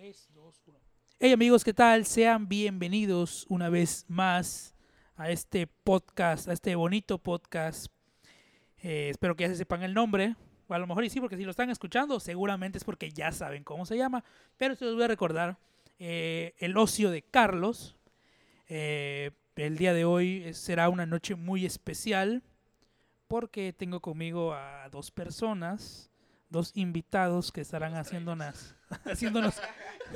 3, 2, 1. Hey amigos, ¿qué tal? Sean bienvenidos una vez más a este podcast, a este bonito podcast. Eh, espero que ya se sepan el nombre. A lo mejor y sí, porque si lo están escuchando, seguramente es porque ya saben cómo se llama. Pero se los voy a recordar. eh, el ocio de Carlos. Eh, el día de hoy será una noche muy especial porque tengo conmigo a dos personas, dos invitados que estarán haciéndonos, haciéndonos,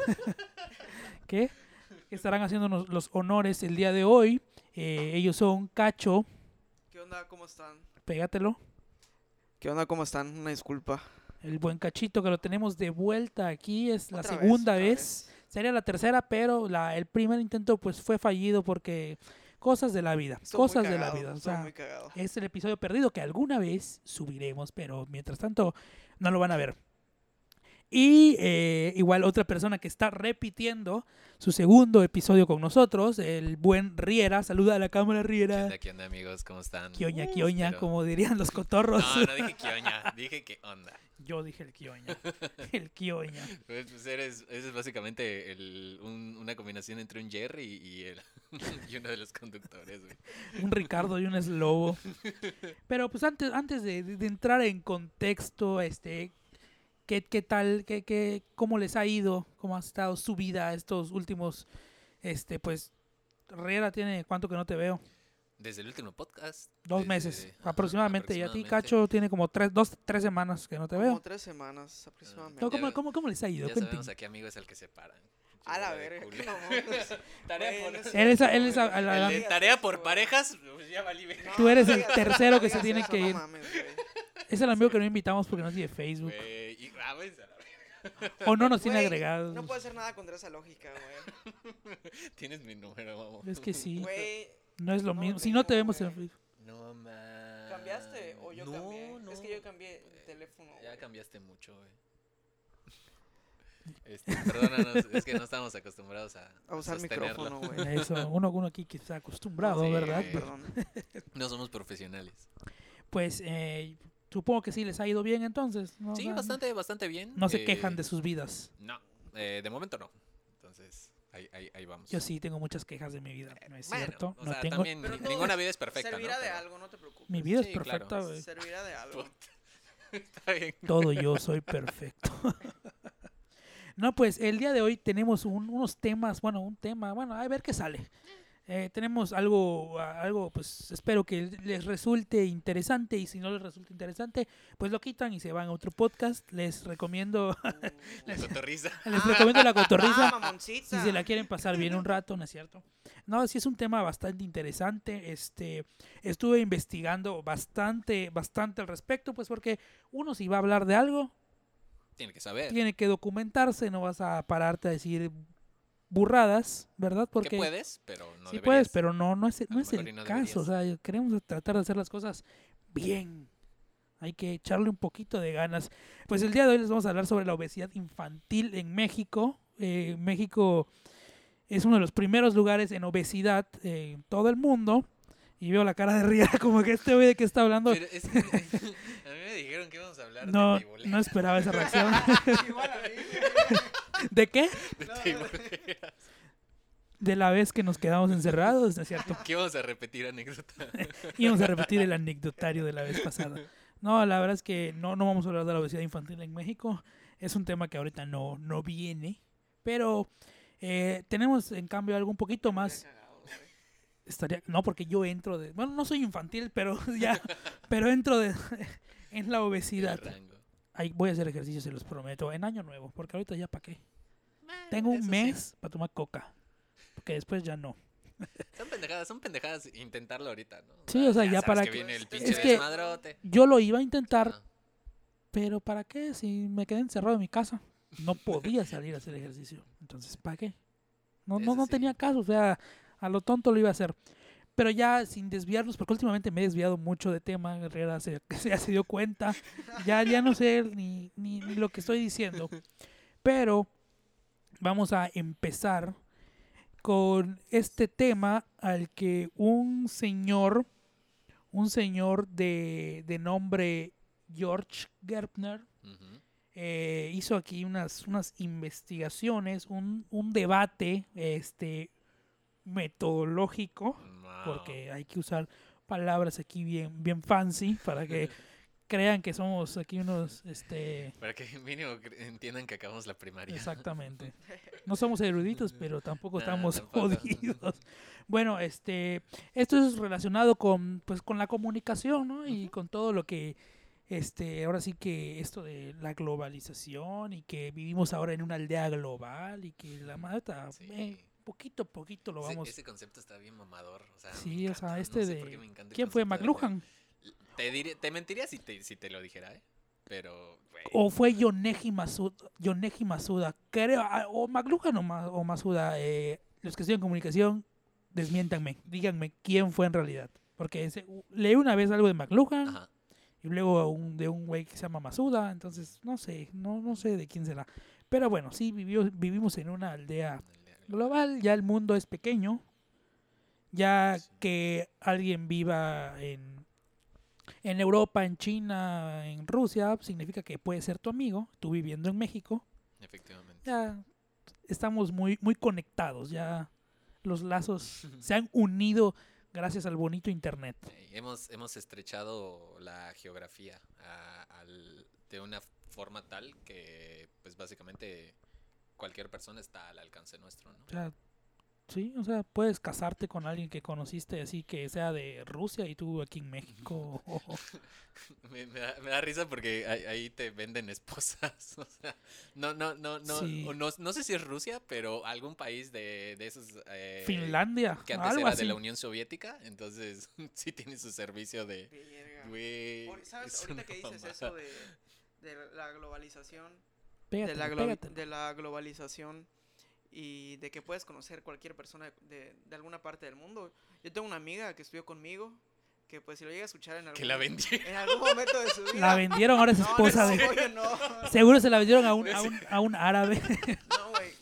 ¿qué? Que estarán haciéndonos los honores el día de hoy. Eh, ellos son Cacho, ¿Qué onda? ¿Cómo están? pégatelo, ¿Qué onda? ¿Cómo están? Una disculpa. el buen Cachito que lo tenemos de vuelta aquí, es la Otra segunda vez, sería la tercera, pero la, el primer intento pues fue fallido porque cosas de la vida, cosas de la vida, o sea, muy cagado. es el episodio perdido que alguna vez subiremos, pero mientras tanto no lo van a ver. Y eh, igual otra persona que está repitiendo su segundo episodio con nosotros, el buen Riera. Saluda a la cámara, ¿Qué Riera. onda, qué onda, amigos? ¿Cómo están? Kioña, Uh, kioña, espero- como dirían los cotorros. No, no dije kioña, dije que onda. Yo dije el kioña. El kioña. Pues, pues eres, eres básicamente el, un- una combinación entre un Jerry y, el, y uno de los conductores, güey. Un Ricardo y un Slobo. Pero pues antes, antes de, de entrar en contexto, este, ¿qué, qué tal, qué, qué, cómo les ha ido, cómo ha estado su vida estos últimos, este, pues, Riera tiene cuánto que no te veo, Desde el último podcast. dos desde- meses ajá, aproximadamente, y a ti aproximadamente. Cacho tiene como tres, dos, tres semanas que no te Como veo. tres semanas aproximadamente. ¿Cómo, cómo, cómo- cómo les ha ido? Ya sabemos a qué amigo es el que separan. A la de verga. no. Tarea por, no Él es, él es a- la- de tarea por parejas, pues ya valí verga. Tú eres el tercero no que se tiene que no ir. Es el amigo que no invitamos porque no tiene Facebook. Güey, O no nos tiene Güey, agregados. No puedo hacer nada contra esa lógica, güey. Tienes mi número, vamos. Es que sí, Güey, no es lo no mismo. Si no te tengo, vemos en güey. Facebook. No, man. ¿cambiaste o yo no, cambié? No, Es que yo cambié de teléfono. Ya güey. cambiaste mucho, güey. Este, perdónanos, es que no estamos acostumbrados a, A usar micrófono, güey. Eso, uno, uno aquí que está acostumbrado, Sí, ¿verdad? Perdón. No somos profesionales. pues eh, supongo que sí les ha ido bien entonces. ¿no? O Sí, sea, bastante, bastante bien. No se Eh, quejan de sus vidas. No, eh, de momento no. Entonces, ahí, ahí, ahí vamos. Yo sí tengo muchas quejas de mi vida, ¿no es Bueno, cierto? o No sea, tengo... también Pero ninguna vida es perfecta, ¿no? Servirá de Pero- algo, no te preocupes. Mi vida Sí, es perfecta, claro. Servirá de algo. Está bien. Todo yo soy perfecto. no, pues el día de hoy tenemos un- unos temas, bueno, un tema, bueno, a ver qué sale. Eh, tenemos algo, algo, pues espero que les resulte interesante y si no les resulta interesante, pues lo quitan y se van a otro podcast. Les recomiendo, La cotorriza. les recomiendo la cotorriza. Ah, si se la quieren pasar bien un rato, ¿no es cierto? No, sí es un tema bastante interesante. Este, estuve investigando bastante, bastante al respecto, pues porque uno si va a hablar de algo, Tiene que saber. tiene que documentarse, no vas a pararte a decir burradas, ¿verdad? Porque que puedes, pero no sí deberías. puedes, pero no, no es, no es el no caso. O sea, queremos tratar de hacer las cosas bien. Hay que echarle un poquito de ganas. Pues el día de hoy les vamos a hablar sobre la obesidad infantil en México. Eh, México es uno de los primeros lugares en obesidad eh, en todo el mundo. Y veo la cara de Riera como que este güey de qué está hablando. Pero es que, a mí me dijeron que íbamos a hablar No, de no esperaba esa reacción. Igual a mí. ¿De qué? de. De la vez que nos quedamos encerrados, ¿no es cierto? Que íbamos a repetir anécdota. Íbamos a repetir el anecdotario de la vez pasada. No, la verdad es que no, no vamos a hablar de la obesidad infantil en México. Es un tema que ahorita no, no viene. Pero eh, tenemos en cambio algo un poquito más. Estaría, no, porque yo entro de. Bueno, no soy infantil, pero ya. pero entro de, en la obesidad. Ahí voy a hacer ejercicio, se los prometo. En año nuevo, porque ahorita ya para qué. Tengo un Eso sí. mes para tomar coca. Porque después ya no. Son pendejadas, son pendejadas intentarlo ahorita, ¿no? Sí, o sea, ya sabes para que que- viene el Es pinche que- desmadrote. Yo lo iba a intentar, Ajá. Pero ¿para qué? Si me quedé encerrado en mi casa, no podía salir a hacer ejercicio. Entonces, ¿para qué? No, no, no sí. tenía caso, o sea, a lo tonto lo iba a hacer. Pero ya sin desviarnos, porque últimamente me he desviado mucho de tema, Herrera se, ya se dio cuenta, ya, ya no sé ni, ni, ni lo que estoy diciendo. Pero vamos a empezar con este tema al que un señor, un señor de, de nombre George Gerbner, eh, hizo aquí unas, unas investigaciones, un, un debate este, metodológico, Wow. porque hay que usar palabras aquí bien, bien fancy para que crean que somos aquí unos, este, Para que mínimo entiendan que acabamos la primaria. exactamente. No somos eruditos, pero tampoco Nah, estamos tampoco. jodidos. Bueno, este, esto es relacionado con, pues, con la comunicación, ¿no? Y con todo lo que, este, ahora sí que esto de la globalización y que vivimos ahora en una aldea global y que la madre, Sí. eh, poquito a poquito lo Ese- vamos. Ese, concepto está bien mamador. O sea, me Sí, o sea, no este de- ¿Quién fue de- McLuhan? Te, diré- te mentiría si te, si te lo dijera, ¿eh? Pero, O fue Yoneji Masuda, Yoneji Masuda, creo, ah, o McLuhan o, Ma- o Masuda, eh, los que estudian comunicación, desmiéntanme, díganme quién fue en realidad. Porque ese- leí una vez algo de McLuhan ajá. y luego un, de un güey que se llama Masuda, entonces no sé, no, no sé de quién será. Pero bueno, sí, vivió, vivimos en una aldea global, ya el mundo es pequeño, ya que alguien viva en, en Europa, en China, en Rusia, significa que puede ser tu amigo, tú viviendo en México, Efectivamente. ya estamos muy, muy conectados, ya los lazos se han unido gracias al bonito internet. Hemos, hemos estrechado la geografía a- al- de una forma tal que, pues básicamente, cualquier persona está al alcance nuestro, ¿no? O sea, sí, o sea, puedes casarte con alguien que conociste así que sea de Rusia y tú aquí en México. Me, me da, me da risa porque ahí, ahí te venden esposas. O sea, no, no, no, no, Sí. o no, no sé si es Rusia, pero algún país de, de esos eh, Finlandia, que antes algo era así. de la Unión Soviética, entonces sí tiene su servicio de. Ahori- ¿Sabes? es Ahorita que dices mamada. eso de, de la globalización, Pégatelo, de, la glo- de la globalización y de que puedes conocer cualquier persona de, de alguna parte del mundo. Yo tengo una amiga que estudió conmigo, que pues si lo llega a escuchar en algún, Que la vendí. en algún momento de su vida. La vendieron, ahora es No, esposa no, de... obvio no. Seguro se la vendieron a un, a un, a un árabe No, güey.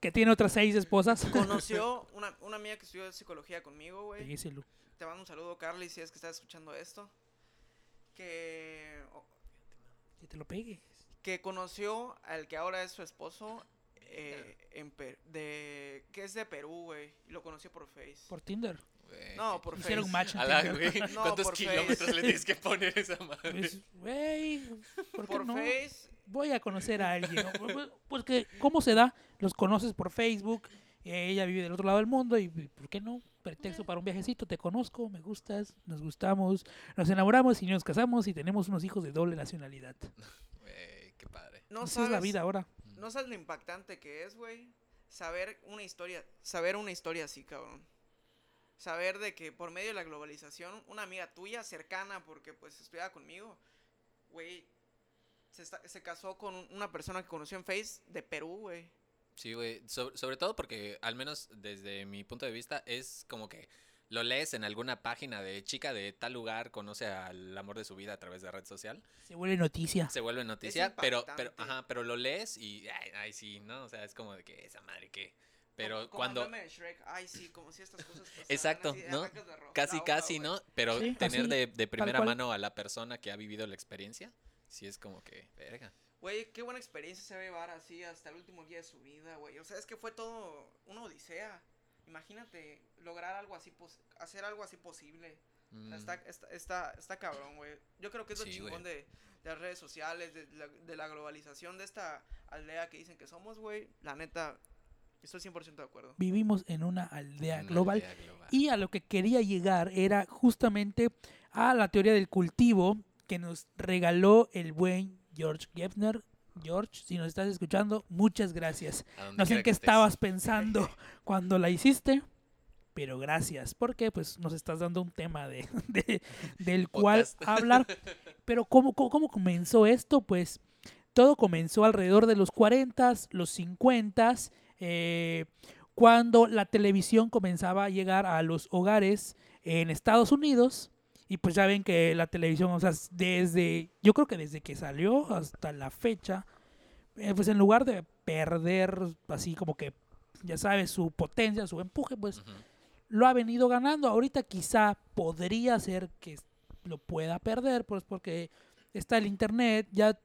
que tiene otras seis esposas. Conoció una, una amiga que estudió psicología conmigo, güey. Te mando un saludo, Carly, si es que estás escuchando esto. Que, Que te lo pegues. que conoció al que ahora es su esposo eh, en Per- de que es de Perú, güey. Lo conoció por Face. Por Tinder. Güey, no, por Hicieron Face. match en Ala, No, ¿Cuántos por kilómetros Face. le tienes que poner a esa madre? Pues, güey, ¿por qué Por no? Face. Voy a conocer a alguien. ¿no? Pues, Pues que, ¿cómo se da? Los conoces por Facebook. eh, ella vive del otro lado del mundo y ¿por qué no? Pretexto para un viajecito, te conozco, me gustas, nos gustamos, nos enamoramos y nos casamos y tenemos unos hijos de doble nacionalidad. Güey, qué padre. No Así sabes, es la vida ahora. No sabes lo impactante que es, güey. Saber una historia, saber una historia así, cabrón. Saber de que por medio de la globalización, una amiga tuya cercana, porque pues estudiaba conmigo, güey, se, casó con un- una persona que conoció en Face de Perú, güey. Sí, güey. Sobre todo porque, al menos desde mi punto de vista, es como que lo lees en alguna página de chica de tal lugar, conoce al amor de su vida a través de red social, Se vuelve noticia. se vuelve noticia, pero, pero, ajá, pero lo lees y, ay, ay, sí, ¿no? O sea, es como de que esa madre que... Pero Como- como cuando... el Shrek, ay sí, como si estas cosas pasaran, Exacto, así, ¿no? Casi, casi. ¿no? Pero Sí, tener así, de, de primera mano a la persona que ha vivido la experiencia, sí es como que, verga. Güey, qué buena experiencia se va a llevar así hasta el último día de su vida, güey. O sea, es que fue todo una odisea. Imagínate lograr algo así, pos- hacer algo así posible. Sea, Mm, está, está, está, está cabrón, güey. Yo creo que es lo Sí, chingón de, de las redes sociales, de la, de la globalización, de esta aldea que dicen que somos, güey. La neta, estoy 100% de acuerdo. Vivimos en una aldea una global. aldea global. Y a lo que quería llegar era justamente a la teoría del cultivo que nos regaló el buen George Geffner. George, si nos estás escuchando, muchas gracias. No sé en qué estabas pensando cuando la hiciste, pero gracias, porque pues nos estás dando un tema de, de- del cual hablar. Pero ¿cómo, cómo, cómo comenzó esto? Pues todo comenzó alrededor de los 40, los 50, eh, cuando la televisión comenzaba a llegar a los hogares en Estados Unidos. Y pues ya ven que la televisión, o sea, desde, yo creo que desde que salió hasta la fecha, eh, pues en lugar de perder así como que, ya sabes, su potencia, su empuje, pues lo ha venido ganando. Ahorita quizá podría ser que lo pueda perder, pues porque está el internet, ya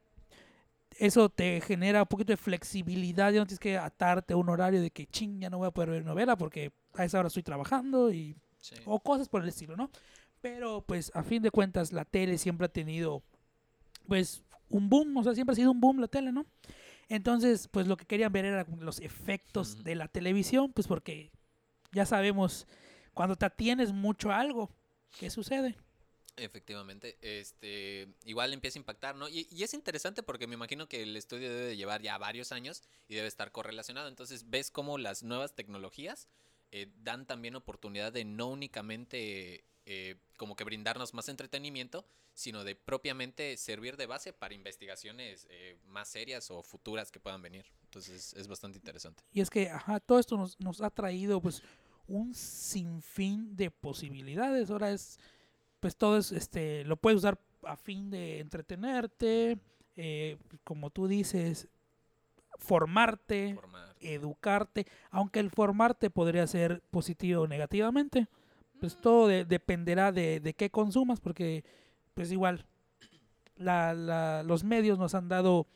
eso te genera un poquito de flexibilidad, ya no tienes que atarte a un horario de que ching, ya no voy a poder ver novela porque a esa hora estoy trabajando y Sí. o cosas por el estilo, ¿no? Pero pues a fin de cuentas la tele siempre ha tenido pues un boom, o sea, siempre ha sido un boom la tele, ¿no? Entonces, pues lo que querían ver era como los efectos de la televisión, pues porque ya sabemos cuando te atienes mucho a algo, ¿qué sucede? Efectivamente, este, igual empieza a impactar, ¿no? Y, y es interesante porque me imagino que el estudio debe de llevar ya varios años y debe estar correlacionado. Entonces ves cómo las nuevas tecnologías eh, dan también oportunidad de no únicamente eh, como que brindarnos más entretenimiento, sino de propiamente servir de base para investigaciones eh, más serias o futuras que puedan venir. Entonces es bastante interesante. Y es que, ajá, todo esto nos, nos ha traído pues un sinfín de posibilidades. Ahora es, pues todo es, este, lo puedes usar a fin de entretenerte, eh, como tú dices, formarte, Formar. educarte, aunque el formarte podría ser positivo o negativamente. Pues todo de- dependerá de, de qué consumas, porque pues igual la, la- los medios nos han dado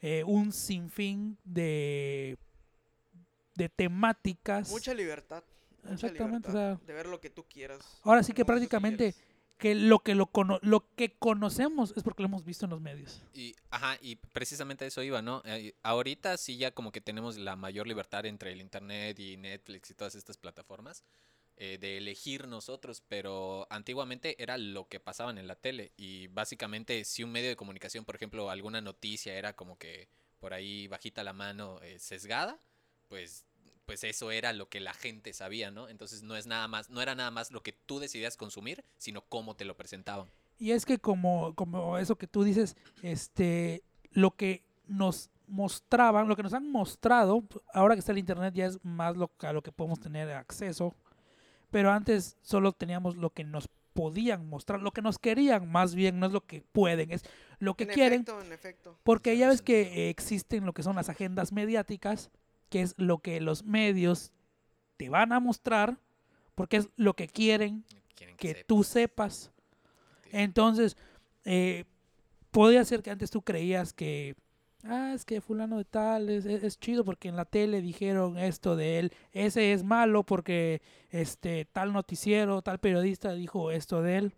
eh, un sinfín de, de temáticas. Mucha libertad. mucha Exactamente, o libertad sea, de ver lo que tú quieras. ahora sí que prácticamente que lo que lo, cono- lo que conocemos es porque lo hemos visto en los medios. Y, ajá, y precisamente eso iba, ¿no? Eh, ahorita sí ya como que tenemos la mayor libertad entre el internet y Netflix y todas estas plataformas eh, de elegir nosotros, pero antiguamente era lo que pasaban en la tele y básicamente si un medio de comunicación, por ejemplo, alguna noticia era como que por ahí bajita la mano eh, sesgada, pues pues eso era lo que la gente sabía, ¿no? Entonces no es nada más, no era nada más lo que tú decidías consumir, sino cómo te lo presentaban. Y es que como, como eso que tú dices, este, lo que nos mostraban, lo que nos han mostrado, ahora que está el internet ya es más lo, a lo que podemos tener acceso, pero antes solo teníamos lo que nos podían mostrar, lo que nos querían más bien, no es lo que pueden, es lo que en quieren, Efecto, en efecto. porque ya ves que existen lo que son las agendas mediáticas, que es lo que los medios te van a mostrar, porque es lo que quieren Quieren que sepas. tú sepas. Entonces, eh, podría ser que antes tú creías que, ah, es que fulano de tal es, es- chido porque en la tele dijeron esto de él, ese es malo porque este tal noticiero, tal periodista dijo esto de él.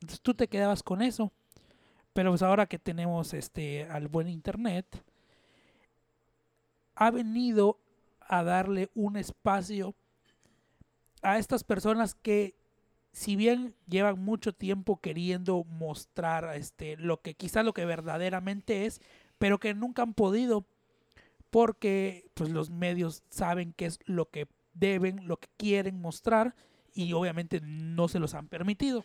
Entonces tú te quedabas con eso. Pero pues ahora que tenemos este al buen internet, ha venido a darle un espacio a estas personas que si bien llevan mucho tiempo queriendo mostrar este lo que quizá lo que verdaderamente es, pero que nunca han podido porque pues los medios saben qué es lo que deben, lo que quieren mostrar y obviamente no se los han permitido.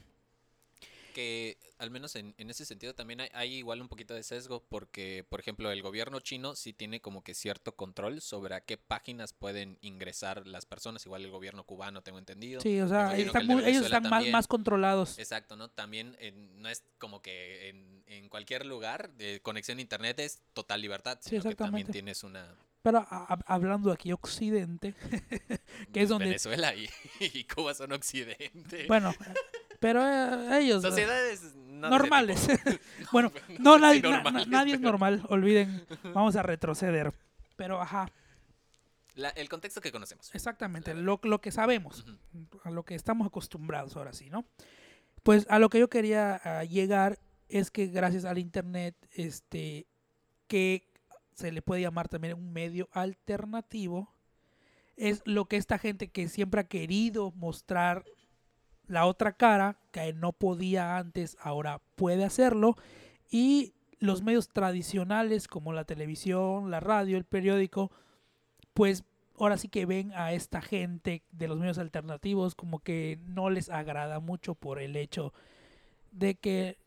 Que al menos en, en ese sentido también hay, hay igual un poquito de sesgo porque, por ejemplo, el gobierno chino sí tiene como que cierto control sobre a qué páginas pueden ingresar las personas, igual el gobierno cubano, tengo entendido. Sí, o sea, están el muy- ellos están más, más controlados. Exacto, ¿no? También en- no es como que en, en cualquier lugar de conexión a internet es total libertad, Sí, sino que también tienes una Pero a- a- hablando aquí occidente, que es donde Venezuela y, y Cuba son occidente. bueno, pero eh, ellos Sociedades no de ese normales. bueno, no nadie, na- normales, nadie es normal, olviden, vamos a retroceder. Pero ajá, La- el contexto que conocemos. exactamente, lo, lo que sabemos, a lo que estamos acostumbrados ahora sí, ¿no? Pues a lo que yo quería llegar es que gracias al internet, este, que se le puede llamar también un medio alternativo, es lo que esta gente que siempre ha querido mostrar la otra cara, que no podía antes, ahora puede hacerlo, y los medios tradicionales como la televisión, la radio, el periódico, pues ahora sí que ven a esta gente de los medios alternativos como que no les agrada mucho por el hecho de que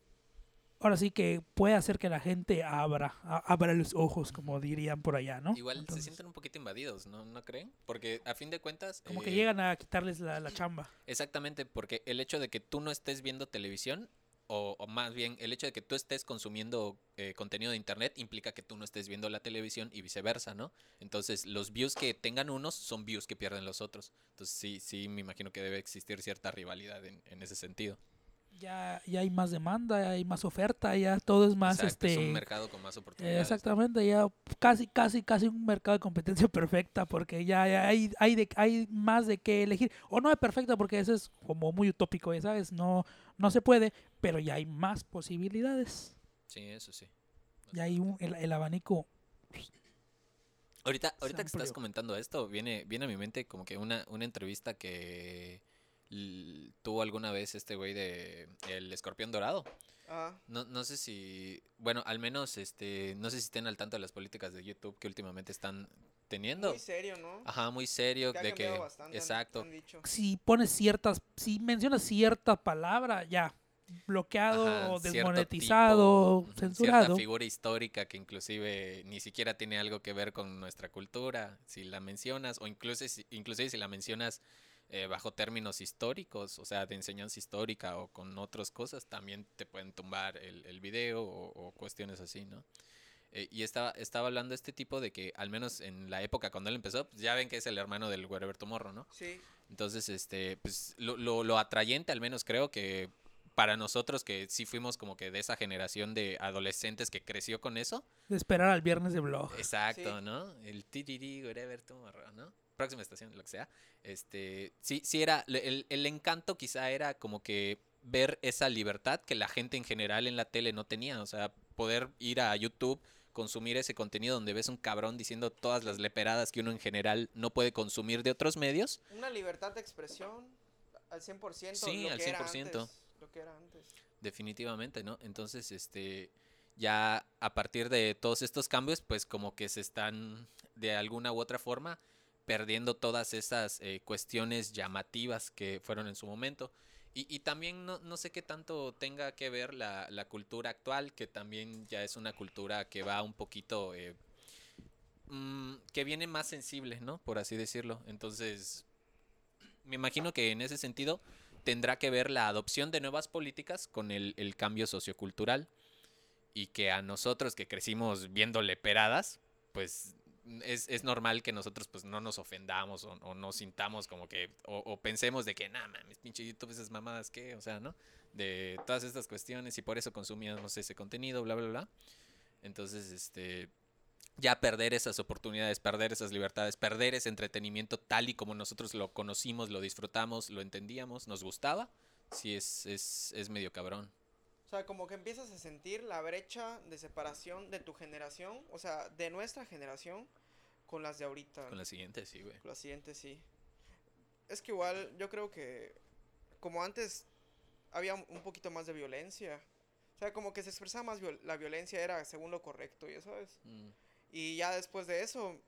ahora sí que puede hacer que la gente abra, abra los ojos, como dirían por allá, ¿no? Igual Entonces, se sienten un poquito invadidos, ¿no? ¿No creen? Porque a fin de cuentas... como que eh, llegan a quitarles la, la chamba. Exactamente, porque el hecho de que tú no estés viendo televisión, o, o más bien el hecho de que tú estés consumiendo eh, contenido de internet implica que tú no estés viendo la televisión y viceversa, ¿no? Entonces los views que tengan unos son views que pierden los otros. Entonces sí, sí, me imagino que debe existir cierta rivalidad en, en ese sentido. Ya, ya hay más demanda, ya hay más oferta, ya todo es más Exacto, este es un mercado con más oportunidades. exactamente, ya casi, casi, casi un mercado de competencia perfecta, porque ya, ya hay, hay, de, hay más de qué elegir. O no es perfecta, porque eso es como muy utópico, ya sabes, no, no se puede, pero ya hay más posibilidades. Sí, eso sí. Ya hay un, el, el abanico. Ahorita, ahorita que estás comentando esto, viene, viene a mi mente como que una, una entrevista que tuvo alguna vez este güey de El Escorpión Dorado. Ah, No, no sé si, bueno, al menos este, no sé si estén al tanto de las políticas de YouTube que últimamente están teniendo. muy serio, ¿no? Ajá, muy serio, de que, bastante, exacto, han dicho. Si pones ciertas, si mencionas cierta palabra, ya, bloqueado, Ajá, o desmonetizado, tipo, censurado. Cierta figura histórica que inclusive ni siquiera tiene algo que ver con nuestra cultura, si la mencionas, o incluso si, inclusive si la mencionas eh, bajo términos históricos, o sea, de enseñanza histórica o con otras cosas, también te pueden tumbar el, el video o, o cuestiones así, ¿no? Eh, y estaba, estaba hablando este tipo de que, al menos en la época cuando él empezó, pues ya ven que es el hermano del Wherever Morro, ¿no? Sí, Entonces, este, pues lo, lo, lo atrayente, al menos creo que para nosotros que sí fuimos como que de esa generación de adolescentes que creció con eso. De esperar al viernes de blog. Exacto, Sí. ¿no? El tiriri, whatever tomorrow, ¿no? Próxima estación, lo que sea. Este, sí, sí era, el, el encanto quizá era como que ver esa libertad que la gente en general en la tele no tenía. O sea, poder ir a YouTube, consumir ese contenido donde ves un cabrón diciendo todas las leperadas que uno en general no puede consumir de otros medios. una libertad de expresión al 100%. Sí, lo al que era 100%. antes, lo que era antes. Definitivamente, ¿no? Entonces, este, ya a partir de todos estos cambios, pues como que se están de alguna u otra forma perdiendo todas esas eh, cuestiones llamativas que fueron en su momento. Y, y también no, no sé qué tanto tenga que ver la, la cultura actual, que también ya es una cultura que va un poquito, eh, mm, que viene más sensible, ¿no? Por así decirlo. Entonces, me imagino que en ese sentido tendrá que ver la adopción de nuevas políticas con el, el cambio sociocultural y que a nosotros que crecimos viendo leperadas, pues es, es normal que nosotros pues no nos ofendamos o, o no sintamos como que, o, o pensemos de que, nada mames, pinche YouTube, esas mamadas, ¿qué? O sea, ¿no? De todas estas cuestiones y por eso consumíamos ese contenido, bla, bla, bla. Entonces, este, ya perder esas oportunidades, perder esas libertades, perder ese entretenimiento tal y como nosotros lo conocimos, lo disfrutamos, lo entendíamos, nos gustaba, sí es, es, es medio cabrón. O sea, como que empiezas a sentir la brecha de separación de tu generación, o sea, de nuestra generación con las de ahorita. Con la siguiente, sí, güey. Con la siguiente, sí. Es que igual yo creo que como antes había un poquito más de violencia. O sea, como que se expresaba más viol- la violencia era según lo correcto, ya sabes. Mm, Y ya después de eso,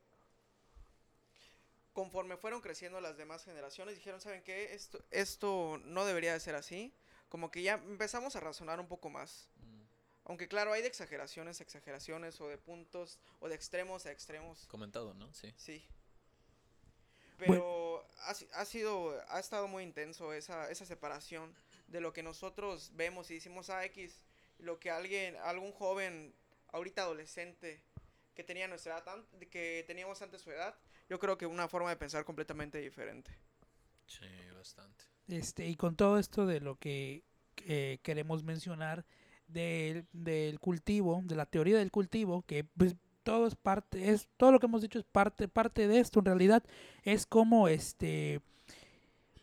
conforme fueron creciendo las demás generaciones, dijeron, ¿saben qué? Esto, esto no debería de ser así. Como que ya empezamos a razonar un poco más. Aunque claro, hay de exageraciones a exageraciones, o de puntos, o de extremos a extremos. Comentado, ¿no? Sí. Sí. Pero ha, ha sido, ha estado muy intenso esa, esa separación de lo que nosotros vemos y decimos a X, lo que alguien, algún joven, ahorita adolescente, que tenía nuestra edad, que teníamos antes su edad, yo creo que una forma de pensar completamente diferente. Sí, bastante. Este, y con todo esto de lo que eh, queremos mencionar del, del cultivo, de la teoría del cultivo, que pues, todo es parte, es todo lo que hemos dicho es parte, parte de esto en realidad, es como este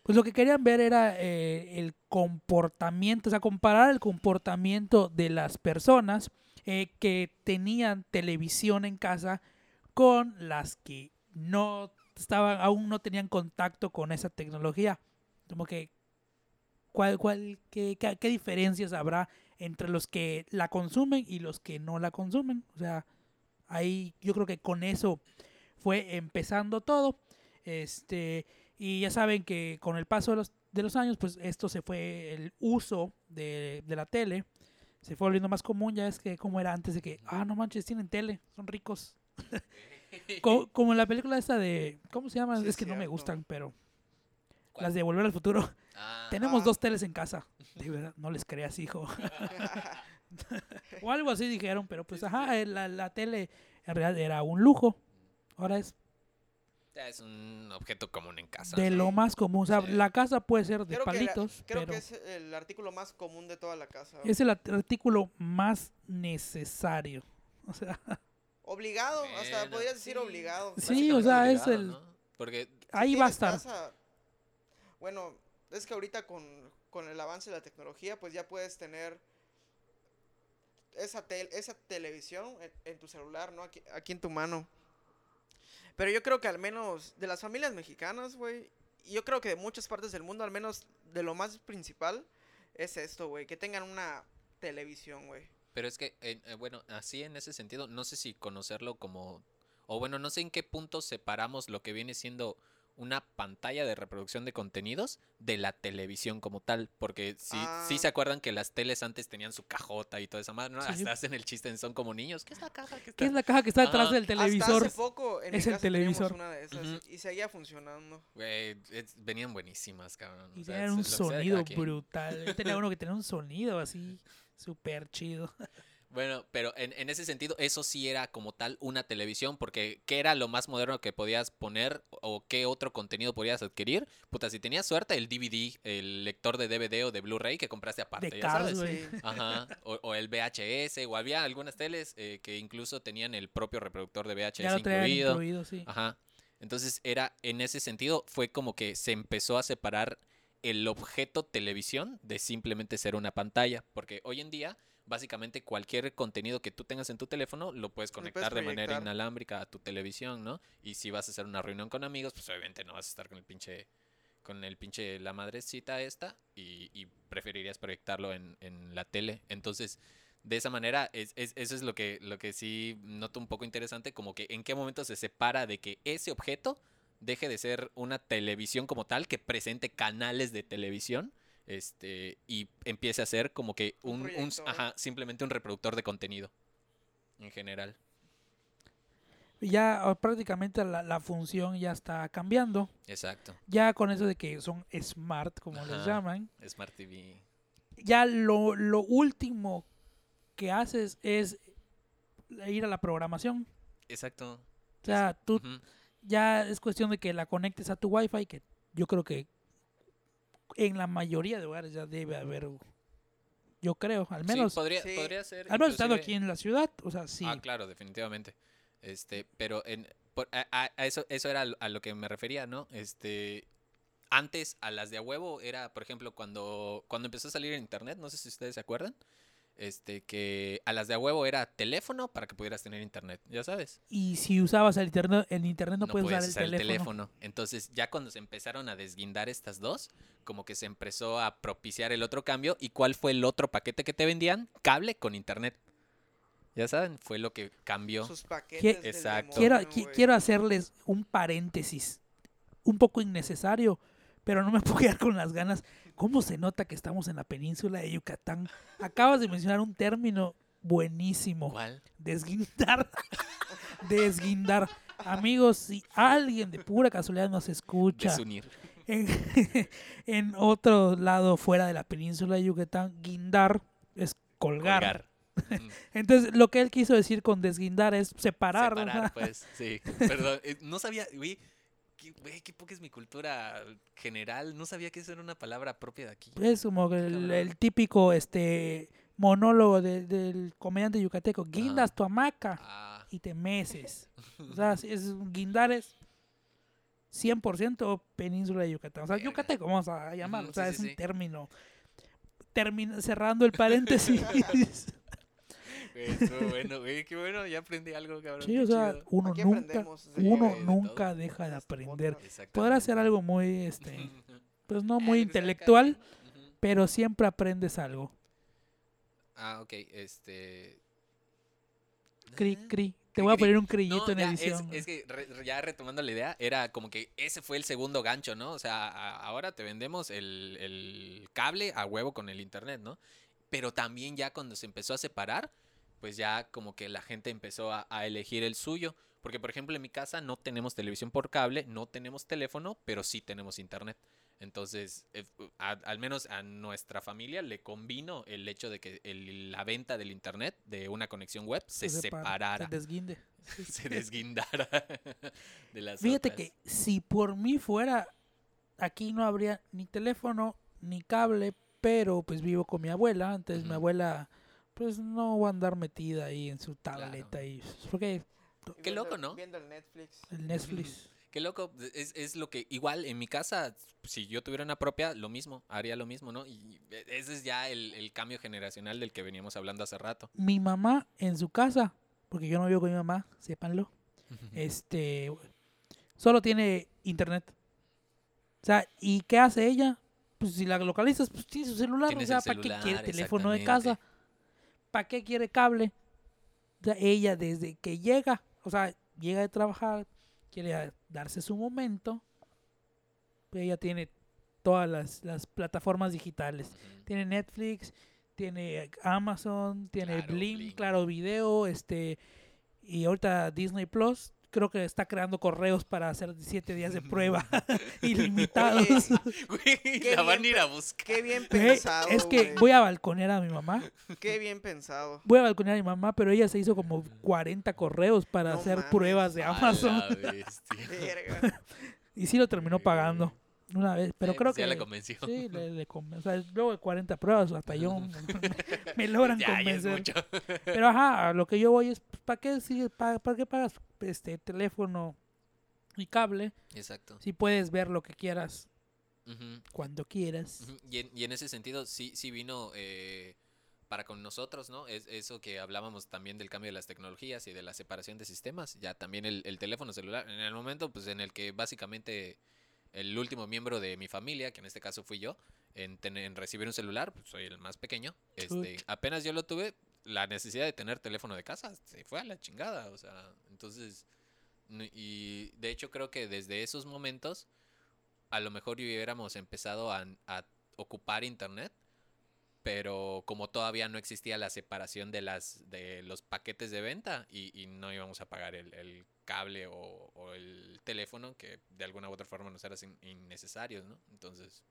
pues lo que querían ver era eh, el comportamiento, o sea, comparar el comportamiento de las personas eh, que tenían televisión en casa con las que no estaban, aún no tenían contacto con esa tecnología. Como que, ¿cuál, cuál, qué, qué, qué diferencias habrá entre los que la consumen y los que no la consumen? O sea, ahí yo creo que con eso fue empezando todo. Este, y ya saben que con el paso de los, de los años, pues esto se fue, el uso de, de la tele se fue volviendo más común. Ya es que como era antes de que, ah, no manches, tienen tele, son ricos. Co- como en la película esta de, ¿cómo se llama? Sí, es que no me gustan, pero ¿Cuál? las de Volver al Futuro. Ah, Tenemos Ah. dos teles en casa. De verdad, no les creas, hijo. o algo así dijeron, pero pues ajá, eh, la, la tele en realidad era un lujo. Ahora es es un objeto común en casa. de ¿no? lo más común. O sea, Sí. la casa puede ser de Creo, que, la- palitos, creo pero que es el artículo más común de toda la casa. es el artículo más necesario. O sea, Obligado, hasta podrías decir sí. obligado. Sí, o sea, es obligado, el- ¿no? Porque ahí va a estar. casa- bueno, es que ahorita con, con el avance de la tecnología, pues ya puedes tener esa, tel- esa televisión en, tu celular, ¿no? Aquí, en tu mano. Pero yo creo que al menos de las familias mexicanas, güey, yo creo que de muchas partes del mundo, al menos de lo más principal, es esto, güey, que tengan una televisión, güey. Pero es que, en- eh, bueno, así en ese sentido, no sé si conocerlo como, o bueno, no sé en qué punto separamos lo que viene siendo una pantalla de reproducción de contenidos de la televisión como tal, porque sí, sí Ah. se acuerdan que las teles antes tenían su cajota y toda esa madre, ¿no? Sí. Hasta hacen el chiste en son como niños, ¿qué es la caja? ¿Qué, ¿qué es está?". la caja que está detrás del televisor? Hasta hace poco en Es mi el casa televisor. una de esas y seguía funcionando. Es- venían buenísimas, cabrón. Y o sea, tenían es un que sonido brutal. Yo tenía uno que tenía un sonido así súper chido. Bueno, pero en, en ese sentido, eso sí era como tal una televisión, porque ¿qué era lo más moderno que podías poner o qué otro contenido podías adquirir? Puta, si tenías suerte, el DVD, el lector de DVD o de Blu-ray que compraste aparte, De ya Cars, sabes. Ajá, o, o el VHS, o había algunas teles eh, que incluso tenían el propio reproductor de VHS Ya lo incluido. incluido, sí. Ajá. Entonces era, en ese sentido, fue como que se empezó a separar el objeto televisión de simplemente ser una pantalla. Porque hoy en día, básicamente cualquier contenido que tú tengas en tu teléfono lo puedes puedes conectar de manera inalámbrica a tu televisión, ¿no? Y si vas a hacer una reunión con amigos, pues obviamente no vas a estar con el pinche con el pinche la madrecita esta y, y preferirías proyectarlo en, en la tele. Entonces, de esa manera, es, es- eso es lo que, lo que sí noto un poco interesante, como que en qué momento se separa de que ese objeto deje de ser una televisión como tal, que presente canales de televisión, este, y empiece a ser como que Un un, un- proyector. ajá, simplemente un reproductor de contenido en general. Ya ah, prácticamente la, la función ya está cambiando. Exacto. Ya con eso de que son smart, como les Ajá. llaman. Smart TV. Ya lo, lo último que haces es ir a la programación. Exacto. O sea, tú ya es cuestión de que la conectes a tu wifi, que yo creo que en la mayoría de hogares ya debe haber, yo creo, al menos, sí, podría, sí. podría ser. al menos estando inclusive- aquí en la ciudad, o sea, sí. Ah, claro, definitivamente. Este, pero en, por- a, a- a eso, eso era a lo que me refería, ¿no? Este, antes a las de a huevo era, por ejemplo, cuando, cuando empezó a salir en internet, no sé si ustedes se acuerdan, este, que a las de a huevo era teléfono para que pudieras tener internet, ya sabes. Y si usabas el internet, el internet no, puedes usar el usar teléfono. Entonces, ya cuando se empezaron a desguindar estas dos, como que se empezó a propiciar el otro cambio. ¿Y cuál fue el otro paquete que te vendían? Cable con internet. Ya saben, fue lo que cambió. Sus paquetes. Exacto. Quiero, demonio, qui- güey. quiero hacerles un paréntesis, un poco innecesario, pero no me puedo quedar con las ganas. ¿Cómo se nota que estamos en la península de Yucatán? Acabas de mencionar un término buenísimo. ¿Cuál? Desguindar. Desguindar. Amigos, si alguien de pura casualidad nos escucha Desunir. en, en otro lado fuera de la península de Yucatán, guindar es colgar. Colgar. Ujú. Entonces, lo que él quiso decir con desguindar es separar. ¿no? Separar, pues, sí. Perdón, eh, no sabía, qué, güey, qué poca es mi cultura general. No sabía que eso era una palabra propia de aquí. Es como el, el típico este monólogo de- del comediante yucateco. Guindas tu hamaca Ah, y te meces. O sea, es guindar es 100% península de Yucatán. O sea, yucateco vamos a llamarlo. O sea, sí, es sí, un sí. término. Termina, cerrando el paréntesis. güey, estuvo bueno, güey, qué bueno, ya aprendí algo, cabrón. sí, qué o sea, chido. uno Aquí nunca, de- uno de todo. nunca deja de este aprender. Podrá ser algo muy, este, pues no muy intelectual, pero siempre aprendes algo. Ah, ok, este... Cri, Ah. cri. Te voy a poner un crillito No, en ya, es- edición. Es, que re- ya retomando la idea, era como que ese fue el segundo gancho, ¿no? O sea, a- ahora te vendemos el, el cable a huevo con el internet, ¿no? Pero también ya cuando se empezó a separar, pues ya como que la gente empezó a, a elegir el suyo. Porque, por ejemplo, en mi casa no tenemos televisión por cable, no tenemos teléfono, pero sí tenemos internet. Entonces, eh, a- al menos a nuestra familia le convino el hecho de que el- la venta del internet de una conexión web se, separa, separara, Se desguinde. se desguindara de las Fíjate otras. que si por mí fuera, aquí no habría ni teléfono ni cable, pero pues vivo con mi abuela, entonces mi abuela pues no va a andar metida ahí en su tableta y porque Qué Viendo- loco, ¿no? Viendo el Netflix. el Netflix Qué loco, es, es lo que igual en mi casa, si yo tuviera una propia, lo mismo, haría lo mismo, ¿no? Y e- ese es ya el, el cambio generacional del que veníamos hablando hace rato. mi mamá en su casa, porque yo no vivo con mi mamá, sépanlo, este solo tiene internet. O sea, ¿y qué hace ella? Pues si la localizas, pues tiene su celular, Tienes o sea, el ¿para qué quiere teléfono de casa? ¿Para qué quiere cable? Ella desde que llega, o sea, llega de trabajar, quiere darse su momento, ella tiene todas las, las plataformas digitales. Tiene Netflix, tiene Amazon, tiene Claro, Blim, Blim. Claro Video, este y ahorita Disney Plus. Creo que está creando correos para hacer siete días de prueba ilimitados. Güey, la van a ir a buscar. Qué bien Güey, pensado. es que güey. voy a balconear a mi mamá. Qué bien pensado. Voy a balconear a mi mamá, pero ella se hizo como 40 correos para No hacer mames. pruebas de A Amazon. la bestia. Verga. Y sí lo terminó pagando una vez. Pero Eh, creo pues que. Ya le convenció. Sí, le, le conven- o sea, luego de 40 pruebas, hasta yo me, logran Ya, ya convencer. mucho. Pero ajá, lo que yo voy es, ¿para qué, sigue- pa- para qué pagas este teléfono y cable Exacto. si puedes ver lo que quieras Ujú. cuando quieras? Ujú, Y en, y en ese sentido sí, sí vino eh, para con nosotros, ¿no? Es eso que hablábamos también del cambio de las tecnologías y de la separación de sistemas. Ya también el, el teléfono celular, en el momento pues en el que básicamente el último miembro de mi familia, que en este caso fui yo, en, recibir un celular, pues soy el más pequeño, este, apenas yo lo tuve, la necesidad de tener teléfono de casa se fue a la chingada, o sea, entonces, y de hecho creo que desde esos momentos a lo mejor hubiéramos empezado a, a ocupar internet, pero como todavía no existía la separación de las de los paquetes de venta y, y no íbamos a pagar el, el cable o, o el teléfono que de alguna u otra forma nos eran innecesarios, ¿no? Entonces,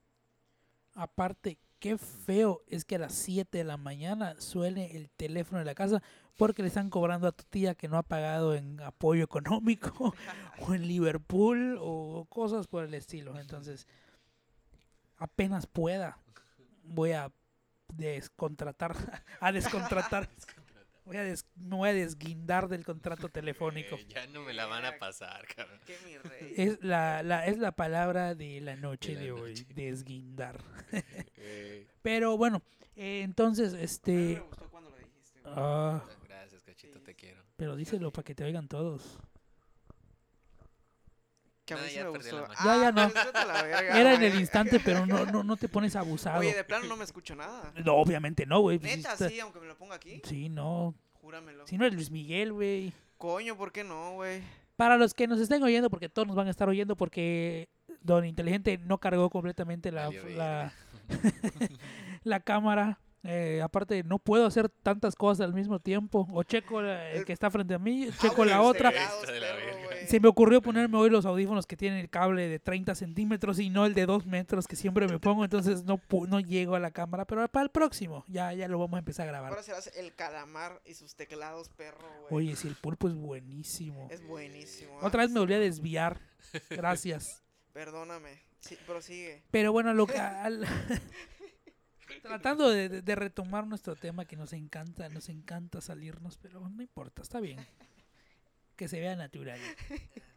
Aparte, qué feo es que a las 7 de la mañana suene el teléfono de la casa porque le están cobrando a tu tía que no ha pagado en apoyo económico o en Liverpool o cosas por el estilo. Entonces, apenas pueda, voy a descontratar, a descontratar. Voy a des- me voy a desguindar del contrato telefónico. eh, ya no me la van a pasar, cabrón. Qué mi rey. Es la, la, es la palabra de la noche De la de hoy, noche. desguindar. Eh, Pero bueno, eh, entonces, A mí me este... gustó cuando lo dijiste. ah, gracias, cachito, te quiero. pero díselo para que te oigan todos. Que a mí No, sí ya me perdí gustó. la magia. Ya, ya no. la verga, Era en el instante, pero no, no, no te pones abusado. Oye, de plano no me escucho nada. No, obviamente no, güey. pues, Neta, está- sí, aunque me lo ponga aquí. Sí, no. Júramelo. Si no es Luis Miguel, güey. Coño, ¿por qué no, güey? Para los que nos estén oyendo, porque todos nos van a estar oyendo, porque Don Inteligente no cargó completamente la, la, la cámara. Eh, aparte, no puedo hacer tantas cosas al mismo tiempo. O checo el que está frente a mí, Ah, checo la otra. cegados, Güey. Se me ocurrió ponerme hoy los audífonos que tienen el cable de 30 centímetros y no el de 2 metros que siempre me pongo, entonces no, no llego a la cámara, pero para el próximo ya, ya lo vamos a empezar a grabar. Ahora serás el calamar y sus teclados, perro, güey. Oye, si el pulpo es buenísimo. Es buenísimo. Otra vez me volví a desviar, gracias. Perdóname. Sí, prosigue. Pero bueno, lo que... al- Tratando de- de retomar nuestro tema que nos encanta, nos encanta salirnos, pero no importa, está bien. Que se vea natural.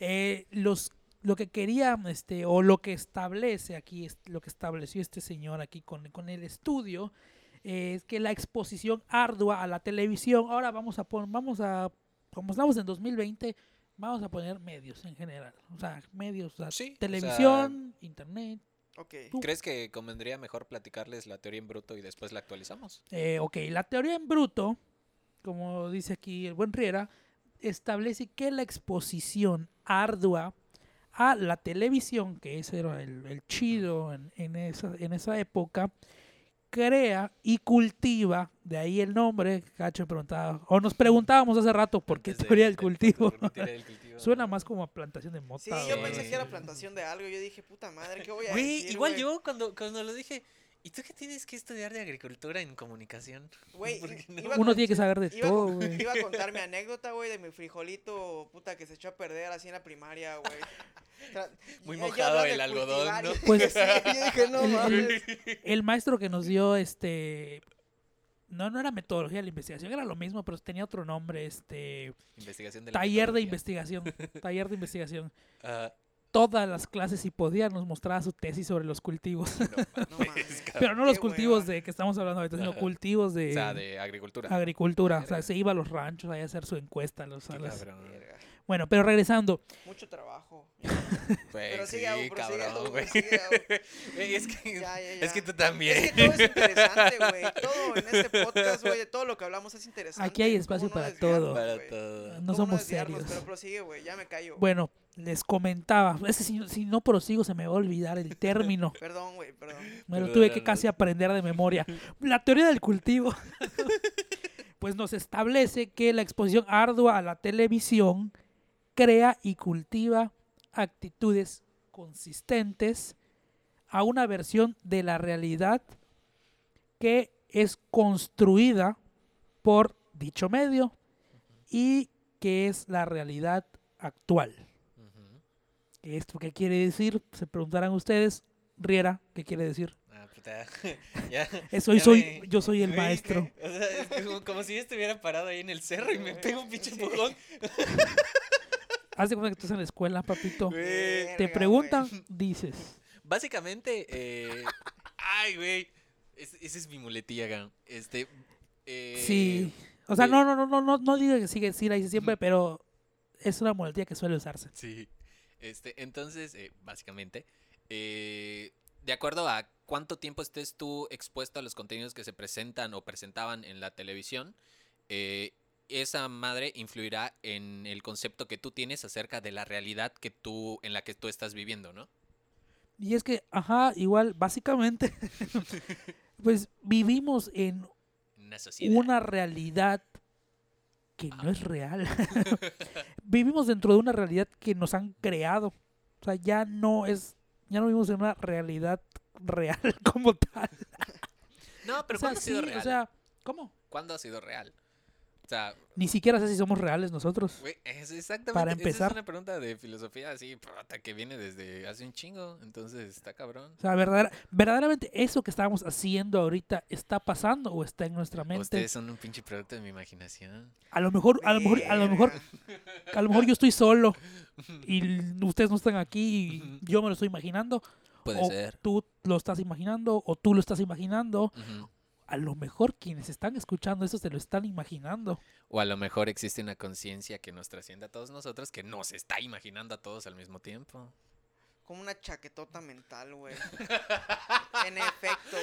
Eh, los, lo que quería, este, o lo que establece aquí, lo que estableció este señor aquí con, con el estudio, eh, es que la exposición ardua a la televisión, ahora vamos a poner, vamos a, como estamos en 2020, vamos a poner medios en general, o sea, medios, o sea, Sí, o sea, televisión, internet, Ok. Tú- ¿Crees que convendría mejor platicarles la teoría en bruto y después la actualizamos? Eh, ok, la teoría en bruto, como dice aquí el buen Riera, establece que la exposición ardua a la televisión, que ese era el, el chido en, en esa, en esa época, crea y cultiva, de ahí el nombre, Cacho preguntaba, o nos preguntábamos hace rato por qué Antes de- teoría del cultivo. podcast, ¿por qué teoría del cultivo? Suena más como a plantación de mota. Sí, yo pensé que era plantación de algo. Yo dije, puta madre, ¿qué voy a Güey, decir? igual güey? yo cuando, cuando lo dije, ¿y tú qué tienes que estudiar de agricultura en comunicación? Güey, no- Uno tiene que saber de Iba, todo, güey. iba a contar mi anécdota, güey, de mi frijolito, puta, que se echó a perder así en la primaria, güey. Muy mojado el algodón, Pues, sí, yo dije, no el- mames. El maestro que nos dio este no no era metodología de la investigación, era lo mismo, pero tenía otro nombre, este Investigación de la taller de investigación, taller de investigación. Ah, Todas las clases si podía nos mostraba su tesis sobre los cultivos, no No pero no los cultivos hueva. de que estamos hablando ahorita, sino cultivos de, O sea, de agricultura. agricultura, o sea, se iba a los ranchos ahí a hacer su encuesta los, a las- cabrón. Verga, Bueno, pero regresando, Mucho trabajo. Güey, Pero sí, sigue, pero sigue, cabrón, sigue, es que, Ya, ya, es que tú también. Es que todo es interesante, güey. Todo en este podcast, güey, de todo lo que hablamos es interesante. Aquí hay ¿Cómo espacio para todo. Para todo. no ¿Cómo somos serios. Pero prosigue, güey, ya me callo. Bueno, les comentaba, es que si, si no prosigo se me va a olvidar el término. Perdón, güey, perdón. Me lo tuve que casi aprender de memoria. La teoría del cultivo, pues nos establece que la exposición ardua a la televisión crea y cultiva actitudes consistentes a una versión de la realidad que es construida por dicho medio y que es la realidad actual. ¿Esto qué quiere decir? Se preguntarán ustedes. Riera, ¿qué quiere decir? Ah, puta. ya. Eso, ya soy, me- yo soy el maestro. o sea, es como, como si yo estuviera parado ahí en el cerro y me pego un pinche empujón. Haz de cuenta que estás en la escuela, papito. Te preguntan, dices. Básicamente, eh, ay, güey. Es- esa es mi muletilla, gan. Este. eh, Sí. O sea, no, no, no, no, no, no diga que sigue, sí la dice siempre, pero es una muletilla que suele usarse. Sí. Este, entonces, eh, básicamente, eh, de acuerdo a cuánto tiempo estés tú expuesto a los contenidos que se presentan o presentaban en la televisión, eh, esa madre influirá en el concepto que tú tienes acerca de la realidad que tú, en la que tú estás viviendo, ¿no? Y es que, ajá, igual, básicamente, pues vivimos en Una sociedad. una realidad que no es real. vivimos dentro de una realidad que nos han creado. O sea, ya no es, ya no vivimos en una realidad real como tal. No, pero o sea, ¿cuándo ha sido real? o sea, ¿cómo? ¿Cuándo ha sido real? O sea, Ni siquiera sé si somos reales nosotros. es exactamente. Para esa empezar. es una pregunta de filosofía así, que viene desde hace un chingo. Entonces, está cabrón. O sea, verdadera- verdaderamente eso que estamos haciendo ahorita está pasando o está en nuestra mente. Ustedes son un pinche producto de mi imaginación. A lo mejor, a lo mejor, a lo mejor, a lo mejor yo estoy solo y ustedes no están aquí y yo me lo estoy imaginando. Puede o ser. tú lo estás imaginando o tú lo estás imaginando. A lo mejor quienes están escuchando eso se lo están imaginando. O a lo mejor existe una conciencia que nos trasciende a todos nosotros que nos está imaginando a todos al mismo tiempo. Como una chaquetota mental, güey. en efecto.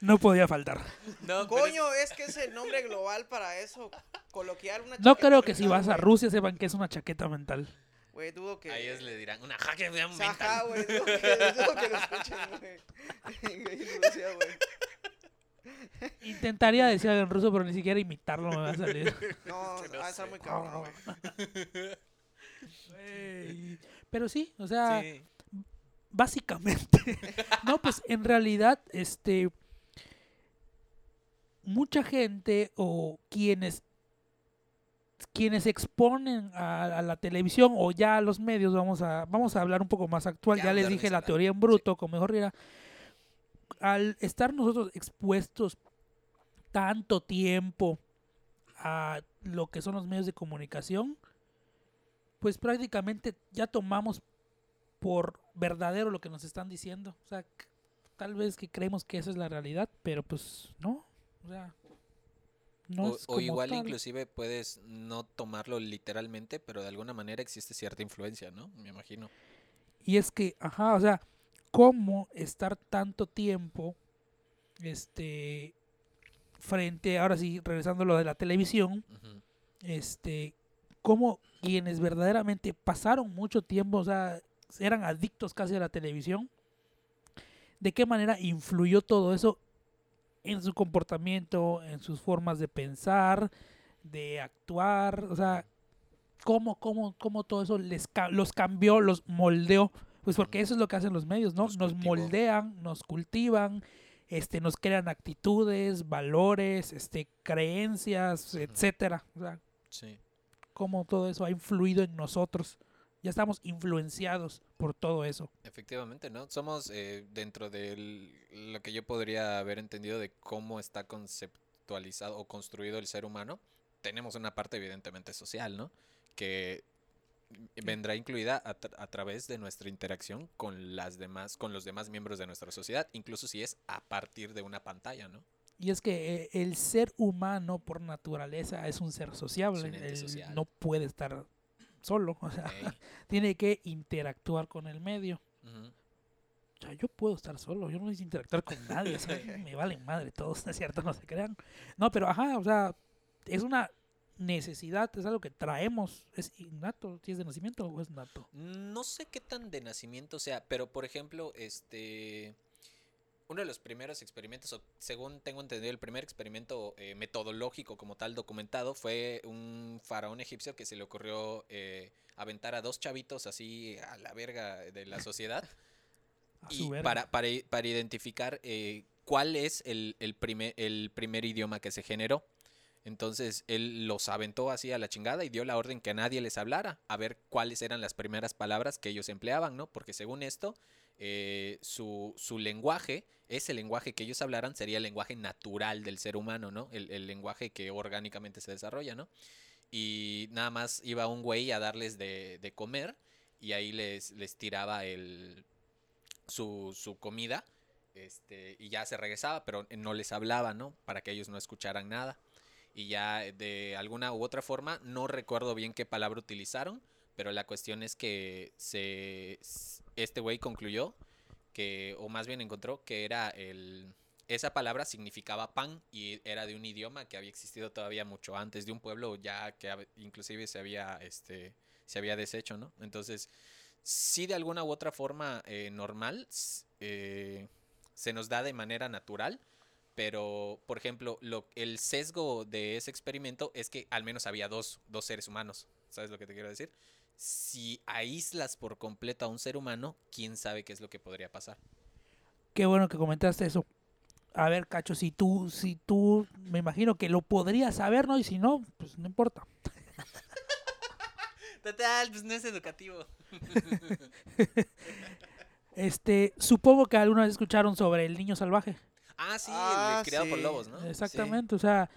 No podía faltar. No, Coño, es que es el nombre global para eso. Coloquial una No creo que si mental, vas a. Rusia sepan que es una chaqueta mental. Güey, dudo que. a ellos le dirán una jaque sea, Ajá, mental. güey, dudo que, dudo que lo escuchen, güey. Güey, en Rusia, güey. Intentaría decir algo en ruso, pero ni siquiera imitarlo me va a salir. No, Que no va a estar muy cabrón, güey. Pero sí, o sea, Sí. básicamente. no, pues en realidad, este. Mucha gente o quienes quienes exponen a, a la televisión o ya a los medios, vamos a, vamos a hablar un poco más actual, Ya ya, les dije la teoría en bruto, como mejor era, al estar nosotros expuestos tanto tiempo a lo que son los medios de comunicación, pues prácticamente ya tomamos por verdadero lo que nos están diciendo. O sea, tal vez que creemos que esa es la realidad, pero pues no. O sea, no o, es o como igual tal. inclusive puedes no tomarlo literalmente, pero de alguna manera existe cierta influencia, ¿no? Me imagino. Y es que, ajá, o sea, ¿cómo estar tanto tiempo este frente, ahora sí, regresando a lo de la televisión, este, cómo quienes verdaderamente pasaron mucho tiempo, o sea, eran adictos casi a la televisión, de qué manera influyó todo eso en su comportamiento, en sus formas de pensar, de actuar, o sea, cómo, cómo, cómo todo eso les los cambió, los moldeó, pues porque eso es lo que hacen los medios, ¿no? Nos moldean, nos cultivan, este, nos crean actitudes, valores, este, creencias, etcétera. O sea, Sí. cómo todo eso ha influido en nosotros. Ya estamos influenciados por todo eso. Efectivamente, ¿no? Somos eh, dentro de lo que yo podría haber entendido de cómo está conceptualizado o construido el ser humano. Tenemos una parte evidentemente social, ¿no? Que vendrá incluida a, tra- a través de nuestra interacción con las demás, con los demás miembros de nuestra sociedad, incluso si es a partir de una pantalla, ¿no? Y es que eh, el ser humano por naturaleza es un ser sociable. Es un ente él social. no puede estar solo. O sea, tiene que interactuar con el medio. O sea, yo puedo estar solo, yo no necesito interactuar con nadie. o sea, me valen madre todos, ¿no es cierto? No se crean. No, pero ajá, o sea, es una necesidad, es algo que traemos. Es innato, si es de nacimiento o es nato. No sé qué tan de nacimiento sea, pero por ejemplo, este. Uno de los primeros experimentos, o según tengo entendido, el primer experimento eh, metodológico como tal documentado fue un faraón egipcio que se le ocurrió eh, aventar a dos chavitos así a la verga de la sociedad y para, para, para identificar eh, cuál es el, el primer, el primer idioma que se generó. Entonces él los aventó así a la chingada y dio la orden que a nadie les hablara, a ver cuáles eran las primeras palabras que ellos empleaban, ¿no? Porque según esto, eh, su, su lenguaje, ese lenguaje que ellos hablaran sería el lenguaje natural del ser humano, ¿no? El, el lenguaje que orgánicamente se desarrolla, ¿no? Y nada más iba un güey a darles de, de comer y ahí les, les tiraba el, su, su comida este, y ya se regresaba, pero no les hablaba, ¿no? Para que ellos no escucharan nada. Y ya de alguna u otra forma, no recuerdo bien qué palabra utilizaron, pero la cuestión es que se, este güey concluyó que, o más bien encontró que era el... Esa palabra significaba pan y era de un idioma que había existido todavía mucho antes, de un pueblo ya que inclusive se había, este, se había deshecho, ¿no? Entonces, sí de alguna u otra forma eh, normal, eh, se nos da de manera natural, pero por ejemplo, lo, el sesgo de ese experimento es que al menos había dos, dos seres humanos, ¿sabes lo que te quiero decir? Si aíslas por completo a un ser humano, quién sabe qué es lo que podría pasar. Qué bueno que comentaste eso. A ver, Cacho, si tú, si tú, me imagino que lo podrías saber, ¿no? Y si no, pues no importa. Total, pues no es educativo. Este, supongo que alguna vez escucharon sobre el niño salvaje. Ah, sí, Ah, criado por lobos, ¿no? Exactamente, o sea,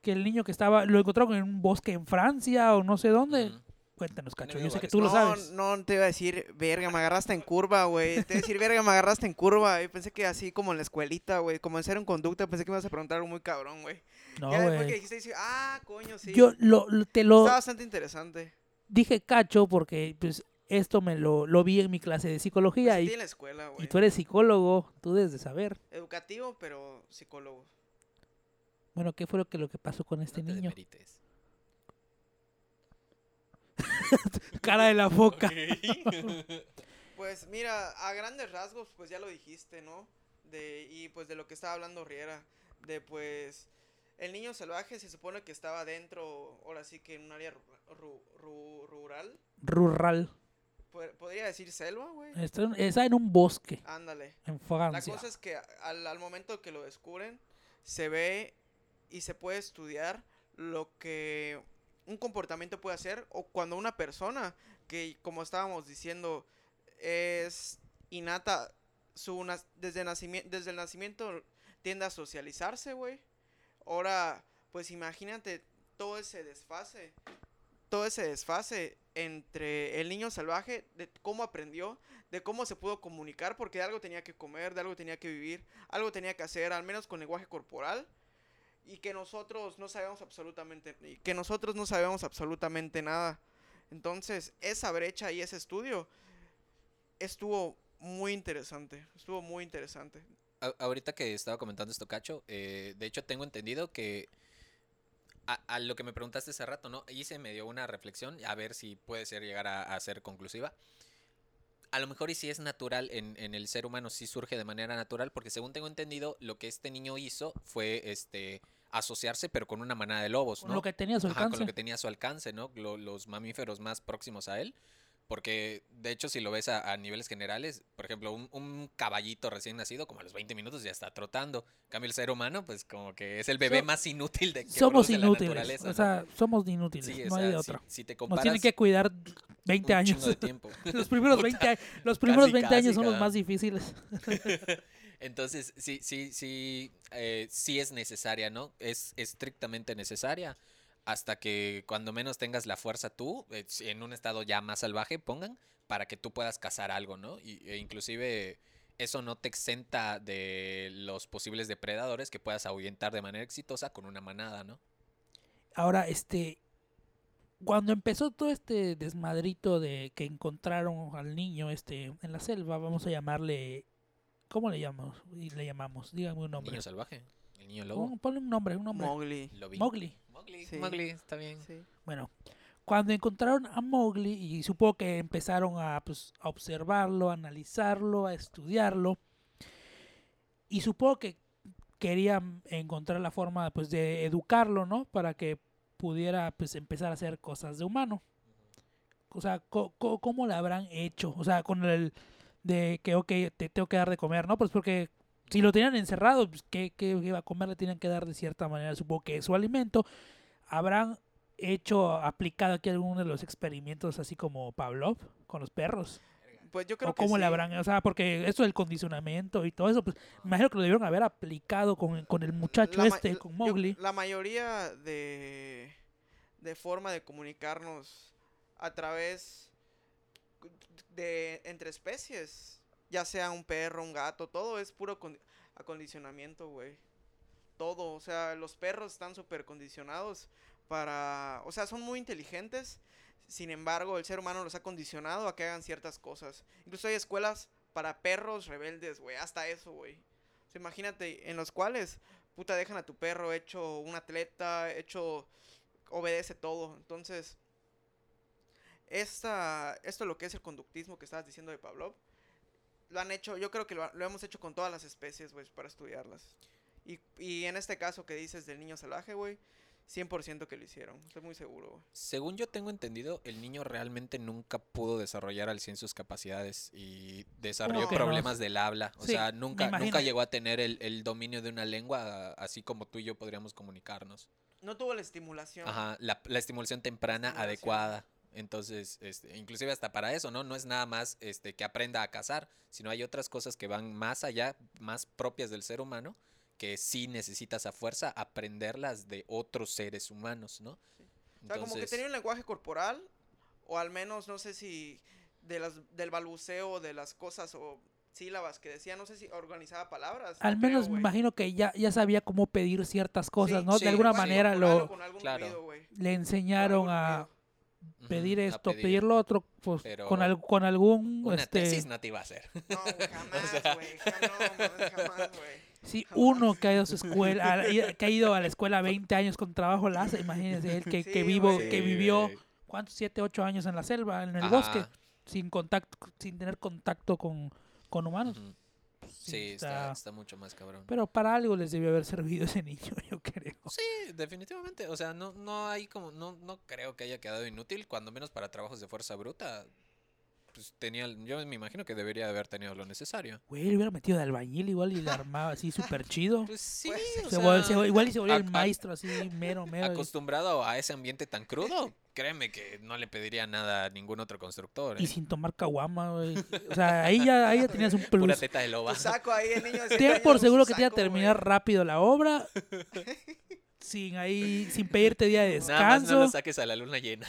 que el niño que estaba, lo encontraron en un bosque en Francia o no sé dónde. Ujú. Cuéntanos, Cacho, yo sé que tú lo no, sabes. No, te iba a decir, verga, me agarraste en curva, güey. Te iba a decir, verga, me agarraste en curva. Y pensé que así como en la escuelita, güey. Como en ser un conducta, pensé que me ibas a preguntar algo muy cabrón, güey. No, ya después que güey. dijiste, dije, ah, coño, sí. Yo lo, lo- te lo Está bastante interesante. dije Cacho porque pues esto me lo, lo vi en mi clase de psicología Pues, y, sí, en la escuela, güey. y tú eres psicólogo, tú debes de saber. Educativo, pero psicólogo. Bueno, ¿qué fue lo que, lo que pasó con este No te niño? Cara de la foca. Pues mira, a grandes rasgos, pues ya lo dijiste, ¿no? De, y pues de lo que estaba hablando Riera, de pues el niño salvaje se supone que estaba dentro, ahora sí que en un área ru- ru- ru- rural, Rural. Po- podría decir selva, güey. Está, en- un bosque Ándale. en La cosa es que al, al momento que lo descubren, se ve y se puede estudiar lo que un comportamiento puede hacer o cuando una persona que, como estábamos diciendo, es innata, su, desde, nacimiento, desde el nacimiento tiende a socializarse, güey. Ahora, pues imagínate todo ese desfase, todo ese desfase entre el niño salvaje, de cómo aprendió, de cómo se pudo comunicar, porque de algo tenía que comer, de algo tenía que vivir, algo tenía que hacer, al menos con lenguaje corporal, y que nosotros no sabemos absolutamente, y que nosotros no sabemos absolutamente nada. Entonces, esa brecha y ese estudio estuvo muy interesante, estuvo muy interesante. A- ahorita que estaba comentando esto, Cacho, eh, de hecho tengo entendido que a, a lo que me preguntaste hace rato, ¿no? Hice me dio una reflexión, a ver si puede ser llegar a, a ser conclusiva. a lo mejor y si es natural en, en el ser humano, sí surge de manera natural, porque según tengo entendido, lo que este niño hizo fue este asociarse, pero con una manada de lobos, Con ¿no? lo que tenía a su Ajá, alcance. con lo que tenía a su alcance, ¿no? Lo- los mamíferos más próximos a él. Porque, de hecho, si lo ves a, a niveles generales, por ejemplo, un, un caballito recién nacido, como a los 20 minutos ya está trotando. En cambio, el ser humano, pues como que es el bebé So- más inútil de que Somos produce la inútiles. naturaleza, O ¿no? sea, somos inútiles. Sí, o no hay de sea, otra. Si, si te Nos comparas tienen que cuidar 20 un años. chingo de tiempo. los primeros Puta, 20, a- los primeros casi, 20 casi, años son los más difíciles. Entonces, sí, sí, sí, eh, sí es necesaria, ¿no? Es estrictamente necesaria hasta que cuando menos tengas la fuerza tú, eh, en un estado ya más salvaje, pongan, para que tú puedas cazar algo, ¿no? Y, e inclusive eso no te exenta de los posibles depredadores que puedas ahuyentar de manera exitosa con una manada, ¿no? Ahora, este, cuando empezó todo este desmadrito de que encontraron al niño este en la selva, vamos a llamarle, ¿cómo le llamamos? Y le llamamos, dígame un El nombre. niño salvaje, el niño lobo. Pon- Ponle un nombre, un nombre. Mowgli. Mowgli. Mowgli, Sí. Mowgli, está bien. Sí. Bueno, cuando encontraron a Mowgli y supongo que empezaron a, pues, a observarlo, a analizarlo, a estudiarlo, y supongo que querían encontrar la forma pues, de educarlo, ¿no? Para que pudiera pues, empezar a hacer cosas de humano. O sea, ¿cómo lo habrán hecho? O sea, con el de que, ok, te tengo que dar de comer, ¿no? Pues porque si lo tenían encerrado, pues, ¿qué, qué iba a comer? Le tienen que dar de cierta manera, supongo que su alimento. Habrán hecho, aplicado aquí alguno de los experimentos así como Pavlov con los perros. Pues yo creo o que cómo sí. le habrán, o sea, porque eso del condicionamiento y todo eso, pues me imagino que lo debieron haber aplicado con, con el muchacho La este, con yo- Mowgli. la mayoría de, de forma de comunicarnos a través de entre especies, ya sea un perro, un gato, todo es puro condi- acondicionamiento, güey. Todo, o sea, los perros están súper condicionados para, o sea, son muy inteligentes. Sin embargo, el ser humano los ha condicionado a que hagan ciertas cosas. Incluso hay escuelas para perros rebeldes, güey. Hasta eso, güey. O sea, imagínate, en los cuales, puta, dejan a tu perro hecho un atleta, hecho, obedece todo. Entonces, esta, esto lo que es el conductismo que estabas diciendo de Pavlov, lo han hecho, yo creo que lo, hemos hecho con todas las especies, güey, para estudiarlas. Y, y en este caso que dices del niño salvaje, güey, 100% que lo hicieron. Estoy muy seguro, güey. Según yo tengo entendido, el niño realmente nunca pudo desarrollar al 100 sus capacidades y desarrolló no? problemas del habla. O Sí, sea, nunca, nunca llegó a tener el, el dominio de una lengua así como tú y yo podríamos comunicarnos. No tuvo la estimulación. Ajá, la, la estimulación temprana Estimulación. adecuada. Entonces, este, inclusive hasta para eso, ¿no? No es nada más este, que aprenda a cazar, sino hay otras cosas que van más allá, más propias del ser humano, que sí necesitas a fuerza aprenderlas de otros seres humanos, ¿no? O sea, como que tenía un lenguaje corporal, o al menos, no sé si de las, del balbuceo de las cosas o sílabas que decía, no sé si organizaba palabras. Al no creo, menos me imagino que ya, ya sabía cómo pedir ciertas cosas, Sí, ¿no? sí, de alguna manera lo con algún Claro. ruido, le enseñaron algún a ruido. Pedir esto, pedir. pedir lo otro, pues Pero con, al- con algún Una este tesis no te iba a hacer. No, jamás, güey. jamás, güey. Sí, Jamás. uno que ha ido a su escuela, a- que ha ido a la escuela 20 años con trabajo la hace, imagínense, él que, que vivo, que vivió, ¿cuántos? 7, 8 años en la selva, en el Ajá, bosque, sin contacto, sin tener contacto con, con humanos. Sí, está, está mucho más cabrón. Pero para algo les debió haber servido ese niño, yo creo. Sí, definitivamente. O sea, no, no hay como, no, no creo que haya quedado inútil, cuando menos para trabajos de fuerza bruta. Pues tenía, yo me imagino que debería haber tenido lo necesario. Güey, le hubiera metido de albañil igual y le armaba así súper chido. Pues sí, Pues, o Se sea, vol- se vol- igual y se volvió el maestro así, mero, mero. y- acostumbrado a ese ambiente tan crudo, créeme que no le pediría nada a ningún otro constructor. Y ¿eh? sin tomar caguama, güey. O sea, ahí ya, ahí ya tenías un Pura plus. teta de loba. Tu saco ahí, el niño Ten por seguro que te iba a terminar güey. rápido la obra. sin ahí, sin pedirte día de Nada más no descanso. lo saques a la luna llena.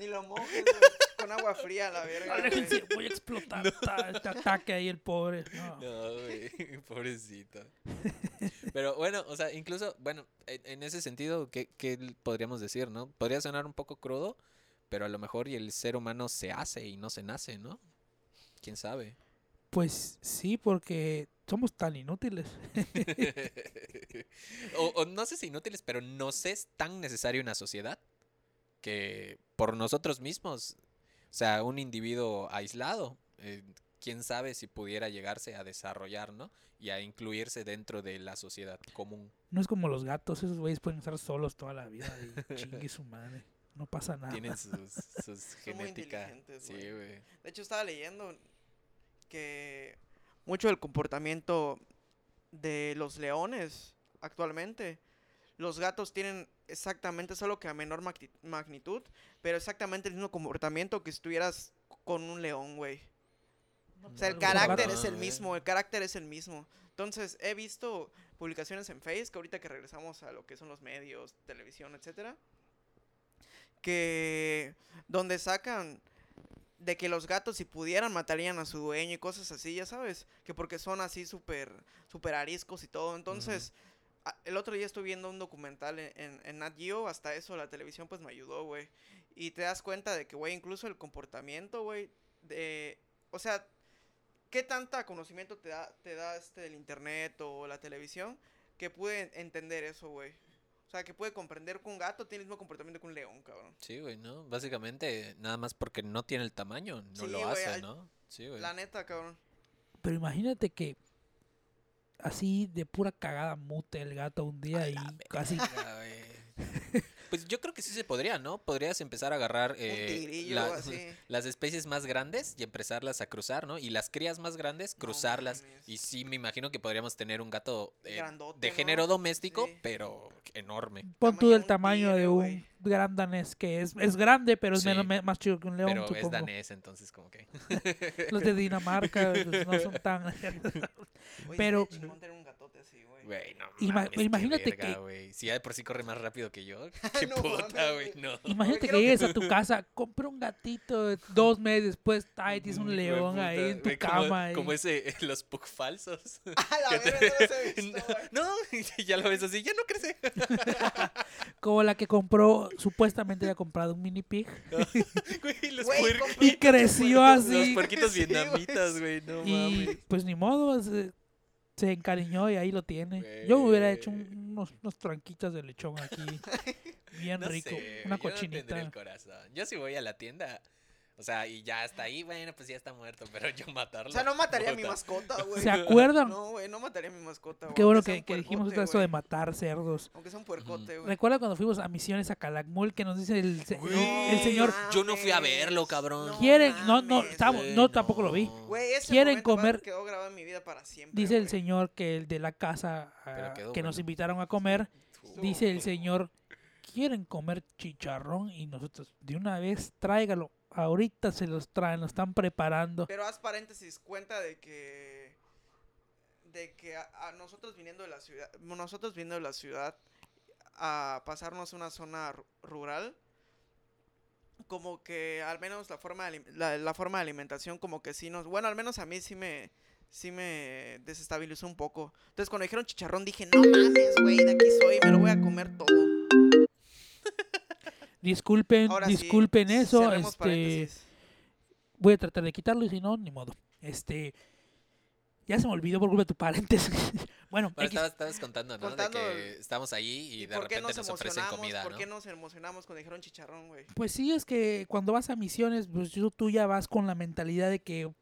Ni lo mojes, güey, con agua fría, la verga. Aléjense, voy a explotar. ta- Te ataque ahí el pobre. No. No, güey, pobrecito. Pero bueno, o sea, incluso, bueno, en, ese sentido, ¿qué, qué podríamos decir, no? Podría sonar un poco crudo, pero a lo mejor y el ser humano se hace y no se nace, ¿no? ¿Quién sabe? Pues sí, porque somos tan inútiles. o, o no sé si inútiles, pero nos es tan necesaria una sociedad que por nosotros mismos sea, un individuo aislado. eh, quién sabe si pudiera llegarse a desarrollar, ¿no? Y a incluirse dentro de la sociedad común. No es como los gatos, esos güeyes pueden estar solos toda la vida y chingue su madre. No pasa nada. Tienen sus, sus muy genética. Sí, güey. De hecho, estaba leyendo que mucho del comportamiento de los leones actualmente, los gatos tienen exactamente, solo que a menor magni- magnitud, pero exactamente el mismo comportamiento que estuvieras con un león, güey. O sea, el Algo carácter es el mismo, el carácter es el mismo. Entonces, he visto publicaciones en Facebook, ahorita que regresamos a lo que son los medios, televisión, etcétera, que donde sacan de que los gatos si pudieran matarían a su dueño y cosas así, ya sabes, que porque son así súper súper ariscos y todo. Entonces, el otro día estuve viendo un documental en, en, en Nat Geo, hasta eso la televisión pues me ayudó, güey. Y te das cuenta de que, güey, incluso el comportamiento, güey, de... O sea, ¿qué tanta conocimiento te da, te da este el internet o la televisión que puede entender eso, güey? O sea, que puede comprender que un gato tiene el mismo comportamiento que un león, cabrón. Sí, güey, ¿no? Básicamente, nada más porque no tiene el tamaño, no Sí, lo hace, al- ¿no? Sí, güey. La neta, cabrón. Pero imagínate que así de pura cagada mute el gato un día y casi. Pues yo creo que sí se podría, ¿no? Podrías empezar a agarrar eh, un tigrillo la- o así. las especies más grandes y empezarlas a cruzar, ¿no? Y las crías más grandes, cruzarlas. y sí, me imagino que podríamos tener un gato eh, Grandote, de ¿no? género doméstico, Sí. pero enorme. pon tú del tamaño de un güey. gran danés que es, es grande, pero es Sí. menos, me- más chido que un león, pero es danés, entonces como que... Los de Dinamarca pues, no son tan... Oye, Pero- así, güey. Güey, no Ima- mames, imagínate verga, que-. Si ya de por sí corre más rápido que yo, qué No puta, güey, no. Imagínate que llegues a tu casa, compra un gatito, dos meses después, ay, tienes un león puta, ahí en tu como- cama. ahí. Como ese, los pug falsos. A la te- no los visto, no, y ya lo ves así, ya no crece. Como la que compró, supuestamente había comprado un mini pig Güey, los, puer- y creció los así. puerquitos Sí, güey, vietnamitas, güey, no Y mames. pues ni modo, se, encariñó y ahí lo tiene. Yo me hubiera hecho un- unos, unos tranquitas de lechón aquí, bien No rico, sé, una yo no tendría cochinita. el corazón. Yo si voy a la tienda, o sea, y ya está ahí, bueno, pues ya está muerto, pero yo matarlo. O sea, no mataría a mi mascota, güey. ¿Se acuerdan? No, güey, no mataría a mi mascota, güey. Qué bueno que, que dijimos esto de matar cerdos. Aunque sea un puercote, güey. Recuerda cuando fuimos a misiones a Calakmul que nos dice el, se- Güey, el señor, Yo no fui a verlo, cabrón. No quieren, no, no, mames, estamos, no, tampoco lo vi. Güey, ese quieren comer- quedó grabado en mi vida para siempre, Dice el señor que el de la casa ah, quedó que nos invitaron a comer, dice el señor, quieren comer chicharrón y nosotros de una vez tráigalo. Ahorita se los traen, lo están preparando. Pero haz paréntesis, cuenta de que de que a, nosotros viniendo de la ciudad, nosotros viniendo de la ciudad a pasarnos a una zona ru- rural, como que al menos la forma de, la, la forma de alimentación como que sí nos, bueno, al menos a mí sí me sí me desestabilizó un poco. Entonces cuando dijeron chicharrón dije, "No mames, güey, de aquí soy, me lo voy a comer todo." Disculpen, Ahora sí, disculpen eso, este paréntesis. voy a tratar de quitarlo y si no, ni modo. Este ya se me olvidó por culpa de tu paréntesis. bueno, estabas, estabas contando, ¿no? Contando de que estamos ahí y, ¿Y de por qué repente nos nos, ofrecen emocionamos? comida, ¿Por ¿no? qué nos emocionamos cuando dijeron chicharrón, güey? Pues sí, es que cuando vas a misiones, pues tú ya vas con la mentalidad de que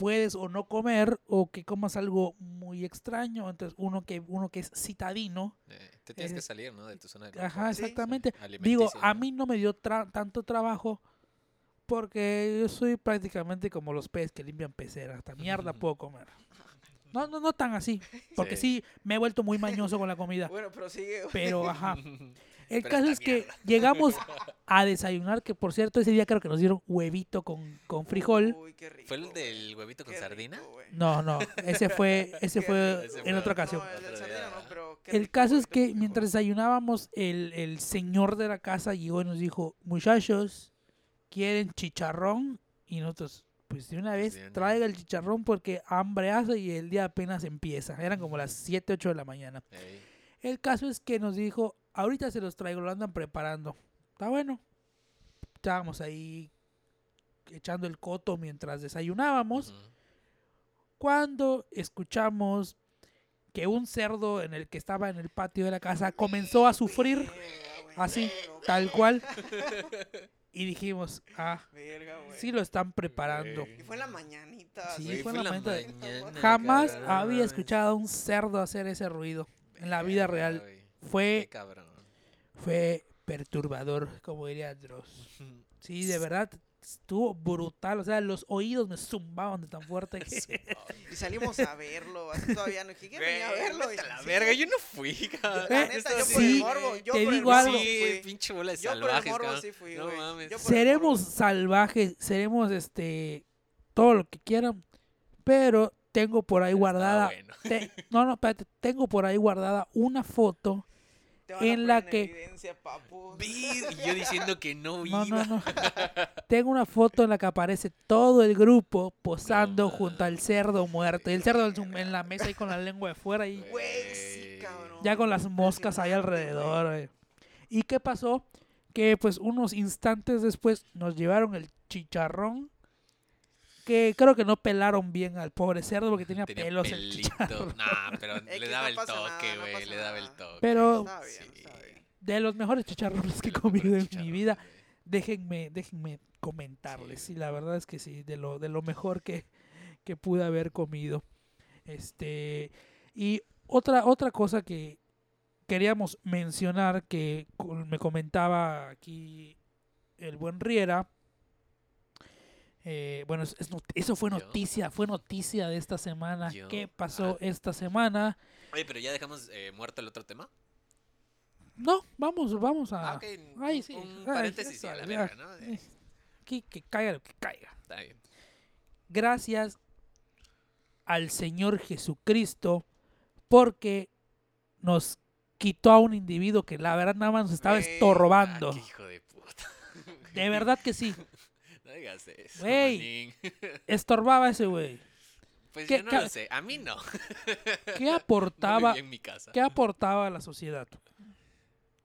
puedes o no comer o que comas algo muy extraño. Entonces, uno que uno que es citadino, Eh, te tienes que salir, ¿no? De tu zona de ajá, confort. Sí, exactamente. Digo, a mí no me dio tra- tanto trabajo porque yo soy prácticamente como los peces que limpian peceras. Hasta mierda puedo comer. No, no, no tan así, porque sí, me he vuelto muy mañoso con la comida. Bueno, pero sigue. Pero, ajá. El Pero caso es que mierda. llegamos a desayunar, que por cierto, ese día creo que nos dieron huevito con, con frijol. Uy, qué rico. ¿Fue el del huevito con sardina? güey. No, no, ese fue, ese fue Ese en fue otra ocasión. No, el del Otro sardina día. no, pero qué El rico, caso es que mientras desayunábamos, el, el señor de la casa llegó y nos dijo, muchachos, ¿quieren chicharrón? Y nosotros, pues de una vez, de una traiga el chicharrón porque hambre hace y el día apenas empieza. Eran como las 7, 8 de la mañana. El caso es que nos dijo, ahorita se los traigo, lo andan preparando. Está bueno. Estábamos ahí echando el coto mientras desayunábamos, cuando escuchamos que un cerdo en el que estaba en el patio de la casa comenzó a sufrir así, tal cual. y dijimos, ah, Verga, sí lo están preparando. Y fue en la mañanita. Sí, fue la mañana, Jamás había escuchado a un cerdo hacer ese ruido en la vida real. Qué Fue, cabrón. fue perturbador, como diría Dross. Sí, de verdad, estuvo brutal. O sea, los oídos me zumbaban de tan fuerte que... Y salimos a verlo. Así todavía no dije, ¿quién venía a verlo? Y la sí, verga, yo no fui, cabrón. La neta, yo sí, por el morbo. Yo te por el digo morbo algo. sí Sí, fui. pinche bola de Yo por el salvajes, morbo sí fui, No mames. Seremos salvajes, seremos este todo lo que quieran, pero tengo por ahí guardada, bueno. te- no, no, espérate, tengo por ahí guardada una foto. En la que- evidencia, Y yo diciendo que no No, iba. no, no. Tengo una foto en la que aparece todo el grupo posando No junto al cerdo muerto. Y el cerdo en, la mesa ahí con la lengua de fuera y Güey, sí, cabrón. ya con las moscas ahí alrededor. güey. ¿Y qué pasó? Que pues unos instantes después nos llevaron el chicharrón. Que creo que no pelaron bien al pobre cerdo porque tenía, Tenía pelos el pelito. chicharrón. Nah, pero le daba el toque, güey. le daba el toque. Pero- Estaba bien, Sí. estaba bien. De los mejores chicharrones que he El comido en mi vida. Déjenme, déjenme comentarles. Sí. Sí, la verdad es que sí, de lo, de lo mejor que, que pude haber comido. Este, y otra, otra cosa que queríamos mencionar que me comentaba aquí el buen Riera. Eh, bueno, es- es not- eso fue noticia, fue noticia de esta semana. ¿Qué pasó Ah. esta semana? Oye, pero ya dejamos eh, muerto el otro tema. No, vamos, vamos a... Ah, ok. ay, un- sí. Un paréntesis a la verga, ¿no? Eh, que, que caiga lo que caiga. Está bien. gracias al Señor Jesucristo porque nos quitó a un individuo que la verdad nada más nos estaba estorbando. Ah, qué hijo de puta. De verdad que sí. No digas eso. Güey. Estorbaba ese güey. Pues ¿Qué yo no lo sé. A mí no. ¿Qué aportaba, vivía en mi casa. ¿Qué aportaba a la sociedad?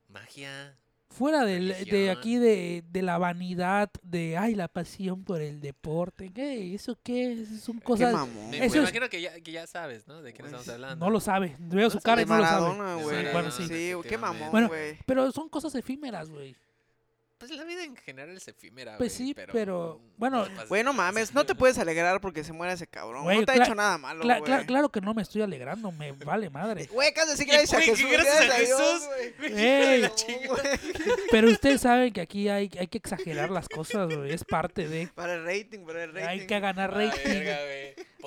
Magia. Fuera de, aquí de, de la vanidad, de ay, la pasión por el deporte. ¿Qué? ¿Eso qué? Esas Son Qué cosas. mamón. Me, Eso me es- imagino que ya, que ya sabes, ¿no? De Pues, estamos hablando. No lo sabe. Veo su No cara y no lo sabe. Maradona. Bueno, sí, sí. güey, qué mamón, Bueno, güey. Pero son cosas efímeras, güey. Pues la vida en general es efímera, Pues güey, sí, pero, bueno, te pases Güey, no de mames, no te puedes alegrar porque se muere ese cabrón. Güey, no te ha cla- hecho nada malo, Cla- güey. cla- claro que no me estoy alegrando, me vale madre. Güey, casi ¿Qué, gracias a Jesús. gracias a Dios, Jesús? güey. Ey. la. Pero ustedes saben que aquí hay, hay que exagerar las cosas, güey, es parte de... Para el rating, para el rating. Hay que ganar rating.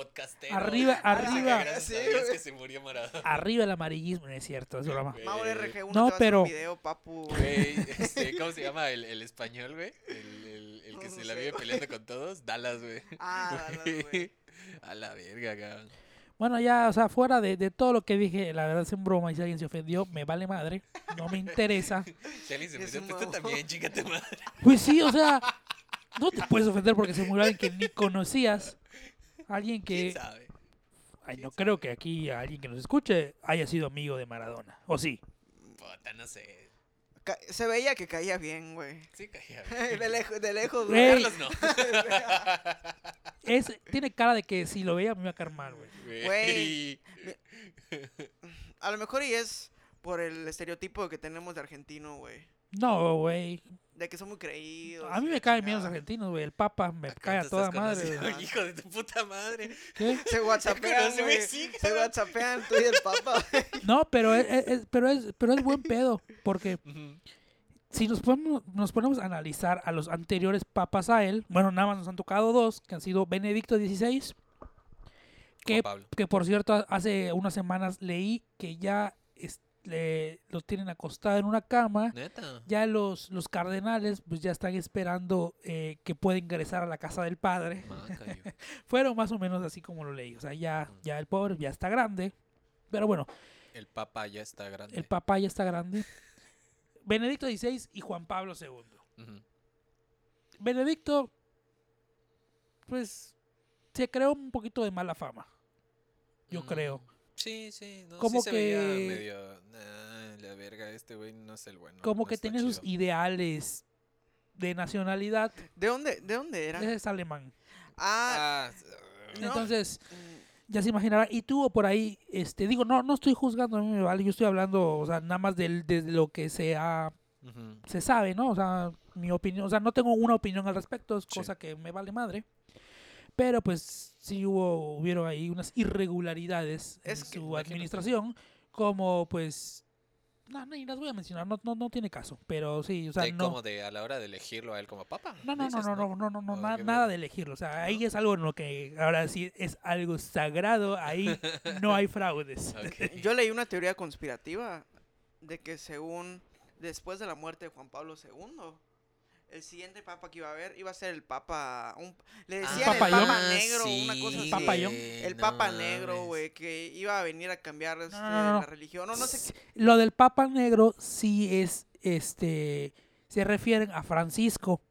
Podcastero. Arriba, arriba. Gracias Sí, a Dios güey. que se murió Maradona. Arriba el amarillismo, no es cierto, es broma. Mauro RG1 No, te pero- un video, papu. Güey, este, ¿cómo se llama el, el español, güey? El, el, el que No se la vive peleando con todos. Dallas, güey. Ah, güey. A la verga, cabrón. Bueno, ya, o sea, fuera de, de todo lo que dije, la verdad es en broma y si alguien se ofendió, me vale madre, no me interesa. Si alguien se un pues tú también, chingate madre. Pues sí, o sea, no te puedes ofender porque se murió alguien que ni conocías. Alguien ¿Quién que... sabe? Ay, no creo que aquí alguien que nos escuche haya sido amigo de Maradona. ¿O sí? Puta, no sé. Ca- Se veía que caía bien, güey. Sí, caía bien. De lejos, de lejos, Güey. güey. Carlos no. Es, tiene cara de que si lo veía me iba a caer mal, güey. Güey. A lo mejor y es por el estereotipo que tenemos de argentino, güey. No, güey. De que son muy creídos. A mí me caen bien los argentinos, güey. El Papa me ¿A cae a toda madre. güey. güey. Hijo de tu puta madre. ¿Qué? Se whatsappean, güey, güey. Se whatsappean tú y el papa. No, pero es, es- es- pero es, pero es buen pedo. Porque si nos ponemos, nos ponemos a analizar a los anteriores papas a él, bueno, nada más nos han tocado dos, que han sido Benedicto XVI, que, que por cierto hace unas semanas leí que ya le- lo tienen acostado en una cama. Neta. Ya los, los cardenales pues ya están esperando eh, que pueda ingresar a la casa del padre. Macayo. Fueron más o menos así como lo leí. O sea, ya, ya el pobre ya está grande. Pero bueno, El papa ya está grande. el papá ya está grande. Benedicto XVI y Juan Pablo II. Benedicto, pues, se creó un poquito de mala fama. Yo Mm, creo. Sí, sí. No, Como sí se veía que- medio. "Nah, la verga, este güey no es el bueno. Como no que tenía sus chido". ideales de nacionalidad. ¿De dónde, de dónde era? Ese es alemán. Ah, Ah, No. Entonces, mm, ya se imaginará. Y tuvo por ahí, este, digo, no, no estoy juzgando, a mí me vale. Yo estoy hablando, o sea, nada más de, lo que se ha, se sabe, ¿no? O sea, mi opinión, o sea, no tengo una opinión al respecto, es Sí. cosa que me vale madre. Pero pues sí hubo, hubieron ahí unas irregularidades en Es que, su administración, como pues, no, ni las voy a mencionar, no, no, no tiene caso, pero sí, o sea, de no. como de a la hora de elegirlo a él como papa. No, no, no, no, no, no, no, no, ¿O de na- qué nada me- de elegirlo. O sea, ahí es algo en lo que ahora sí es algo sagrado, ahí no hay fraudes. Yo leí una teoría conspirativa de que según después de la muerte de Juan Pablo II, el siguiente papa que iba a haber iba a ser el papa, un- le decían Papa el papa John. negro, una cosa así. El no papa negro, güey, que iba a venir a cambiar este, no, no, no. la religión. No, no sé qué. Lo del Papa Negro sí es, este, se refieren a Francisco.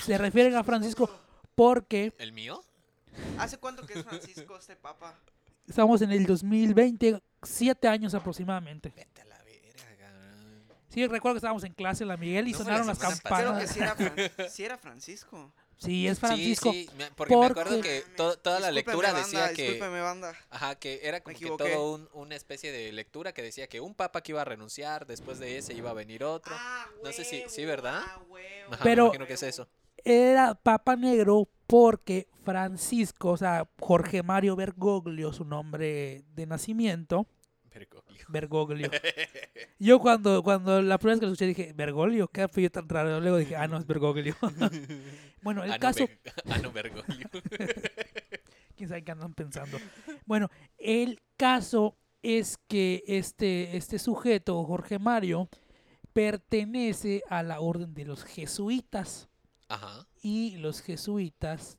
Se refieren a Francisco porque ¿El mío? ¿Hace cuánto que es Francisco este papa? estamos en el 2020, siete años aproximadamente. Vete a la verga, cabrón. Sí, recuerdo que estábamos en clase en la Miguel y No sonaron la las semana Creo que campanas. sí era, Fran- sí era Francisco. Sí, es Francisco. Sí, sí, me- porque me acuerdo porque- que to- toda la lectura banda, decía que... Discúlpeme, banda. Ajá, que era como que todo un, una especie de lectura que decía que un papa que iba a renunciar, después de ese iba a venir otro. Ah, No sé si- sí, ¿verdad? ah, huevo, Ajá, Pero- me imagino que es eso. Era Papa Negro porque Francisco, o sea, Jorge Mario Bergoglio, su nombre de nacimiento, Bergoglio. Bergoglio. Yo cuando, cuando la primera vez que lo escuché dije, Bergoglio, qué apellido tan raro. Luego dije, ah, no, es Bergoglio. bueno, el Ah, no, caso, Ber- ah, no, Bergoglio. quién sabe qué andan pensando. Bueno, el caso es que este, este sujeto, Jorge Mario, pertenece a la orden de los jesuitas. Ajá. Y los jesuitas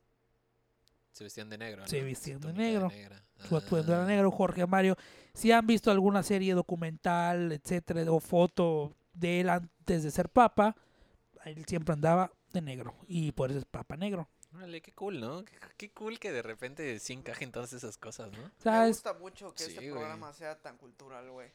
Se vestían de negro. Se ¿no? vestían de negro. negra. su Ah. negro, Jorge Mario. Si han visto alguna serie documental, etcétera, o foto de él antes de ser papa, él siempre andaba de negro y por eso es papa negro. Órale, qué cool, ¿no? Qué, qué cool que de repente sí encajen todas esas cosas, ¿no? Me gusta mucho que Sí, este güey. programa sea tan cultural, güey.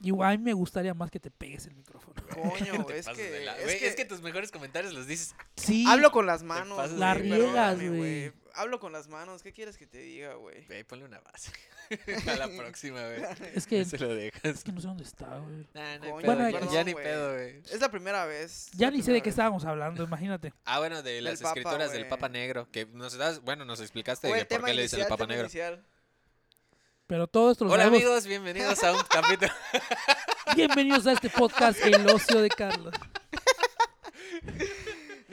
igual a mí me gustaría más que te pegues el micrófono. Coño, es que, la- es, güey, que es que tus mejores comentarios los dices. Sí, hablo con las manos. La riegas, güey. Hablo con las manos. ¿Qué quieres que te diga, güey? Güey, ponle una base. A la próxima, güey. es que, Se lo dejas. es que no sé dónde está, güey. Nah, no hay Coño, pedo, Bueno, ya- perdón, ya ni güey. pedo, güey. Es la primera vez. Ya ni sé de qué vez. estábamos hablando, imagínate. Ah, bueno, de las Papa, escrituras del. Papa Negro. Que nos das, bueno, nos explicaste de por qué le dicen el Papa Negro. inicial. Pero todo esto lo Hola sabemos. amigos, bienvenidos a un capítulo. Bienvenidos a este podcast, El Ocio de Carlos.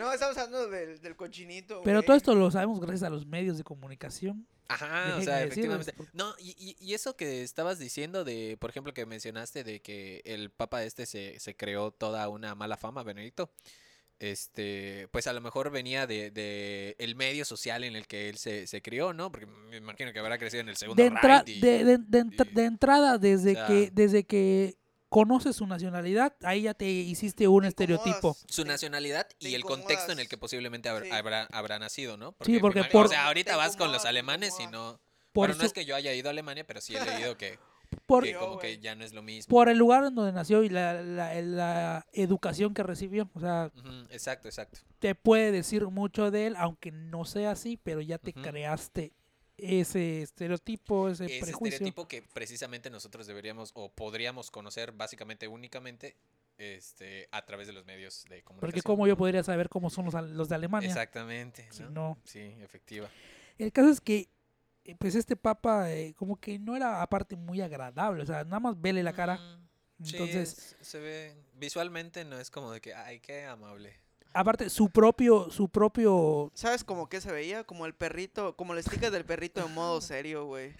No, estamos hablando del, del cochinito, Pero güey. todo esto lo sabemos gracias a los medios de comunicación. Ajá, o sea, efectivamente. No, y, y- y eso que estabas diciendo de, por ejemplo, que mencionaste de que el Papa este se, se creó toda una mala fama, Benedicto. Este, pues a lo mejor venía de, de el medio social en el que él se, se crió, ¿no? Porque me imagino que habrá crecido en el segundo de, entra- Reich y- de, de- de entra- y- de entrada, desde o sea- que desde que conoces su nacionalidad, ahí ya te hiciste un Te estereotipo. su nacionalidad y el contexto en el que posiblemente habrá, Sí. habrá, habrá nacido, ¿no? Sí, porque me imag- por- O sea, ahorita vas con los alemanes y no... Por, Bueno, no es que yo haya ido a Alemania, pero sí he leído que, por, que como que ya no es lo mismo. por el lugar en donde nació y la, la- la educación que recibió. O sea, exacto, exacto. te puede decir mucho de él, aunque no sea así, pero ya te creaste ese estereotipo, ese, ese prejuicio. estereotipo que precisamente nosotros deberíamos o podríamos conocer básicamente únicamente este a través de los medios de comunicación. Porque como yo podría saber cómo son los, los de Alemania. Exactamente, Si ¿no? no. Sí, efectiva. El caso es que, eh, pues este papa, eh, como que no era aparte muy agradable. O sea, nada más vele la cara. Mm, sí, Entonces, es- se ve visualmente no es como de que ay, qué amable. Aparte, su propio, su propio ¿Sabes como que se veía? Como el perrito, como el sticker del perrito en modo serio, güey.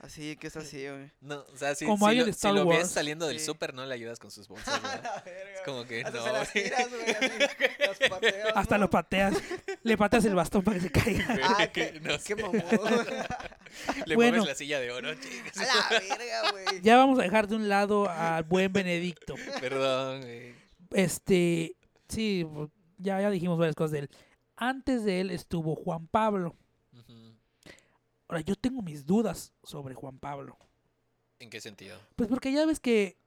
Así que es así, güey. No, o sea, si, Como si lo, si lo ves saliendo del Sí. súper no le ayudas con sus bolsas, verga. Es como que Hasta no. se las güey. tiras, güey. así, las pateas, hasta ¿no? lo pateas, le pateas el bastón para que se caiga. Ah, que no qué. Le Bueno. mueves la silla de oro, chingas. A la verga, güey. Ya vamos a dejar de un lado al buen Benedicto. Perdón, güey. Este, sí, ya, ya dijimos varias cosas de él. Antes de él estuvo Juan Pablo. Ahora, yo tengo mis dudas sobre Juan Pablo. ¿En qué sentido? Pues porque ya ves que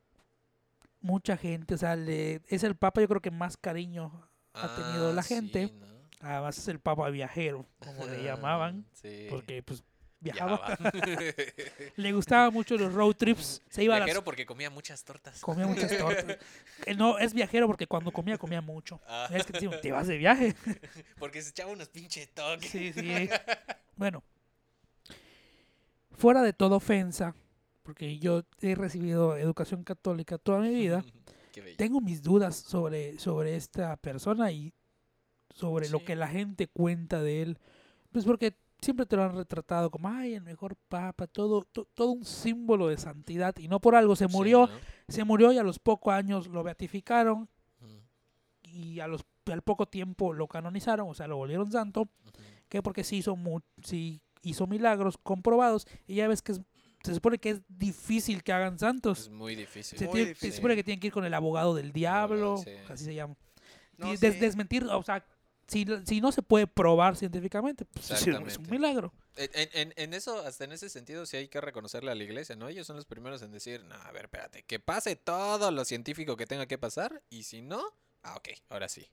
mucha gente, o sea, le- es el papa yo creo que más cariño ha tenido la Ah, sí, gente. ¿no? Además es el papa viajero, como le llamaban. Sí. Porque pues viajaba. Le gustaban mucho los road trips. Se iba a las Viajero porque comía muchas tortas. Comía muchas tortas. Eh, No, es viajero porque cuando comía, comía mucho. Ah, Es que te, digo, te vas de viaje. porque se echaba unos pinches toques. Sí, sí. Bueno, fuera de toda ofensa, porque yo he recibido educación católica toda mi vida, tengo mis dudas sobre, sobre esta persona y sobre lo que la gente cuenta de él. Pues porque siempre te lo han retratado como, ay, el mejor papa, todo, to- todo un símbolo de santidad. Y no por algo se Sí, murió, ¿no? se murió y a los pocos años lo beatificaron y a los, al poco tiempo lo canonizaron, o sea, lo volvieron santo. que porque sí hizo, mu- sí hizo milagros comprobados y ya ves que es- se supone que es difícil que hagan santos. Es muy difícil. Se, Muy tiene- se difícil. supone que tienen que ir con el abogado del diablo, sí. así se llama. No, des- sí. desmentir, o sea, si, si no se puede probar científicamente, pues es un milagro. En, en- eso, hasta en ese sentido, sí hay que reconocerle a la iglesia, ¿no? Ellos son los primeros en decir, no, a ver, espérate, que pase todo lo científico que tenga que pasar, y si no, ah, ok, ahora sí.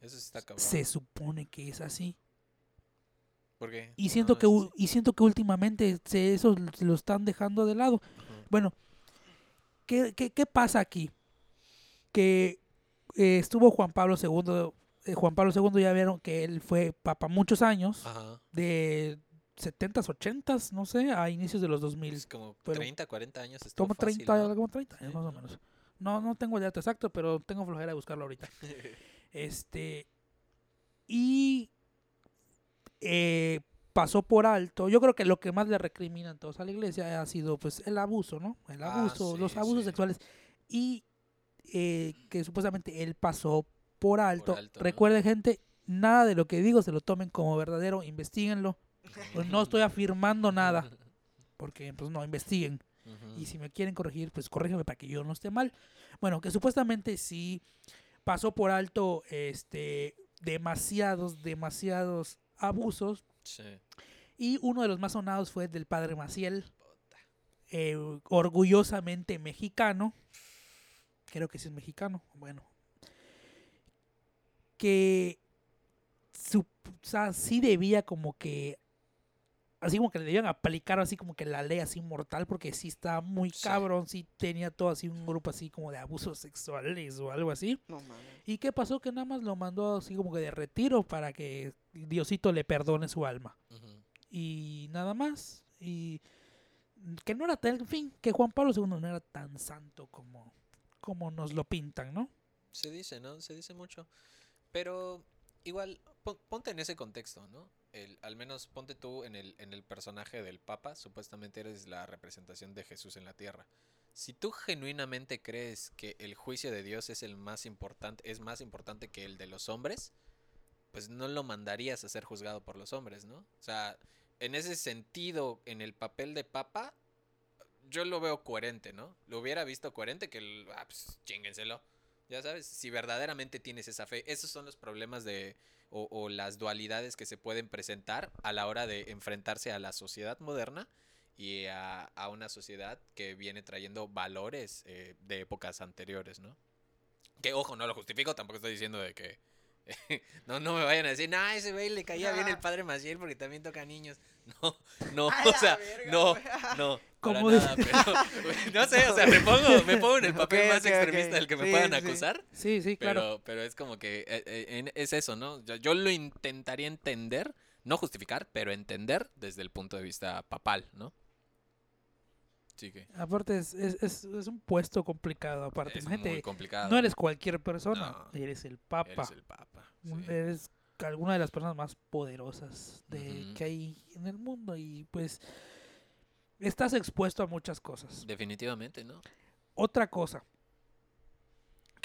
Eso sí está cabrón. Se supone que es así. ¿Por qué? Y siento, No, que, es y siento que últimamente se, eso lo están dejando de lado. Bueno, ¿qué, qué, qué pasa aquí? Que eh, estuvo Juan Pablo II. Eh, Juan Pablo II ya vieron que él fue papa muchos años, Ajá. de 70s, 80s, no sé, a inicios de los 2000. Es como pero- 30, 40 años. Como fácil, 30, ¿no? como 30 años Sí, más o menos. No, no tengo el dato exacto, pero tengo flojera de buscarlo ahorita. Este. Y eh, pasó por alto. Yo creo que lo que más le recriminan todos a la iglesia ha sido pues el abuso, ¿no? El Ah, abuso, los abusos sí. sexuales. Y eh, que supuestamente él pasó por alto. alto, ¿no? Recuerden, gente, nada de lo que digo se lo tomen como verdadero, investiguenlo. Pues no estoy afirmando nada, porque pues no, investiguen. Y si me quieren corregir, pues corrígeme para que yo no esté mal. Bueno, que supuestamente sí pasó por alto este demasiados, demasiados abusos. Sí. Y uno de los más sonados fue el del padre Maciel, eh, orgullosamente mexicano. Creo que sí es mexicano. Bueno. Que su, o sea, sí debía como que así como que le debían aplicar así como que la ley así mortal porque sí estaba muy Sí. cabrón, sí tenía todo así un grupo así como de abusos sexuales o algo así. No. ¿Y qué pasó? Que nada más lo mandó así como que de retiro para que Diosito le perdone su alma. Y nada más. Y que no era tan, en fin, que Juan Pablo II no era tan santo como, como nos lo pintan, ¿no? Se dice, ¿no? Se dice mucho. Pero igual, pon- ponte en ese contexto, ¿no? El, al menos ponte tú en el, en el personaje del Papa. Supuestamente eres la representación de Jesús en la tierra. Si tú genuinamente crees que el juicio de Dios es el más importante, es más importante que el de los hombres, pues no lo mandarías a ser juzgado por los hombres, ¿no? O sea, en ese sentido, en el papel de Papa, yo lo veo coherente, ¿no? Lo hubiera visto coherente que, ah, pues. Ya sabes, si verdaderamente tienes esa fe, esos son los problemas de o, o las dualidades que se pueden presentar a la hora de enfrentarse a la sociedad moderna y a, a una sociedad que viene trayendo valores eh, de épocas anteriores, ¿no? Que ojo, no lo justifico, tampoco estoy diciendo de que no, no me vayan a decir, nah, ese güey le caía bien el padre Maciel porque también toca niños. No, no, o sea, verga, no, no, para Como nada, pero, no sé, o sea, me pongo, me pongo en el papel más extremista del que me Sí, puedan sí. acusar. Sí, sí, claro. Pero, pero es como que eh, eh, es eso, ¿no? Yo, yo lo intentaría entender, no justificar, pero entender desde el punto de vista papal, ¿no? Sí que Aparte es, es, es, es un puesto complicado. Aparte, es imagínate, muy complicado. no eres cualquier persona, No, eres el papa. Eres el papa. un- sí. Eres alguna de las personas más poderosas de, que hay en el mundo y pues estás expuesto a muchas cosas. Definitivamente, ¿no? Otra cosa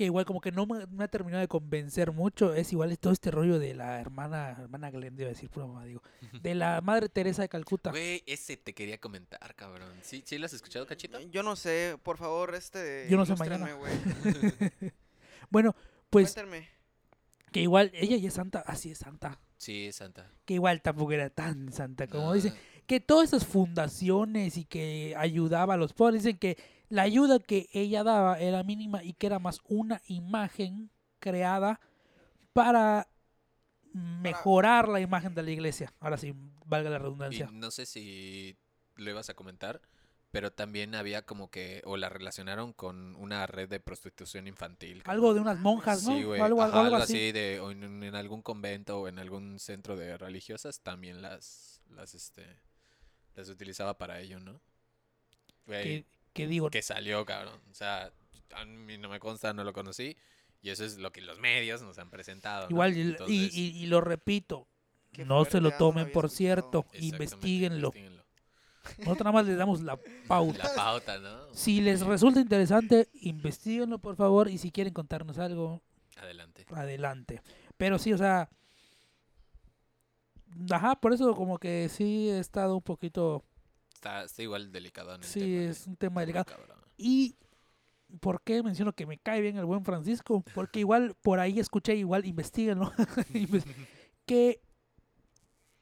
que igual como que no me, me ha terminado de convencer mucho es igual todo este rollo de la hermana, hermana Glenda, iba a decir pura mamá, digo, de la Madre Teresa de Calcuta. Güey, ese te quería comentar, cabrón. ¿Sí, ¿sí lo has escuchado, cachito? Yo no sé, por favor, este. Yo no sé mañana. güey. Bueno, pues Cuéntenme. que igual ella ya es santa, así es santa, Sí, es santa. que igual tampoco era tan santa como Ah, dicen. que todas esas fundaciones y que ayudaba a los pobres, dicen que la ayuda que ella daba era mínima y que era más una imagen creada para mejorar la imagen de la iglesia. Ahora sí, valga la Y redundancia. no sé si lo ibas a comentar, pero también había como que, o la relacionaron con una red de prostitución infantil. Algo como- de unas monjas, ¿no? Sí, güey. algo, ajá, algo algo así. así de, o en, en algún convento o en algún centro de religiosas también las, las, este, las utilizaba para ello, ¿no? Güey, Que, digo, que salió, cabrón. O sea, a mí no me consta, no lo conocí. Y eso es lo que los medios nos han presentado. ¿no? igual, y, y- lo repito, Qué no se lo no tomen por cierto, investiguenlo. investíguenlo. Nosotros nada más les damos la pauta. La pauta, ¿no? Si les resulta interesante, investiguenlo por favor y si quieren contarnos algo, Adelante. adelante. Pero sí, o sea, ajá, por eso como que sí he estado un poquito, Está, está igual delicado en el sí, tema. es un tema delicado. Cabrón. Y ¿por qué menciono que me cae bien el buen Francisco? Porque igual por ahí escuché, igual investiguenlo, inves- que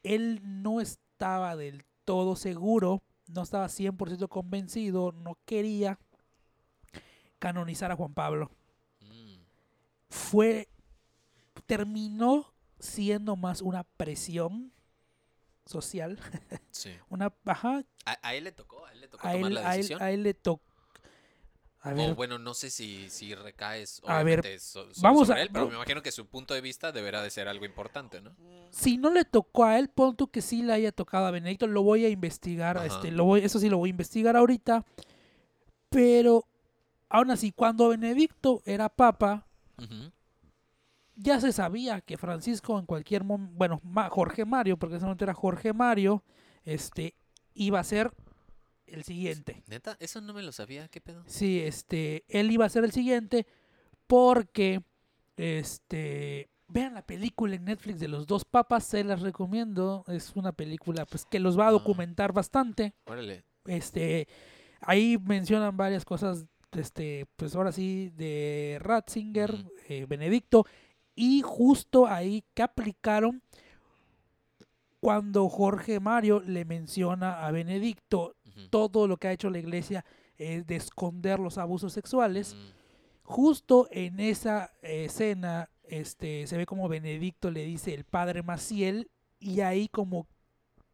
él no estaba del todo seguro, no estaba 100% convencido, no quería canonizar a Juan Pablo. Mm, Fue, terminó siendo más una presión social, sí. una, ajá, A, a él le tocó, a él le tocó a tomar él, la a él, decisión. a él le tocó. A ver, O bueno, no sé si, si recaes A ver, obviamente so- so- vamos sobre a- él, pero me imagino que su punto de vista deberá de ser algo importante, ¿no? Si no le tocó a él, pon tú que sí le haya tocado a Benedicto, lo voy a investigar, Ajá. este, lo voy, eso sí lo voy a investigar ahorita, pero aún así, cuando Benedicto era papa, Ujú. Ya se sabía que Francisco en cualquier momento, bueno, Jorge Mario, porque ese momento era Jorge Mario, este, iba a ser el siguiente. Neta, eso no me lo sabía, ¿qué pedo? Sí, este, él iba a ser el siguiente porque, este, vean la película en Netflix de los dos papas, se las recomiendo, es una película pues que los va a Ah. documentar bastante, Órale. este, ahí mencionan varias cosas, este, pues ahora sí, de Ratzinger, eh, Benedicto, y justo ahí que aplicaron cuando Jorge Mario le menciona a Benedicto todo lo que ha hecho la iglesia es de esconder los abusos sexuales. Mm, Justo en esa eh, escena este, se ve como Benedicto le dice el padre Maciel y ahí como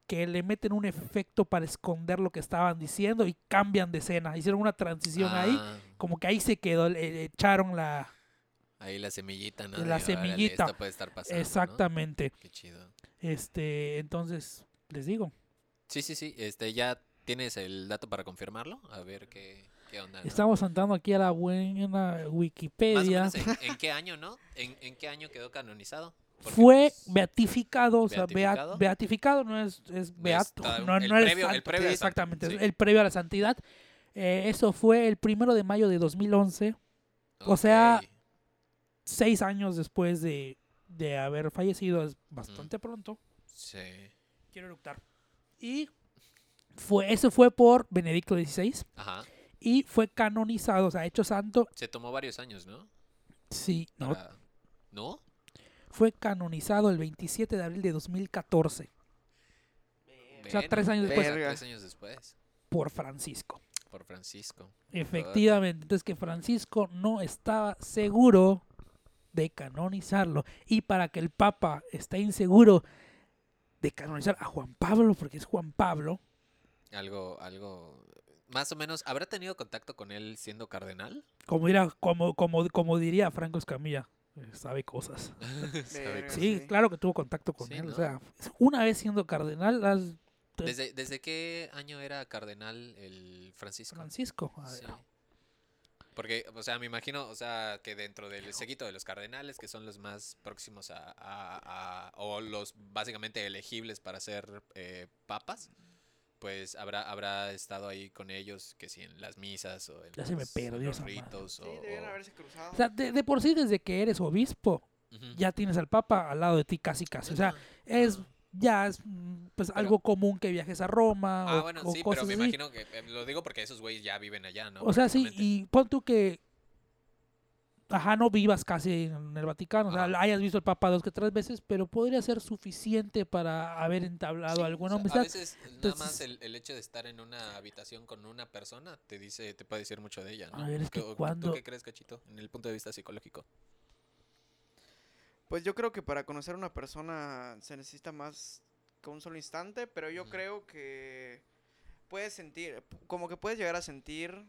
que le meten un efecto para esconder lo que estaban diciendo y cambian de escena. Hicieron una transición ahí, ah, como que ahí se quedó, eh, echaron la... Ahí la semillita, ¿no? La De, órale, semillita. esto puede estar pasando, ¿no? Exactamente. Qué chido. Este, entonces, les digo, Sí, sí, sí. Este, ¿ya tienes el dato para confirmarlo? A ver qué, qué onda, ¿no? estamos andando aquí a la buena Más o Wikipedia. menos, ¿en, en qué año, no? ¿En, en qué año quedó canonizado? Porque, fue pues, beatificado, o sea, bea- ¿Beatificado? beatificado no es, es beato, no, el no es previo- el santo, previo sí, exactamente, es el previo a la santidad. Eh, eso fue el primero de mayo de 2011, o sea. Seis años después de, de haber fallecido, es bastante pronto. Sí. Quiero eructar. Y fue, eso fue por Benedicto XVI Ajá. y fue canonizado, o sea, hecho santo, Se tomó varios años, ¿no? sí, no, Para- ¿No? fue canonizado el 27 de abril de 2014 O sea, tres años después. Tres años después. por Francisco. Por Francisco. Efectivamente, entonces que Francisco no estaba seguro de canonizarlo. Y para que el Papa esté inseguro de canonizar a Juan Pablo, porque es Juan Pablo, Algo, algo. Más o menos. ¿Habrá tenido contacto con él siendo cardenal? como, dirá, como, como, como diría Franco Escamilla, eh, sabe cosas. Sabe Verga. cosas. Sí, sí. claro que tuvo contacto con Sí, él. O sea, una vez siendo cardenal, las- ¿Desde, ¿Desde qué año era cardenal el Francisco? Francisco. a Sí. Porque, o sea, me imagino, o sea, que dentro del seguito de los cardenales, que son los más próximos a, a- a- o los básicamente elegibles para ser eh, papas, pues habrá, habrá estado ahí con ellos, que si en las misas o en Ya se me los- perdió los esa madre. ritos. Sí, o- debieron o- haberse cruzado. O sea, de, de por sí, desde que eres obispo, ya tienes al Papa al lado de ti casi casi. O sea, es. Ya es mm, pues Pero- algo común que viajes a Roma Ah, o, bueno, o sí, pero cosas me así. imagino que, eh, lo digo porque esos güeyes ya viven allá, ¿no? o sea, sí, y pon tú que ajá, no vivas casi en el Vaticano, o sea, hayas visto al Papa dos que tres veces, pero podría ser suficiente para haber entablado Sí, alguna o sea, amistad. A veces nada Entonces- más el, el hecho de estar en una habitación con una persona te dice, te puede decir mucho de ella, ¿no? A ver, es que ¿Tú- ¿Tú cuando- qué crees, Cachito? En el punto de vista psicológico. Pues yo creo que para conocer a una persona se necesita más que un solo instante, pero yo creo que puedes sentir, como que puedes llegar a sentir...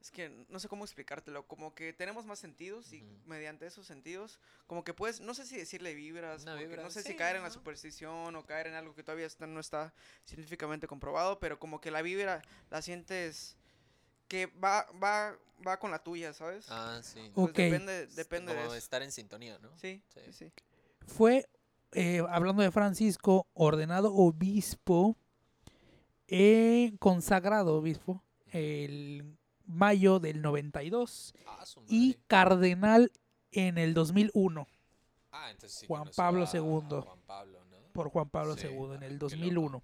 Es que no sé cómo explicártelo, como que tenemos más sentidos y mediante esos sentidos, como que puedes, no sé si decirle vibras, vibra, no sé si caer en la superstición o caer en algo que todavía está- no está científicamente comprobado, pero como que la vibra la sientes que va, va, va con la tuya, ¿sabes? Ah, sí. Pues Ok. depende, depende de Como eso. estar en sintonía, ¿no? Sí, Sí. sí, sí. Fue, eh, hablando de Francisco, ordenado obispo, eh, consagrado obispo, el mayo del 92 Ah, su y cardenal en el 2001 Ah, entonces sí Juan Pablo II. Juan Pablo, ¿no? por Juan Pablo Sí, II en ah, el qué 2001.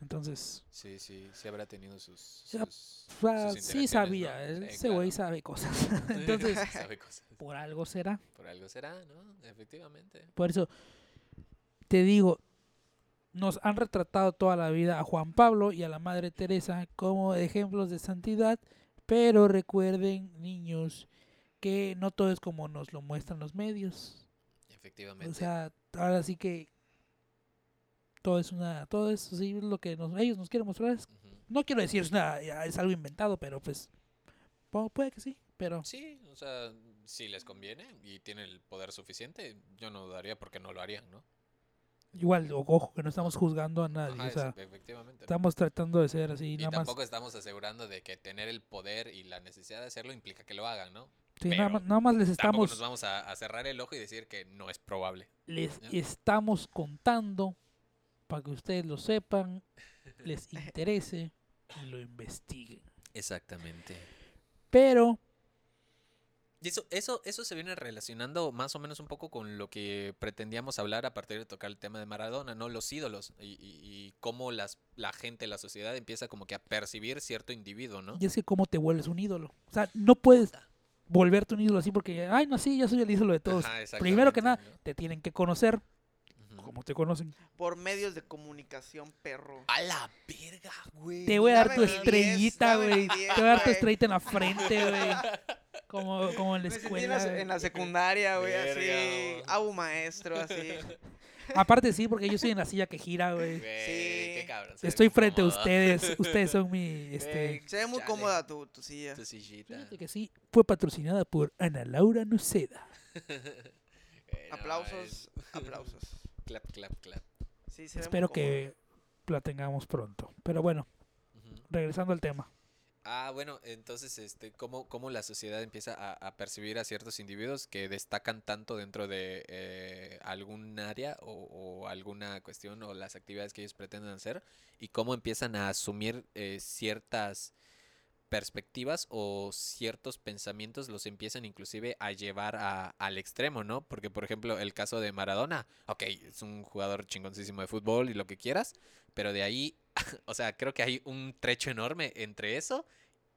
Entonces, Sí, sí, sí habrá tenido sus. Ya, sus- o sea, sus sí sabía, ¿no? ese güey claro. sabe cosas. Entonces, Sabe cosas. por algo será. Por algo será, ¿no? Efectivamente. Por eso te digo, nos han retratado toda la vida a Juan Pablo y a la Madre Teresa como ejemplos de santidad, pero recuerden, niños, que no todo es como nos lo muestran los medios. Efectivamente. O sea, ahora sí que todo es una, todo es sí, lo que nos- ellos nos quieren mostrar. es- no quiero decir es, una- es algo inventado, pero pues pu- puede que sí, pero Sí, o sea, si les conviene y tienen el poder suficiente, yo no dudaría porque no lo harían, ¿no? igual, ojo, que no estamos juzgando a nadie, Ajá, o sea, efectivamente. estamos tratando de ser así, Y nada más. tampoco estamos asegurando de que tener el poder y la necesidad de hacerlo implica que lo hagan, ¿no? Sí, nada, más nada más les estamos, nos vamos a, a cerrar el ojo y decir que no es probable. les estamos contando para que ustedes lo sepan, les interese y lo investiguen. Exactamente. Pero, Y eso, eso, eso se viene relacionando más o menos un poco con lo que pretendíamos hablar a partir de tocar el tema de Maradona, ¿no? Los ídolos y, y- y cómo las, la gente, la sociedad empieza como que a percibir cierto individuo, ¿no? y es que cómo te vuelves un ídolo. O sea, no puedes volverte un ídolo así porque, ay, no, sí, yo soy el ídolo de todos. Ajá, Primero que nada, te tienen que conocer como te conocen. Por medios de comunicación, perro. A la verga, güey. Te voy a dar tu estrellita, güey. Te voy a dar tu estrellita en la frente, güey. Como, como en la Me sentí en escuela. la, en la secundaria, güey, así. Abu maestro, así. Aparte sí, porque yo estoy en la silla que gira, güey. Sí. qué cabrón. Estoy frente a ustedes. Ustedes son mi, este... Se ve muy chale. cómoda tu, tu silla. Tu sillita. Fíjate que sí, fue patrocinada por Ana Laura Nuceda. Eh, no, Aplausos, es- aplausos. Clap, clap, clap. Sí, se ve muy Espero que la tengamos pronto. Pero bueno, regresando al tema. Ah, bueno, entonces, este, ¿cómo, cómo la sociedad empieza a, a percibir a ciertos individuos que destacan tanto dentro de eh, algún área o, o alguna cuestión o las actividades que ellos pretenden hacer y cómo empiezan a asumir eh, ciertas perspectivas o ciertos pensamientos los empiezan inclusive a llevar a- al extremo, ¿no? Porque, por ejemplo, el caso de Maradona, ok, es un jugador chingoncísimo de fútbol y lo que quieras, pero de ahí, o sea, creo que hay un trecho enorme entre eso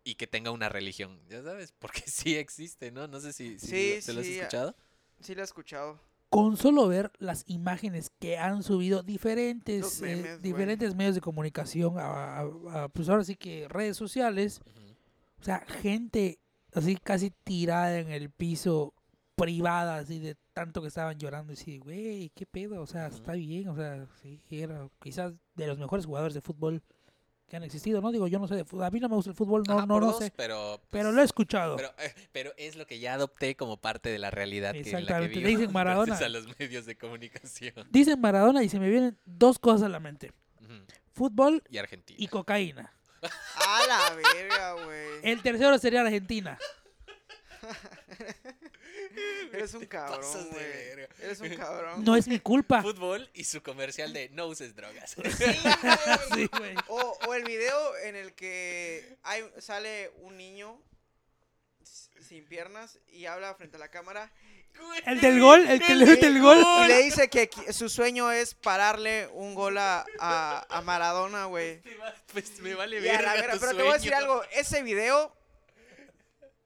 y que tenga una religión, ya sabes, porque sí existe, ¿no? No sé si, si Sí, lo- ¿se lo has sí, escuchado. Sí, lo he escuchado. Con solo ver las imágenes que han subido diferentes, eh, diferentes medios de comunicación, a, a- a, pues ahora sí que redes sociales. O sea, gente así casi tirada en el piso, privada, así de tanto que estaban llorando, y así, güey, qué pedo, o sea, está bien, o sea, sí, era quizás de los mejores jugadores de fútbol que han existido, ¿no? Digo, yo no sé de fútbol, a mí no me gusta el fútbol, no, Ajá, no, por no dos, sé, pero, pero pues, lo he escuchado. Pero, eh, pero es lo que ya adopté como parte de la realidad que, en la que Exactamente, dicen Maradona. gracias a los medios de comunicación. Dicen Maradona y se me vienen dos cosas a la mente, fútbol Y Argentina. y cocaína. A la verga, güey. El tercero sería Argentina. Eres un cabrón, güey. Eres un cabrón. No es mi culpa. Fútbol y su comercial de no uses drogas. Sí, güey. Sí. O, o el video en el que hay, sale un niño sin piernas y habla frente a la cámara El del gol, el que le mete el gol. y le dice que su sueño es pararle un gol a, a, a Maradona, güey. Pues me vale tu Pero te voy a decir algo, ese video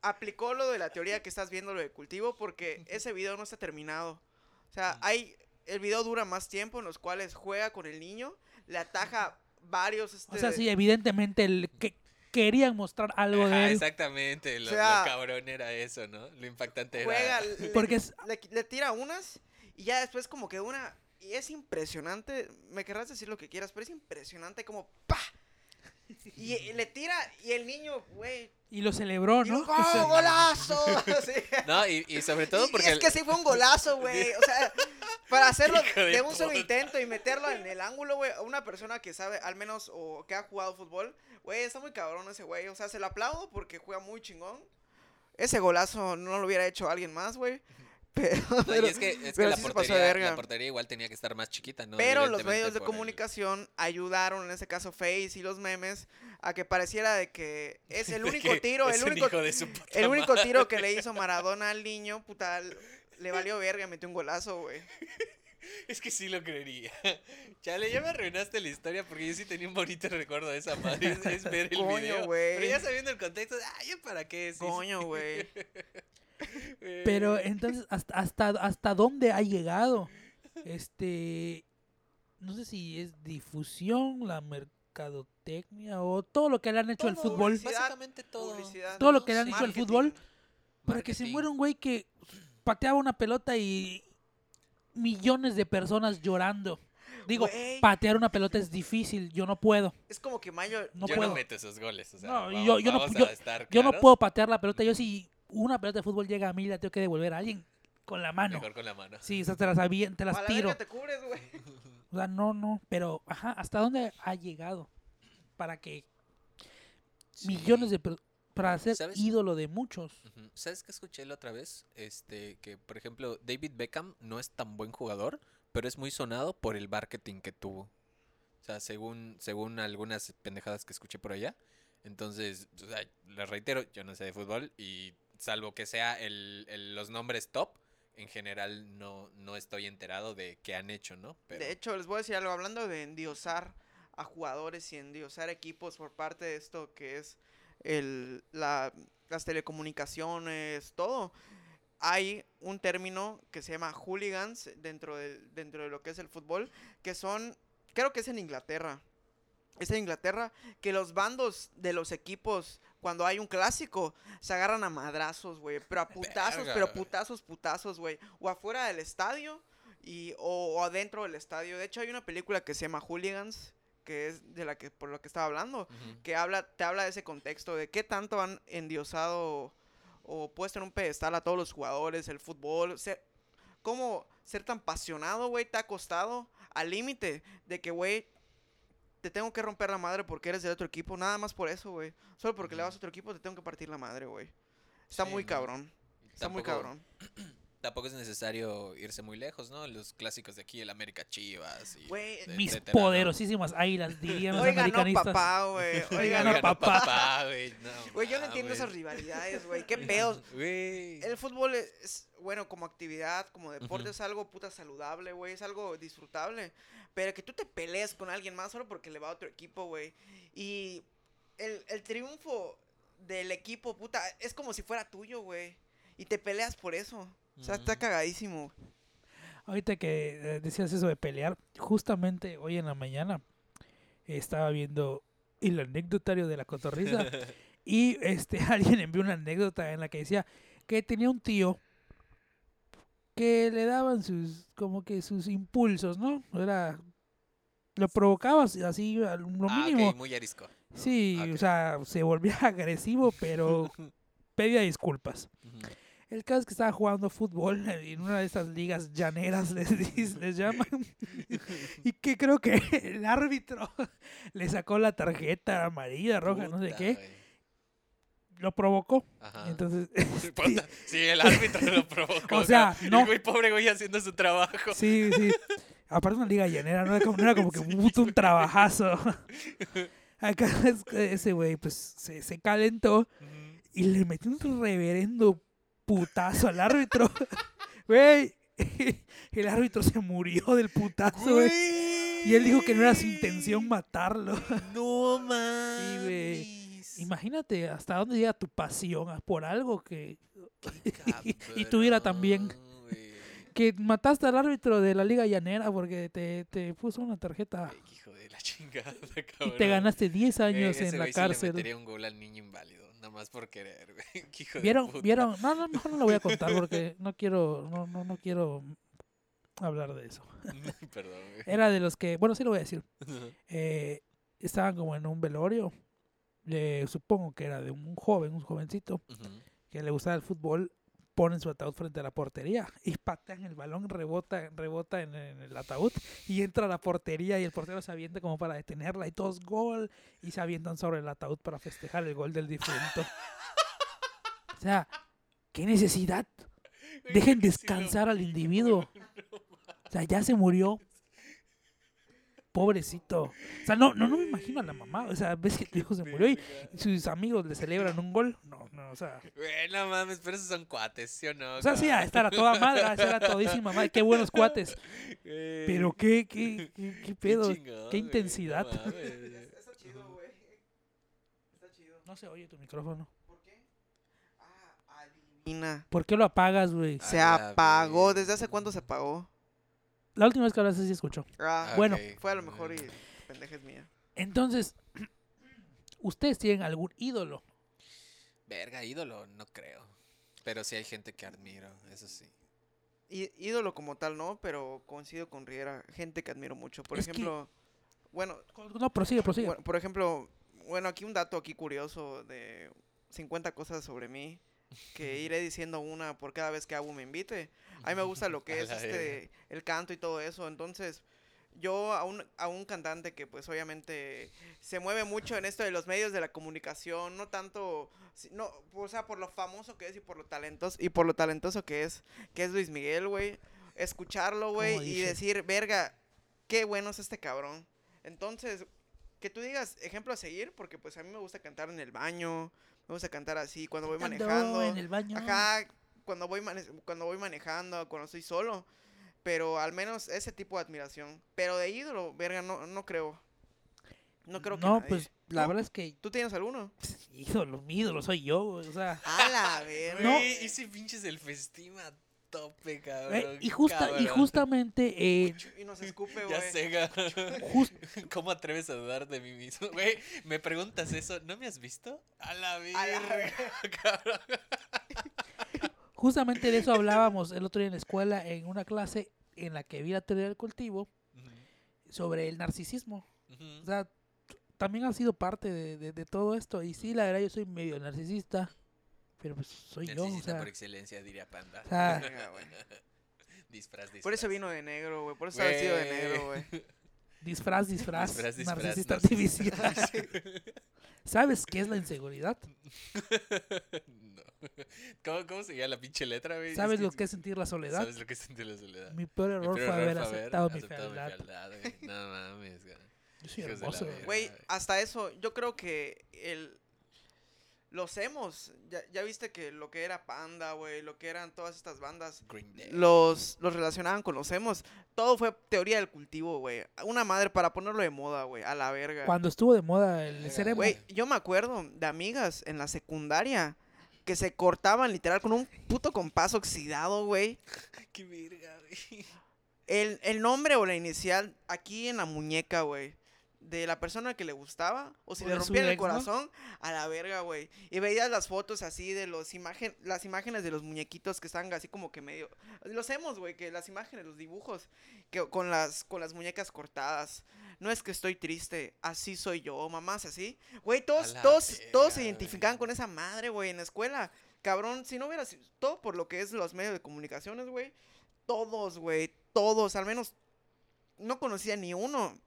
aplicó lo de la teoría que estás viendo, lo de cultivo, porque ese video no está terminado. O sea, hay, el video dura más tiempo en los cuales juega con el niño, le ataja varios... O Este, sea, sí, evidentemente el que querían mostrar algo Ajá, de él. exactamente, lo, O sea, lo cabrón era eso, ¿no? Lo impactante era... Juega, le, Porque es- le, le tira unas y ya después como que una... Y es impresionante, me querrás decir lo que quieras, pero es impresionante como ¡pa! Y le tira y el niño, güey... Y lo celebró, y ¿no? ¡Oh, golazo! Sí. No, y, y sobre todo porque... y es que sí fue un golazo, güey. O sea, para hacerlo de un solo intento y meterlo en el ángulo, güey. Una persona que sabe, al menos, o que ha jugado fútbol, güey, está muy cabrón ese güey. O sea, se lo aplaudo porque juega muy chingón. Ese golazo no lo hubiera hecho alguien más, güey. Pero, No, y pero, es que, es que pero la, sí de portería, verga. la portería igual tenía que estar más chiquita, ¿no? pero los medios de el- comunicación ayudaron, en ese caso Face y los memes, a que pareciera de que es el único tiro, el único El único madre. tiro que le hizo Maradona al niño, puta, le valió verga, metió un golazo, güey. Es que sí lo creería. Chale, ya me arruinaste la historia porque yo sí tenía un bonito recuerdo de esa madre. Es, es ver el Coño, video. Pero ya sabiendo el contexto, ah, ¿ya para qué? Sí. Coño, güey. Pero entonces, ¿hasta, hasta, ¿hasta dónde ha llegado? Este, no sé si es difusión, la mercadotecnia o todo lo que le han hecho al fútbol. Básicamente todo. publicidad. Todo lo que le han Sí. hecho al fútbol para que se muera un güey que pateaba una pelota y millones de personas llorando. Digo, patear una pelota es difícil, yo no puedo. Es como que Mayo. No yo puedo. no meto esos goles. O sea, No, vamos- yo- yo no- yo- estar Yo no puedo patear la pelota, yo si una pelota de fútbol llega a mí la tengo que devolver a alguien con la mano. Mejor con la mano. Sí, o sea, te las, avien- te A las la tiro. verga te cubres, güey. O sea, no, no, pero, ajá, ¿hasta dónde ha llegado? Para que millones de para ser ¿Sabes? ídolo de muchos. ¿Sabes qué escuché la otra vez? Este, que por ejemplo, David Beckham no es tan buen jugador, pero es muy sonado por el marketing que tuvo. O sea, según, según algunas pendejadas que escuché por allá. Entonces, o sea, les reitero, yo no sé de fútbol y salvo que sea el, los nombres top, en general no, no estoy enterado de qué han hecho, ¿no? De hecho, les voy a decir algo. Hablando de endiosar a jugadores y endiosar equipos por parte de esto que es el, la, las telecomunicaciones, todo. Hay un término que se llama hooligans dentro de, dentro de lo que es el fútbol, que son, creo que es en Inglaterra. Es en Inglaterra que los bandos de los equipos, cuando hay un clásico, se agarran a madrazos, güey. Pero a putazos, Verga, pero putazos, putazos, güey. O afuera del estadio y, o, o adentro del estadio. De hecho, hay una película que se llama Hooligans, que es de la que por lo que estaba hablando, que habla, te habla de ese contexto, de qué tanto han endiosado o puesto en un pedestal a todos los jugadores, el fútbol, ser, cómo ser tan apasionado, güey, te ha costado al límite de que, güey, te tengo que romper la madre porque eres del otro equipo, nada más por eso, güey. Solo porque le vas a otro equipo te tengo que partir la madre, güey. Está Sí, muy no. cabrón. Está muy cabrón. Tampoco es necesario irse muy lejos, ¿no? Los clásicos de aquí, el América Chivas. Y Güey, Mis etcétera, ¿no? poderosísimas águilas, dirían los Oiga, no, americanistas. papá, güey. Oiga, no, no, papá. güey. No, Güey, yo no entiendo esas rivalidades, güey. Qué pedos. El fútbol es, es, bueno, como actividad, como deporte, es algo puta saludable, güey. Es algo disfrutable. Pero que tú te pelees con alguien más solo porque le va a otro equipo, güey. Y el, el triunfo del equipo, puta, es como si fuera tuyo, güey. Y te peleas por eso. O sea, está cagadísimo. Ahorita que eh, decías eso de pelear, justamente hoy en la mañana estaba viendo el anecdotario de la cotorriza y este alguien envió una anécdota en la que decía que tenía un tío que le daban sus como que sus impulsos, ¿no? Era lo provocaba así a lo Ah, ok, mínimo. muy arisco. ¿no? Sí, Ah, o sea, se volvía agresivo, pero pedía disculpas. El caso es que estaba jugando fútbol en una de esas ligas llaneras, les, les llaman. y que creo que el árbitro le sacó la tarjeta amarilla, roja, no sé qué. Lo provocó. Ajá. Entonces, Puta, sí, el árbitro lo provocó. O sea, el no. güey pobre güey haciendo su trabajo. sí, sí. Aparte una liga llanera, no era como, no era como que puto un trabajazo. Acá es que ese güey pues se, se calentó y le metió un reverendo putazo al árbitro. Güey, el árbitro se murió del putazo, güey. Y él dijo que no era su intención matarlo. No mames. güey. Imagínate hasta dónde llega tu pasión ah, por algo que... Y tuviera también. que mataste al árbitro de la Liga Llanera porque te, te puso una tarjeta hijo de la chingada, y te ganaste 10 Ey, años en la sí le cárcel. metería un gol al niño inválido, nada más por querer, güey. Hijo de ¿Vieron? puta. ¿Vieron? No, no, mejor no lo voy a contar porque no quiero, no, no, no quiero hablar de eso. Perdón, güey. Era de los que, bueno, sí lo voy a decir. eh, estaban como en un velorio. eh, supongo que era de un joven, un jovencito, que le gustaba el fútbol. Ponen su ataúd frente a la portería y patean el balón, rebota, rebota en, en el ataúd y entra a la portería y el portero se avienta como para detenerla y todos gol y se avientan sobre el ataúd para festejar el gol del difunto. o sea, ¿qué necesidad? Dejen descansar al vi, individuo. O sea, ya se murió. Pobrecito. O sea, no, no, no me imagino a la mamá. O sea, ves que el hijo se murió y sus amigos le celebran un gol. No, no, o sea. Güey, no mames, pero esos son cuates, ¿sí o no? O sea, sí, ah, esta era toda madre, esta era todísima madre. Qué buenos cuates. Pero qué, qué, qué, qué pedo. qué intensidad. Está chido, güey. Está chido. No se oye tu micrófono. ¿Por qué? Ah, adivina. ¿Por qué lo apagas, güey? Se A la apagó. ¿Desde hace cuánto se apagó? La última vez que hablaste sí escuchó. Ah, Bueno. Fue a lo mejor y pendeja es mía. Entonces, ¿ustedes tienen algún ídolo? Verga, ídolo, no creo. Pero sí hay gente que admiro, eso sí. Í- ídolo como tal, no, pero coincido con Riera. Gente que admiro mucho. Por Es que- ejemplo, bueno, No, prosigue, prosigue. bueno, por ejemplo, bueno, aquí un dato aquí curioso de 50 cosas sobre mí que iré diciendo una por cada vez que Abu me invite. A mí me gusta lo que es este el canto y todo eso, entonces yo a un, a un cantante que pues obviamente se mueve mucho en esto de los medios de la comunicación, no tanto, si- no, o sea, por lo famoso que es y por lo talentoso y por lo talentoso que es, que es Luis Miguel, güey. Escucharlo, güey, y decir, verga, qué bueno es este cabrón. Entonces, que tú digas ejemplo a seguir, porque pues a mí me gusta cantar en el baño, me gusta cantar así cuando voy Ando manejando. en el baño. Ajá, cuando voy, mane- cuando voy manejando, cuando estoy solo. Pero al menos ese tipo de admiración. Pero de ídolo, verga, no, no creo. No creo que No, nadie. pues la ¿No? verdad es que ¿Tú tienes alguno? ídolo, mi ídolo soy yo, o sea. A la verga. No. Ese pinche es el festima tope, cabrón. eh, y, justa, y cabrón. justamente, eh, Y nos escupe, Ya güey. sé, cabrón. jus- ¿Cómo atreves a dudar de mí mismo? Güey, me preguntas eso, ¿no me has visto? A la A la verga, cabrón. justamente de eso hablábamos el otro día en la escuela, en una clase en la que vi la teoría del cultivo, sobre el narcisismo. O sea, también ha sido parte de, de- de todo esto. Y sí, la verdad, yo soy medio narcisista, pero pues soy yo, o Narcisista sea. por excelencia, diría Panda. o sea, Verga, güey. disfraz, disfraz. Por eso vino de negro, güey. Por eso está vestido de negro, güey. disfraz, disfraz, Disfraz, disfraz, narcisista artificial. ¿Sabes qué es la inseguridad? no. ¿Cómo, ¿Cómo se llama la pinche letra, güey? ¿Sabes lo que es sentir la soledad? ¿Sabes lo que es sentir la soledad? Mi peor Mi error fue haber aceptado mi aceptado fealdad. fealdad, güey. No mames, güey. Yo soy hermoso. verga. Güey, hasta eso, yo creo que el... Los hemos, ya, ya viste que lo que era Panda, güey, lo que eran todas estas bandas, Green Day. los, los relacionaban con los emos. Todo fue teoría del cultivo, güey. Una madre para ponerlo de moda, güey, a la verga. Cuando estuvo de moda el ser emo, Güey, yo me acuerdo de amigas en la secundaria que se cortaban literal con un puto compás oxidado, güey. Qué verga, güey. El, el nombre o la inicial aquí en la muñeca, güey. De la persona que le gustaba. O si O le rompían el ex, ¿no? corazón, a la verga, güey. Y veías las fotos así de los imagen, las imágenes de los muñequitos que están así como que medio. Los hemos, güey, que las imágenes, los dibujos, que con las, con las muñecas cortadas. No es que estoy triste, así soy yo, mamás, así. Güey, todos, todos, todos se identificaban con esa madre, güey, en la escuela. Cabrón, si no hubiera sido todo por lo que es los medios de comunicaciones, güey. Todos, güey, todos, al menos no conocía ni uno.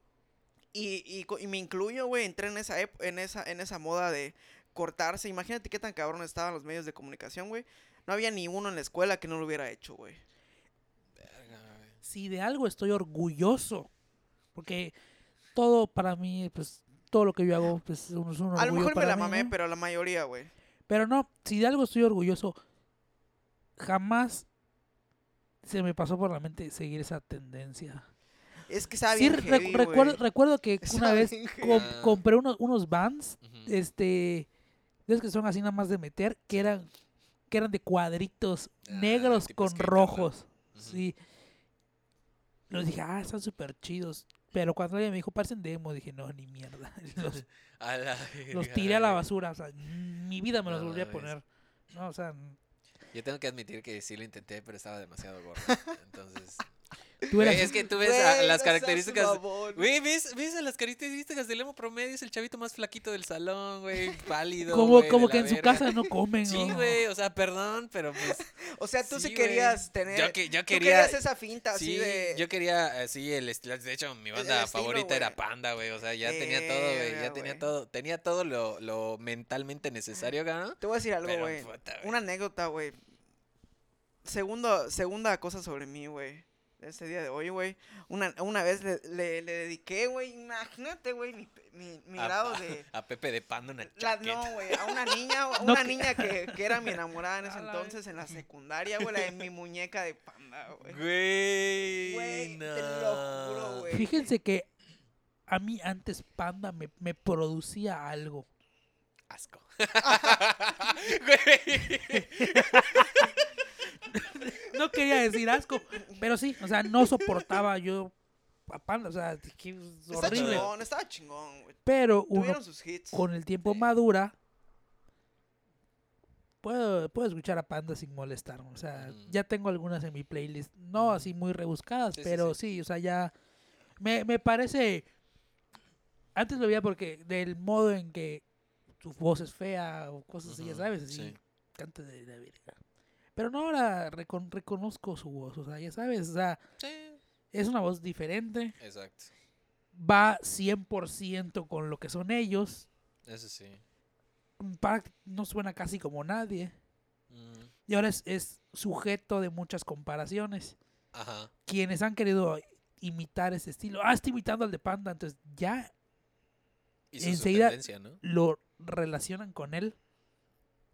Y, y, me incluyo, güey, entré en esa, en, esa, en esa moda de cortarse. Imagínate qué tan cabrón estaban los medios de comunicación, güey. No había ni uno en la escuela que no lo hubiera hecho, güey. Verga, güey. si de algo estoy orgulloso, porque todo para mí, pues todo lo que yo hago, pues es un, es un A lo orgullo mejor me la mí, mamé, ¿no? pero la mayoría, güey. Pero no, si de algo estoy orgulloso, jamás se me pasó por la mente seguir esa tendencia. Es que estaba Sí, bien recu- heavy, recuerdo, recuerdo que una vez compré unos, unos Vans, Ujú. este, de que son así nada más de meter, que eran, que eran de cuadritos Ah, negros con rojos. Sí. Los dije, ah, están súper chidos. Pero cuando alguien me dijo, parecen demo, dije, no, ni mierda. Los, A la los tiré a la basura. O sea, mi vida me los No volví a poner. No, o sea, Yo tengo que admitir que sí lo intenté, pero estaba demasiado gordo. Entonces. Tú Güey, eras. es que tú ves Güey, a- no las características. Güey, ¿ves, ves a las características del emo promedio? Es el chavito más flaquito del salón, güey. Pálido. como güey, como que en su casa no comen. Sí, ¿no? güey, o sea, perdón, pero pues. O sea, tú sí, Sí, querías tener. Yo, que, yo tú quería. querías esa finta así Sí, de. yo quería, así el estilo. De hecho, mi El banda estilo, favorita era. Panda, güey. O sea, ya tenía todo, güey. Ya tenía todo. Tenía todo lo, lo mentalmente necesario, ¿no? Te voy a decir algo, Pero, güey. puta, güey. Una anécdota, güey. Segundo, segunda cosa sobre mí, güey. Ese día de hoy, güey. Una, una vez le, le, le dediqué, güey. Imagínate, güey, mi, mi, mi A- grado de. A Pepe de Panda una La, no, güey, a una niña, a una que- niña que, que era mi enamorada en ese entonces, en la secundaria, güey, la de mi muñeca de panda, güey. Güey, Güey, te lo juro, no. güey. Fíjense que a mí antes Panda me, me producía algo. Asco. Güey. No quería decir asco, pero sí, o sea, no soportaba yo a Panda, o sea, que es Está horrible. chingón, estaba chingón, güey. Pero uno Tuvieron sus hits. con el tiempo madura, puedo, puedo escuchar a Panda sin molestar. O sea, Ujú. ya tengo algunas en mi playlist, no así muy rebuscadas, Sí, sí, pero sí. o sea, ya me, me parece... Antes lo veía porque del modo en que su voz es fea o cosas así, ya Ujú, sabes, así, sí. canta de la verga. Pero no ahora recon- reconozco su voz, o sea, ya sabes, o sea, Sí, es una voz diferente, exacto. va 100% con lo que son ellos, Eso sí. Pac no suena casi como nadie. Mm, Y ahora es, es sujeto de muchas comparaciones. Ajá. Quienes han querido imitar ese estilo. Ah, está imitando al de Panda. Entonces ya Enseguida- ¿no? lo relacionan con él.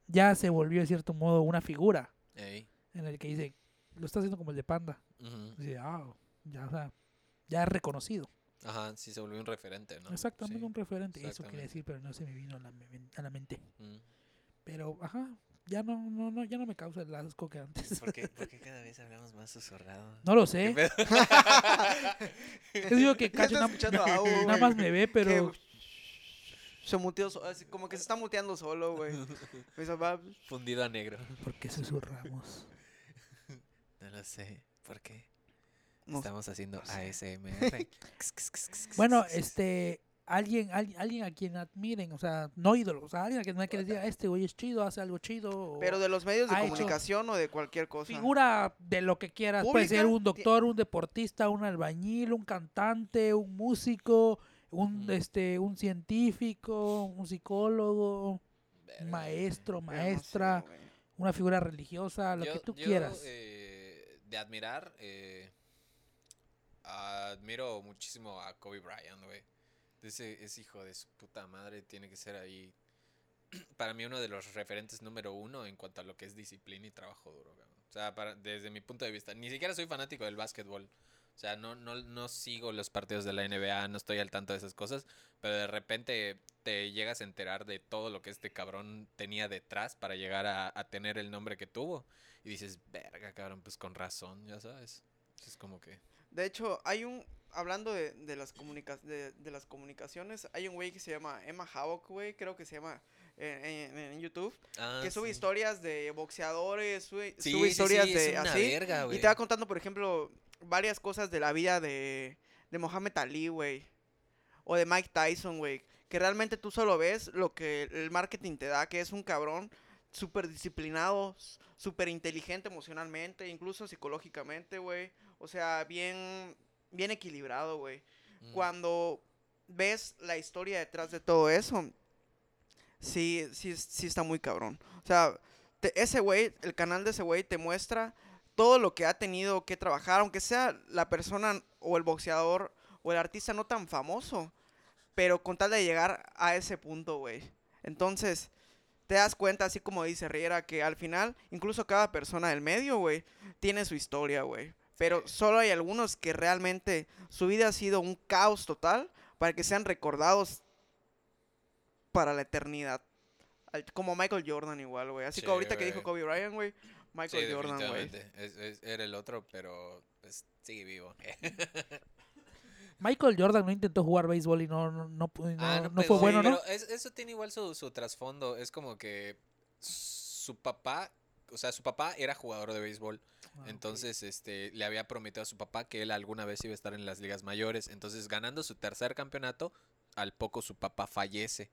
Ya se volvió de cierto modo una figura Ey. en el que dice, lo está haciendo como el de Panda. ujú. Dice, ah, ya, o sea, ya es reconocido. Ajá, sí se volvió un referente, ¿no? Exactamente Sí. un referente. Eso quería decir, pero no se me vino a la, a la mente. Mm. Pero, ajá, ya no, no, no, ya no me causa el asco que antes. ¿Por qué, por qué cada vez hablamos más susurrado? No lo ¿Qué sé. Yo digo que Cacho na- nada más me ve, pero Se muteó, así como que se está muteando solo, güey. Me dice, va, Fundido a negro. ¿por qué susurramos? No lo sé. ¿Por qué? no Estamos haciendo no sé. ASMR. Bueno, este, alguien, alguien, alguien a quien admiren, o sea, no ídolos, o sea, alguien a quien que les diga, este güey es chido, hace algo chido. o Pero de los medios de ha hecho comunicación o de cualquier cosa. figura de lo que quieras. Puede ser un doctor, un deportista, un albañil, un cantante, un músico, un, este, un científico, un psicólogo, Verga, maestro, Pero no sé, maestra, una figura religiosa, lo Yo- que tú yo, quieras. eh, de admirar, eh, admiro muchísimo a Kobe Bryant, güey. Ese, ese hijo de su puta madre tiene que ser ahí. Para mí uno de los referentes número uno en cuanto a lo que es disciplina y trabajo duro. O sea, para- desde mi punto de vista, ni siquiera soy fanático del básquetbol. O sea, no, no, no sigo los partidos de la NBA, no estoy al tanto de esas cosas, pero de repente te llegas a enterar de todo lo que este cabrón tenía detrás para llegar a, a tener el nombre que tuvo. Y dices, verga, cabrón, pues con razón, ya sabes. Es como que... De hecho, hay un. Hablando de, de las comunica de, de las comunicaciones, hay un güey que se llama Emma Havoc, güey, creo que se llama eh, en, en YouTube, Ah, que sube sí. historias de boxeadores, sube, Sí, sube historias sí, de así. verga, Y te va contando, por ejemplo, varias cosas de la vida de, de Mohamed Ali, güey. O de Mike Tyson, güey. Que realmente tú solo ves lo que el marketing te da, que es un cabrón súper disciplinado, súper inteligente emocionalmente, incluso psicológicamente, güey. O sea, bien, bien equilibrado, güey. Mm. Cuando ves la historia detrás de todo eso, sí, sí, sí está muy cabrón. O sea, te- ese güey, el canal de ese güey te muestra todo lo que ha tenido que trabajar, aunque sea la persona o el boxeador o el artista no tan famoso, pero con tal de llegar a ese punto, güey. Entonces, te das cuenta, así como dice Riera, que al final, incluso cada persona del medio, güey, tiene su historia, güey. Pero solo hay algunos que realmente su vida ha sido un caos total para que sean recordados para la eternidad. Como Michael Jordan igual, güey. Así Sí, que ahorita que dijo. Kobe Bryant, güey. Michael Jordan, güey. era el otro, pero pues, sigue vivo. Michael Jordan no intentó jugar béisbol y no, no, no, Ah, no pegó, fue bueno, ¿no? Pero es- eso tiene igual su, su trasfondo. Es como que su papá, o sea, su papá era jugador de béisbol. Ah. Entonces, este, le había prometido a su papá que él alguna vez iba a estar en las ligas mayores. Entonces, ganando su tercer campeonato, al poco su papá fallece.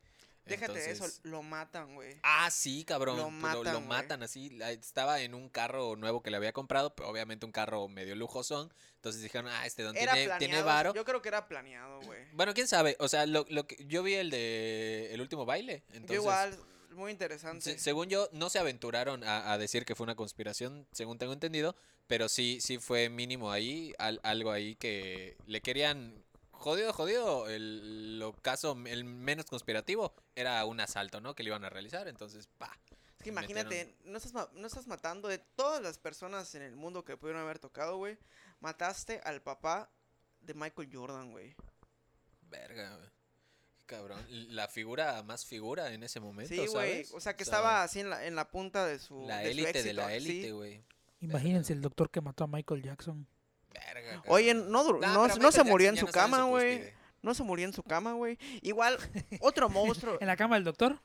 Déjate de eso, Entonces- lo matan, güey. Ah, sí, cabrón. Lo matan, lo güey. matan así. Estaba en un carro nuevo que le había comprado, pero obviamente un carro medio lujosón. Entonces dijeron, ah, este don Era tiene, planeado. tiene varo. Yo creo que era planeado, güey. Bueno, quién sabe. O sea, lo, lo que yo vi el de el último baile. Entonces, Yo igual, muy interesante. se- según yo, no se aventuraron a, a decir que fue una conspiración, según tengo entendido. Pero sí, sí fue mínimo ahí, al- algo ahí que le querían. Jodido, jodido. El lo caso, el menos conspirativo era un asalto, ¿no? Que le iban a realizar. Entonces, pa. Es que metieron- imagínate, no estás, no estás matando de todas las personas en el mundo que pudieron haber tocado, güey. Mataste al papá de Michael Jordan, güey. Verga, güey. Cabrón. La figura más figura en ese momento. Sí, güey. O sea, que estaba así en la, en la punta de su. La de su élite de la élite, güey. Imagínense el doctor que mató a Michael Jackson. Verga. Oye, no, no, no se murió en su cama, güey. No se murió en su cama, güey. Igual, otro monstruo. ¿En la cama del doctor?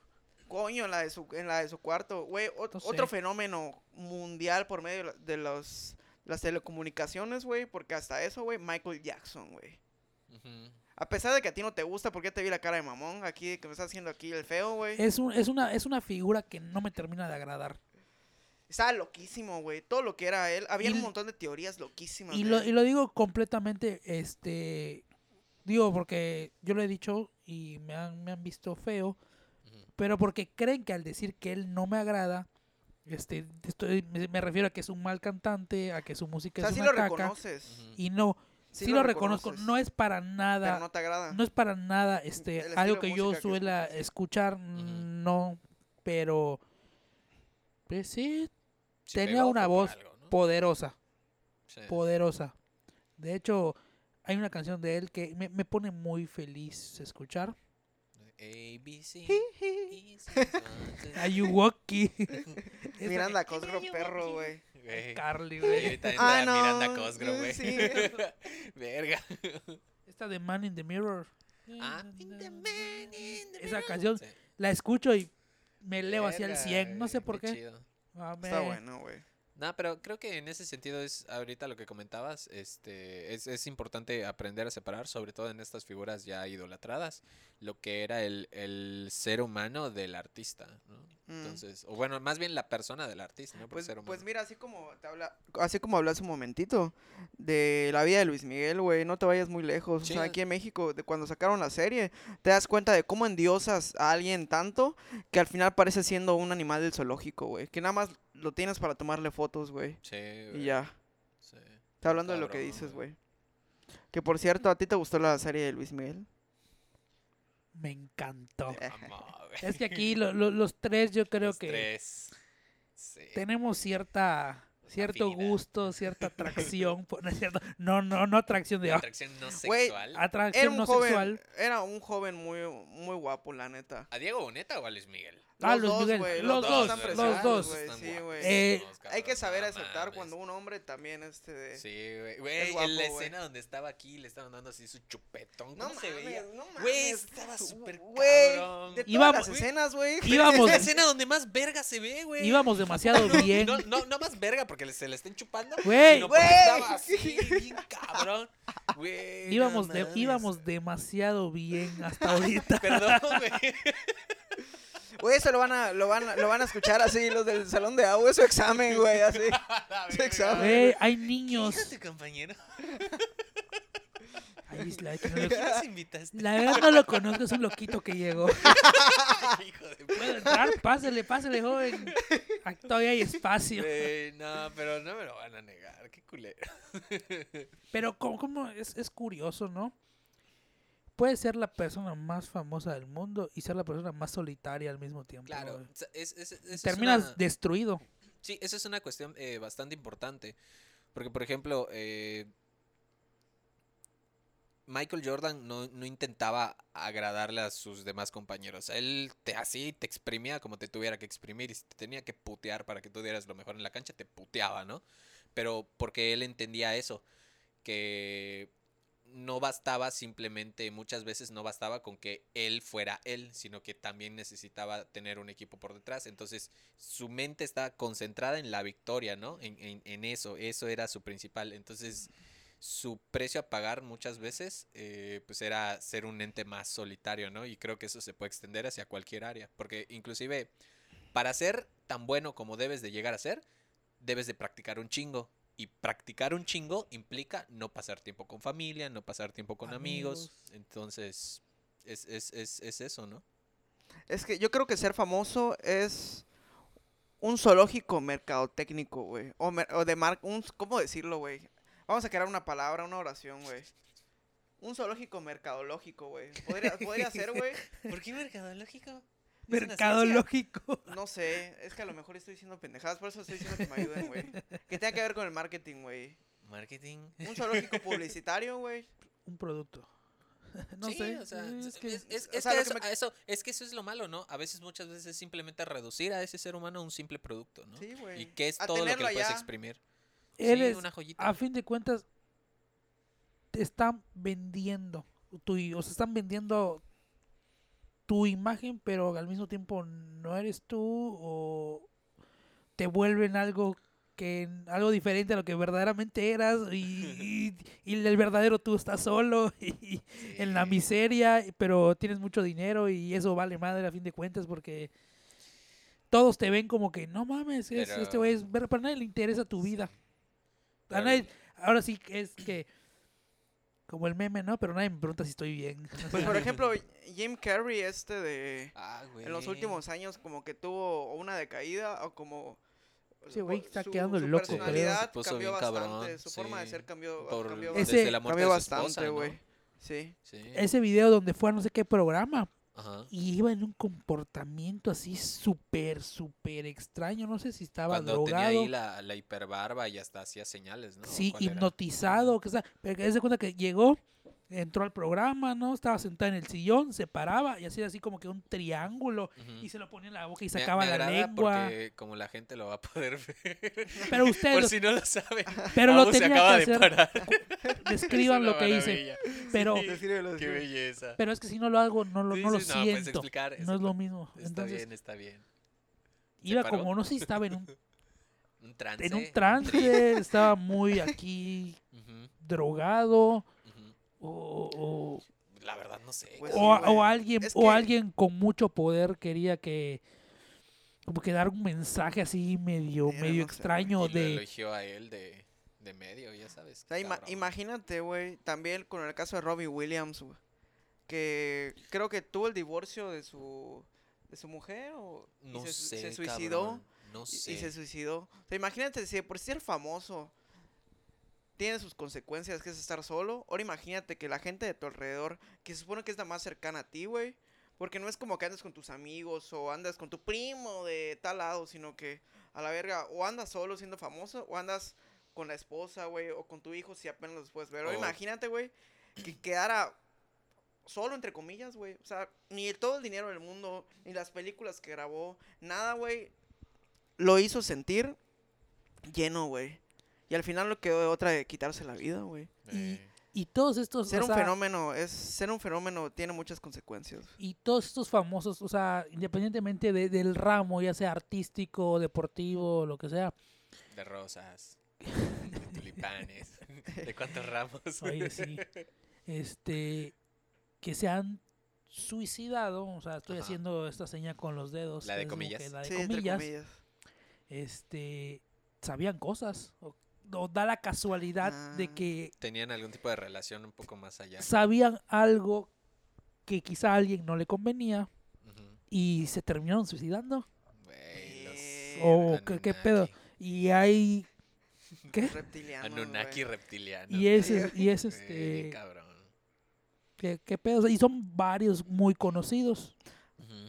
Coño, en la de su, en la de su cuarto, güey. sé. Otro fenómeno mundial por medio de los, las telecomunicaciones, güey. Porque hasta eso, güey, Michael Jackson, güey. A pesar de que a ti no te gusta, porque te vi la cara de mamón aquí, que me estás haciendo aquí el feo, güey. Es, un, es, una, es una figura que no me termina de agradar. Estaba loquísimo, güey. Todo lo que era él. Había Y- un montón de teorías loquísimas. Y lo, y lo digo completamente, este, digo porque yo lo he dicho y me han, me han visto feo, pero porque creen que al decir que él no me agrada, este, estoy, me, me refiero a que es un mal cantante, a que su O música sea, es sí una lo caca, reconoces. Y no, Sí sí, lo lo, reconozco, no es para Pero nada, no te agrada. no es para nada, este, algo que yo que suela escuchar, no, pero, pues sí, Si tenía pegó una voz algo, ¿no? poderosa. Sí. poderosa. De hecho, hay una canción de él que me, me pone muy feliz escuchar. A, B, C, C, one, two, Ayuwoki. Miranda Cosgrove, perro, güey. Carly, güey. ahorita Ah, no, Miranda Cosgrove, güey. sí. Verga. Esta de Man in the Mirror. Ah, in the man in the Esa mirror. canción Sí. la escucho y me elevo hacia el Verga, 100. No sé por qué. chido. Está bueno, güey. No, pero creo que en ese sentido es ahorita lo que comentabas, este, es, es importante aprender a separar, sobre todo en estas figuras ya idolatradas, lo que era el, el ser humano del artista, ¿no? Mm. Entonces, o bueno, más bien la persona del artista, ¿no? Pues, ser pues mira, así como te habla, así como hablas un momentito de la vida de Luis Miguel, güey, no te vayas muy lejos. Sí. O sea, aquí en México, de cuando sacaron la serie, te das cuenta de cómo endiosas a alguien tanto que al final parece siendo un animal del zoológico, güey. Que nada más lo tienes para tomarle fotos, güey. Sí, Y güey, ya. sí. Está hablando de lo que dices, güey. Que por cierto, ¿a ti te gustó la serie de Luis Miguel? Me encantó. Güey. Es que aquí lo- lo- los tres yo creo Los que tres. Sí. tenemos cierta cierto Afinidad. gusto, cierta atracción. no, es cierto, no, no, no atracción de ah, Atracción no sexual. Era atracción un no joven, sexual. era un joven muy, muy guapo, la neta. ¿A Diego Boneta o a Luis Miguel? Ah, Los Luis dos, Miguel, güey, los dos, están los dos. sí. Eh, Hay que saber no aceptar mames. cuando un hombre también este de... Sí, güey. Guapo, en la escena donde estaba aquí le estaban dando así su chupetón. No ¿Cómo se mames, veía? no mames. Güey, estaba súper Güey, cabrón. de todas Íbamos- las escenas, güey. Íbamos, Es la escena donde más verga se ve, güey. íbamos demasiado bien. No, no, no más verga porque se le estén chupando. Güey. Güey. estaba así, bien cabrón. Güey. Íbamos, no de- íbamos demasiado bien hasta ahorita. Perdón, güey. Güey, eso lo van a, lo van a, lo van a escuchar así los del salón de agua, es su examen, güey, así. Verga, examen. güey. Hay niños. Fíjate, compañero. Ay, es la, que no la verdad no lo conozco, es un loquito que llegó. Hijo de ¿Puedo entrar? Pásele, pásele, joven. Aquí todavía hay espacio. No, pero no me lo van a negar. Qué culero. Pero como, como es, es curioso, ¿no? Puede ser la persona más famosa del mundo y ser la persona más solitaria al mismo tiempo. Claro. es- es- es Terminas una- destruido. Sí, esa es una cuestión eh, bastante importante. Porque, por ejemplo, eh, Michael Jordan no, no intentaba agradarle a sus demás compañeros. Él te así te exprimía como te tuviera que exprimir y si te tenía que putear para que tú dieras lo mejor en la cancha, te puteaba, ¿no? Pero porque él entendía eso, que no bastaba simplemente, muchas veces no bastaba con que él fuera él, sino que también necesitaba tener un equipo por detrás. Entonces su mente estaba concentrada en la victoria, ¿no? En, en, en eso, eso era su principal. Entonces su precio a pagar muchas veces eh, pues era ser un ente más solitario, ¿no? Y creo que eso se puede extender hacia cualquier área, porque inclusive para ser tan bueno como debes de llegar a ser, debes de practicar un chingo. Y practicar un chingo implica no pasar tiempo con familia, no pasar tiempo con amigos. Amigos. Entonces, es, es, es, es eso, ¿no? Es que yo creo que ser famoso es un zoológico mercadotécnico, güey. O, mer- o de mar... Un, ¿Cómo decirlo, güey? Vamos a crear una palabra, una oración, güey. Un zoológico mercadológico, güey. Podría, podría ser, güey. ¿Por qué mercadológico? Mercadológico. No sé, es que a lo mejor estoy diciendo pendejadas, por eso estoy diciendo que me ayuden, güey. Que tenga que ver con el marketing, güey. Marketing. Un zoológico publicitario, güey. Un producto. No sí, sé. o sea, es es, que es- es- o es sea, que lo que eso, me- a eso- es que eso es lo malo, ¿no? A veces, muchas veces es simplemente reducir a ese ser humano a un simple producto, ¿no? Sí, güey. Y que es A todo lo que le puedes exprimir. eres, sí, una joyita. a fin de cuentas, te están vendiendo. Tu, o sea, están vendiendo tu imagen, pero al mismo tiempo no eres tú o te vuelven algo que algo diferente a lo que verdaderamente eras y, y- y el verdadero tú estás solo y, en la miseria, pero tienes mucho dinero y eso vale madre a fin de cuentas porque todos te ven como que no mames, es, este güey es, pero a nadie le interesa tu vida. A Pero- nadie- ahora sí que es que como el meme, ¿no? Pero nadie me pregunta si estoy bien. Pues por ejemplo, Jim Carrey, este de. Ah, En los güey. últimos años, como que tuvo una decaída o como. Ese güey su- está su- quedando su loco, creo. personalidad Se puso cambió bien bastante. cabrón, Su forma de sí. ser cambió, Por- cambió, Ese- desde la muerte cambió de su esposa, bastante, ¿no? güey. Sí. Sí. Ese video donde fue a no sé qué programa Ajá. y iba en un comportamiento así súper, súper extraño. No sé si estaba Cuando tenía drogado. ahí la, la hiperbarba y hasta hacía señales, ¿no? Sí, hipnotizado, que sea, pero que se cuenta que llegó, entró al programa, ¿no? Estaba sentado en el sillón, se paraba y hacía así como que un triángulo y se lo ponía en la boca y Mm. Me- sacaba me la lengua. Porque como la gente lo va a poder ver. Pero ustedes, Por lo- si no lo saben. pero lo Abu se tenía acaba que de hacer. parar. Describan Es lo que hice. Pero, Sí, Qué belleza. pero es que si no lo hago, no lo, Sí, no lo sí, no, puedes siento. explicar, no es lo mismo. Está Entonces, bien, está bien. iba paró? como, no sé si estaba en un, Un trance. en un trance, estaba muy aquí drogado. O, o- La verdad no sé. Pues o, sí, o alguien Es o que- alguien con mucho poder quería que como que dar un mensaje así medio medio no sé, extraño y lo de eligió a él de, de medio, ya sabes. O sea, ima- cabrón. imagínate, güey, también con el caso de Robbie Williams, güey, que creo que tuvo el divorcio de su de su mujer o y No se, sé, se suicidó cabrón, No y, sé. y se suicidó. O sea, imagínate si por ser famoso tiene sus consecuencias que es estar solo. Ahora imagínate que la gente de tu alrededor, que se supone que es la más cercana a ti, güey, porque no es como que andas con tus amigos o andas con tu primo de tal lado, sino que a la verga o andas solo siendo famoso o andas con la esposa, güey, o con tu hijo si apenas los puedes ver. Ahora O- imagínate, güey, que quedara solo entre comillas, güey. O sea, ni todo el dinero del mundo, ni las películas que grabó, nada, güey, lo hizo sentir lleno, güey. Y al final lo quedó de otra de quitarse la vida, güey. Eh, y todos estos Ser o un sea, fenómeno, es ser un fenómeno tiene muchas consecuencias. y todos estos famosos, o sea, independientemente de- del ramo, ya sea artístico, deportivo, lo que sea. de rosas, de tulipanes, de cuántos ramos. Oye, sí. Este que se han suicidado, o sea, estoy Ajá. haciendo esta seña con los dedos. La de comillas. que la de Sí, entre comillas. comillas. este sabían cosas o, o da la casualidad de Ah. que Tenían algún tipo de relación un poco más allá. sabían algo que quizá a alguien no le convenía y se terminaron suicidando Güey, los Eh, Oh, ¿qué- qué pedo? Y hay ¿qué? Reptiliano. Anunnaki reptiliano. y es y es este cabrón. ¿qué, qué pedo? y son varios muy conocidos.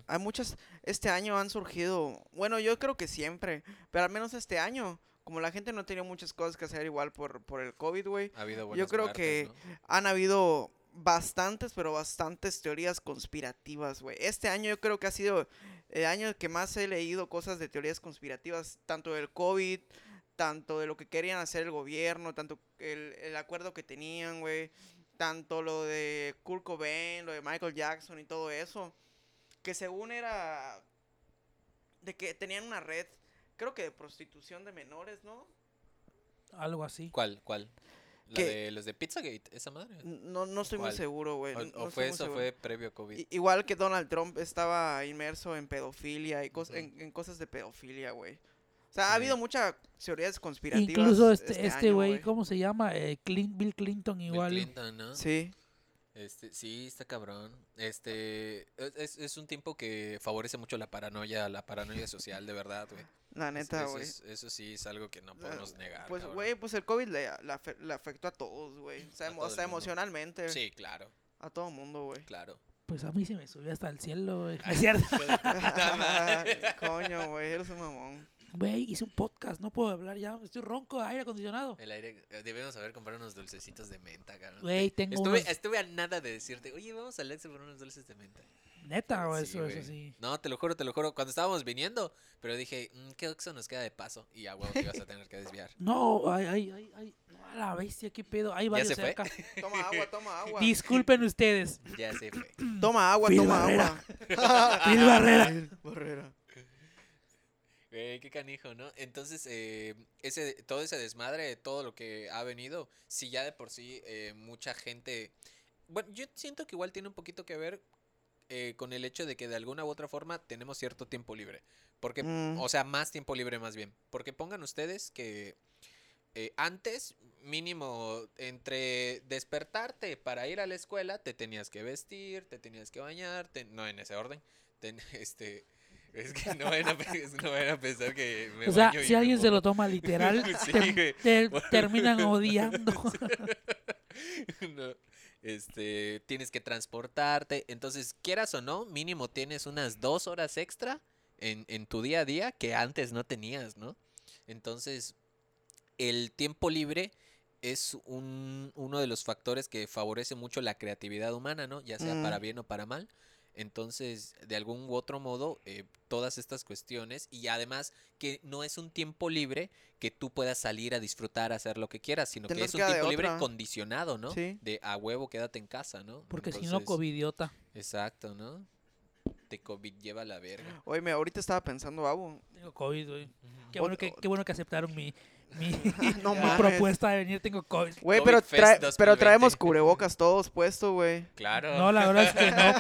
Hay muchas, este año han surgido, bueno, yo creo que siempre, pero al menos este año, como la gente no tenía muchas cosas que hacer igual por, por el COVID, güey, Ha habido Yo buenas creo muertes, que ¿no? han habido bastantes, pero bastantes teorías conspirativas, güey. Este año yo creo que ha sido el año que más he leído cosas de teorías conspirativas, tanto del COVID, tanto de lo que querían hacer el gobierno, tanto el, el acuerdo que tenían, güey, tanto lo de Kurt Cobain, lo de Michael Jackson y todo eso, que según era de que tenían una red, creo que de prostitución de menores, ¿no? Algo así. ¿Cuál? ¿Cuál? ¿La ¿Qué? de los de Pizzagate? ¿Esa madre? No, no estoy muy seguro, güey. ¿O, no- fue eso? ¿Fue previo COVID? I- Igual que Donald Trump estaba inmerso en pedofilia y cos- en, en cosas de pedofilia, güey. O sea, ha Sí. habido muchas teorías conspirativas. Incluso este este año, güey, ¿cómo se llama? Eh, Clin- Bill Clinton Bill igual. Clinton, ¿no? Sí. Este, sí, está cabrón. Este, es- es, un tiempo que favorece mucho la paranoia, la paranoia social, de verdad, güey. La neta, eso, güey. es- eso sí es algo que no podemos negar. Pues, güey, pues el COVID le, le afe- le afectó a todos, güey. O sea, A emo- todo el hasta mundo. emocionalmente. Sí, claro, A todo mundo, güey. claro. Pues a mí se me subió hasta el cielo, güey. ¿No es cierto? Coño, güey, eres un mamón. Güey, hice un podcast, no puedo hablar ya. Estoy ronco, aire acondicionado. El aire, eh, debemos haber comprado unos dulcecitos de menta, cabrón. Güey, tengo Estuve, unos- estuve a nada de decirte, oye, vamos al Lexe por unos dulces de menta. Neta, o Sí, eso, eso güey. sí. No, te lo juro, te lo juro. Cuando estábamos viniendo, pero dije, "Mm, ¿qué Oxxo nos queda de paso? Y a huevo te ibas a tener que desviar. No, ay, ay, ay, ay. No, a la bestia, qué pedo. Hay varios se fue? cerca. Toma agua, toma agua. Disculpen ustedes. Ya se fue. Toma agua, Phil toma Barrera. agua. Phil Barrera. Barrera. Güey, qué canijo, ¿no? Entonces, eh, ese, todo ese desmadre, todo lo que ha venido, si ya de por sí eh, mucha gente... Bueno, yo siento que igual tiene un poquito que ver eh, con el hecho de que de alguna u otra forma tenemos cierto tiempo libre. Porque, Mm. o sea, más tiempo libre más bien. Porque pongan ustedes que eh, antes, mínimo, entre despertarte para ir a la escuela, te tenías que vestir, te tenías que bañar, te- no en ese orden. ten- este, es que no vayan, a, no vayan a pensar que me O sea, baño y si me alguien se lo toma literal, Sí, te- terminan odiando. No, Este, tienes que transportarte. Entonces, quieras o no, mínimo tienes unas dos horas extra en, en tu día a día que antes no tenías, ¿no? Entonces, el tiempo libre es un, uno de los factores que favorece mucho la creatividad humana, ¿no? Ya sea para Mm. bien o para mal. Entonces, de algún u otro modo, eh, todas estas cuestiones y además que no es un tiempo libre que tú puedas salir a disfrutar, a hacer lo que quieras, sino Te que es un tiempo libre otra. condicionado, ¿no? Sí. De a huevo quédate en casa, ¿no? Porque si no, covidiota. Exacto, ¿no? Te COVID lleva a la verga. Oye, me- ahorita estaba pensando, Abu. Tengo COVID, güey. Qué Ot- bueno que, qué bueno que aceptaron mi, mi, No mi mames. propuesta de venir. Tengo COVID. Güey, pero, Fest trae- 2020. pero traemos cubrebocas todos puestos, güey. Claro. No, la verdad es que no. La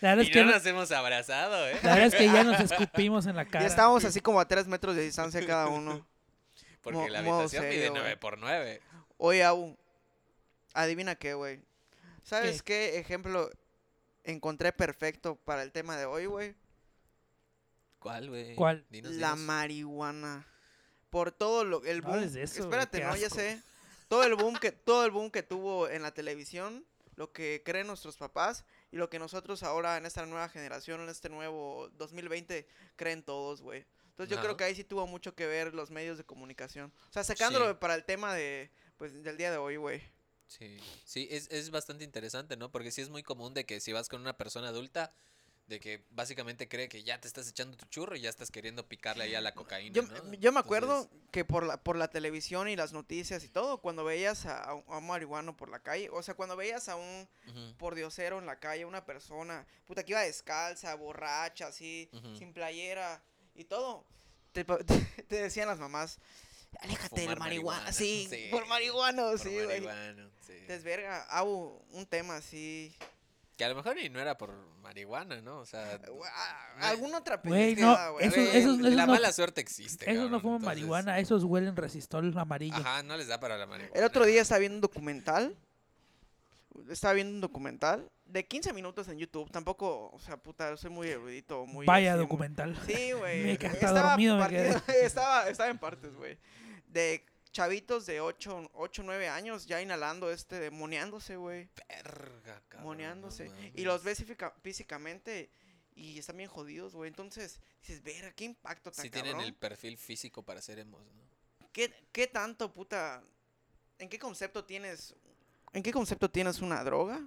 verdad es que no no- nos hemos abrazado, ¿eh? La verdad es que ya nos escupimos en la Ya cara. estábamos así como a tres metros de distancia cada uno. Porque Mo- la habitación mide serio, 9 güey. por 9 Oye, Abu, adivina qué, güey. ¿Sabes qué? ejemplo encontré perfecto para el tema de hoy, güey? ¿Cuál, güey? ¿Cuál? Dinos, La dinos. marihuana. Por todo lo el No boom. de eso, Espérate, no, ya sé. Todo el boom que todo el boom que tuvo en la televisión, lo que creen nuestros papás y lo que nosotros ahora en esta nueva generación, en este nuevo 2020 creen todos, güey. Entonces yo creo que ahí sí tuvo mucho que ver los medios de comunicación. O sea, sacándolo Sí. para el tema de pues del día de hoy, güey. Sí, sí, es, es bastante interesante, ¿no? Porque sí es muy común de que si vas con una persona adulta, de que básicamente cree que ya te estás echando tu churro y ya estás queriendo picarle ahí a la cocaína, Yo, ¿no? yo me acuerdo Entonces, que por la, por la televisión y las noticias y todo, cuando veías a, a un marihuano por la calle, o sea, cuando veías a un ujú, pordiosero en la calle, una persona, puta, que iba descalza, borracha, así, sin playera y todo, te, decían las mamás, aléjate del marihuana, sí, sí, por marihuano, por sí, güey. sí. Desverga, ah, un tema así, Que a lo mejor y no era por marihuana, ¿no? O sea, ah, alguna otra Güey, pendejada, no, güey. eso- güey, eso- eso la no- mala suerte existe. Esos no cabrón, fuman entonces- marihuana, esos huelen resistol amarillo. Ajá, no les da para la marihuana. El otro día estaba viendo un documental. Estaba viendo un documental de 15 minutos en YouTube. Tampoco, o sea, puta, soy muy erudito. Muy Vaya así, muy- documental. Sí, güey. Me quedé hasta Estaba dormido, me partido- estaba, estaba en partes, güey. De chavitos de 8, 8, 9 años ya inhalando este, de moneándose, güey. Verga, cabrón, no Moneándose. y los ves física- físicamente y están bien jodidos, güey. Entonces, dices, ver, qué impacto tan Sí tienen el perfil físico para ser emos, ¿no? ¿Qué, ¿Qué tanto, puta? ¿En qué concepto tienes? ¿En qué concepto tienes una droga?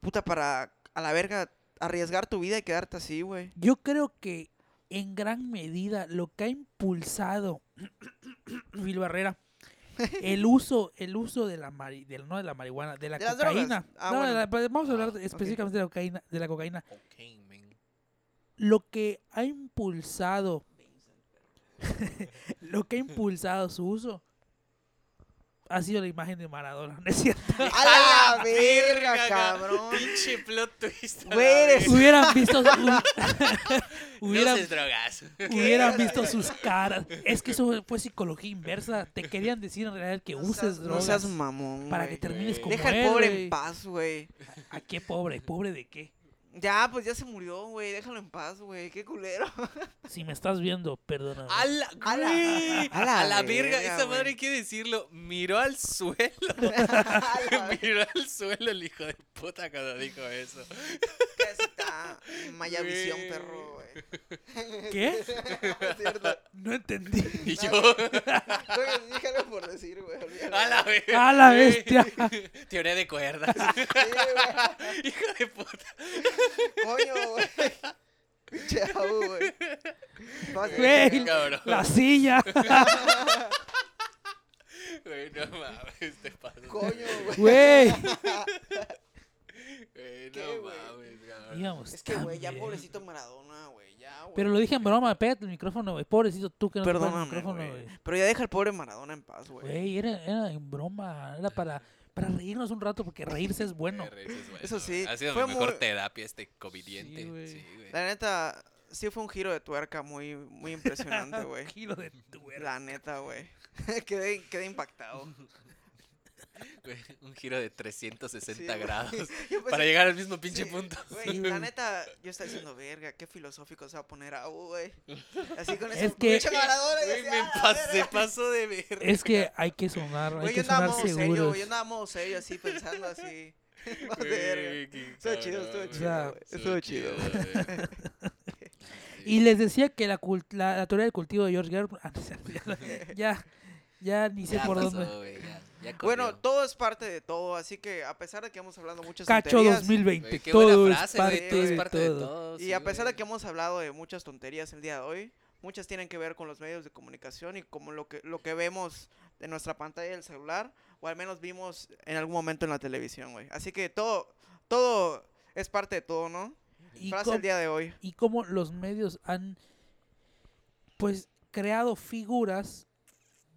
puta, para a la verga arriesgar tu vida y quedarte así, güey. Yo creo que en gran medida lo que ha impulsado Phil Barrera. El uso el uso de la mari- del no de la marihuana de la De cocaína. Ah, No, de bueno. la- vamos a hablar Ah, de- específicamente de la cocaína de la cocaína. Lo que ha impulsado lo que ha impulsado su uso ha sido la imagen de Maradona ¿no es cierto? ¡A la verga, cabrón! Pinche plot twist. a la Güey, eres- verga. hubieran visto No hubieran, uses drogas. hubieran visto sus caras es que eso fue psicología inversa te querían decir en realidad que No uses seas- No drogas seas mamón, para güey. que termines güey. como Deja al él, pobre güey. en paz, güey. ¿A qué pobre? ¿Pobre de qué? Ya, pues ya se murió, güey. Déjalo en paz, güey. Qué culero. Si me estás viendo, perdóname. A la, A la- a la a la verga, verga, esa madre hay que decirlo. Miró al suelo. Miró al suelo el hijo de puta cuando dijo eso. está Mayavisión, Güey. perro, güey. ¿Qué? Es cierto. No entendí. Y yo, Oye, déjalo por decir, güey. a la verga. ¡A la bestia! Teoría de cuerdas. Sí, hijo de puta. Coño, güey. Pinche Abu, güey. Güey, la silla. Güey, no mames, te pasas. Coño, güey. Güey. Güey, ¿Qué, no mames. Digamos, Es que, güey, ya también. pobrecito Maradona, güey. Ya, güey. Pero lo dije en broma, pégate el micrófono, güey. Pobrecito tú que no te el Perdóname, micrófono, güey. güey. Pero ya deja al pobre Maradona en paz, güey. Güey, era, era en broma. Era para, para reírnos un rato porque reírse es bueno. Eso sí. Ha sido fue mi mejor muy- terapia este covidiente. Sí, güey. Sí, güey. La neta, sí fue un giro de tuerca muy, muy impresionante, güey. Kilo de tuerca. La neta, güey. quedé, quedé impactado. Un giro de 360 Sí, grados para llegar al mismo pinche sí, punto. Güey, la neta, yo estaba diciendo, verga, qué filosófico se va a poner a güey. Así con Es ese que- pinche Maradona. y Güey, me "Ah, verga". de ver. Es que hay que sonar, hay que yo andaba sonar modo serio, seguros. güey. Yo andaba modo serio, así, pensando así. Verga. Estuvo chido, estuvo chido. Estuvo chido, Y les decía que la, cult- la, la teoría del cultivo de George Gerber... ah, es ya, ya, ya ni sé Ya por pasó, dónde. ya Bueno, todo es parte de todo, así que a pesar de que hemos hablado muchas Cacho tonterías, 2020, Güey, qué buena todo es frase, güey, parte, todo es de, parte de todo. todo. Y sí, a pesar de que hemos hablado de muchas tonterías el día de hoy, muchas tienen que ver con los medios de comunicación y como lo que, lo que vemos en nuestra pantalla del celular, o al menos vimos en algún momento en la televisión, güey. Así que todo, todo es parte de todo, ¿no? Y Frase el día de hoy. y cómo los medios han pues creado figuras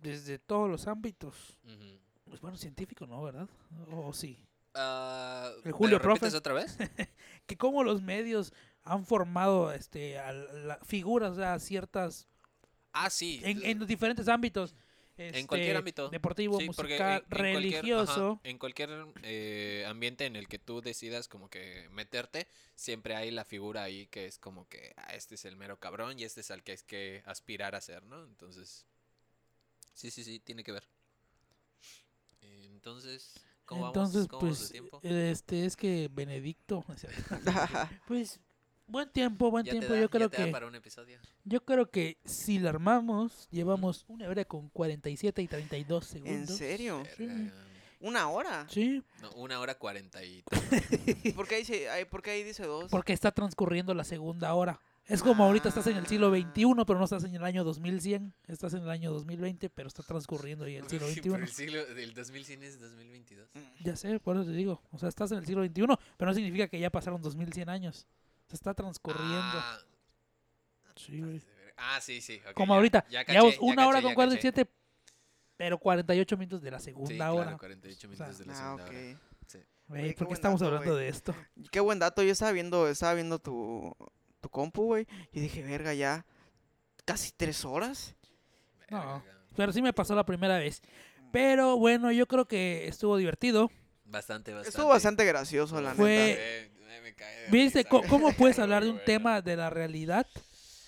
desde todos los ámbitos. Ujú. Pues bueno, científico no, ¿verdad? O sí. Ah, El Julio ¿me lo repites Profe. otra vez? Que cómo los medios han formado este a la- figuras, sea, ciertas Ah, sí. en, en los diferentes ámbitos. En cualquier este, ámbito. Deportivo, Sí, musical, en- en cualquier- religioso. ajá, en cualquier eh, ambiente en el que tú decidas como que meterte, siempre hay la figura ahí que es como que ah, este es el mero cabrón y este es al que hay que aspirar a ser, ¿no? Entonces, sí, sí, sí, tiene que ver. Entonces, ¿cómo Entonces, vamos? ¿Cómo vamos de pues, tiempo? este es que Benedicto, pues buen tiempo, buen Ya tiempo. da, yo creo que para un episodio. yo creo que si la armamos, llevamos una hora con 47 y 32 ¿En segundos. serio? Sí. ¿Una hora? Sí, No, una hora cuarenta y... ¿Por qué, ahí dice, ahí, ¿Por qué ahí dice dos? porque está transcurriendo la segunda hora. Es como ahorita estás en el siglo Ah. XXI, pero no estás en el año 2100. Estás en el año 2020, pero está transcurriendo ahí el siglo Sí, XXI. pero el siglo del 2100 es 2022. Mm. Ya sé, por eso te digo. O sea, estás en el siglo XXI, pero no significa que ya pasaron 2100 años. Se está transcurriendo. Ah, Sí, güey. Ah, sí, sí. ok, Como ya, ahorita. ya caché, Llevamos ya una caché, hora ya con caché. 47, pero 48 minutos de la segunda Sí, claro, hora. 48 O sea, minutos de la Ah, segunda ok. hora. Güey, Oye, qué ¿Por qué buen estamos dato, hablando güey. de esto? Qué buen dato. Yo estaba viendo, estaba viendo tu, tu compu, güey. Y dije, verga, ya casi tres horas. No. Pero sí me pasó la primera vez. Pero bueno, yo creo que estuvo divertido. Bastante, bastante. Estuvo bastante gracioso, la Fue- neta. Me cae ¿Viste risa, cómo puedes hablar de un tema de la realidad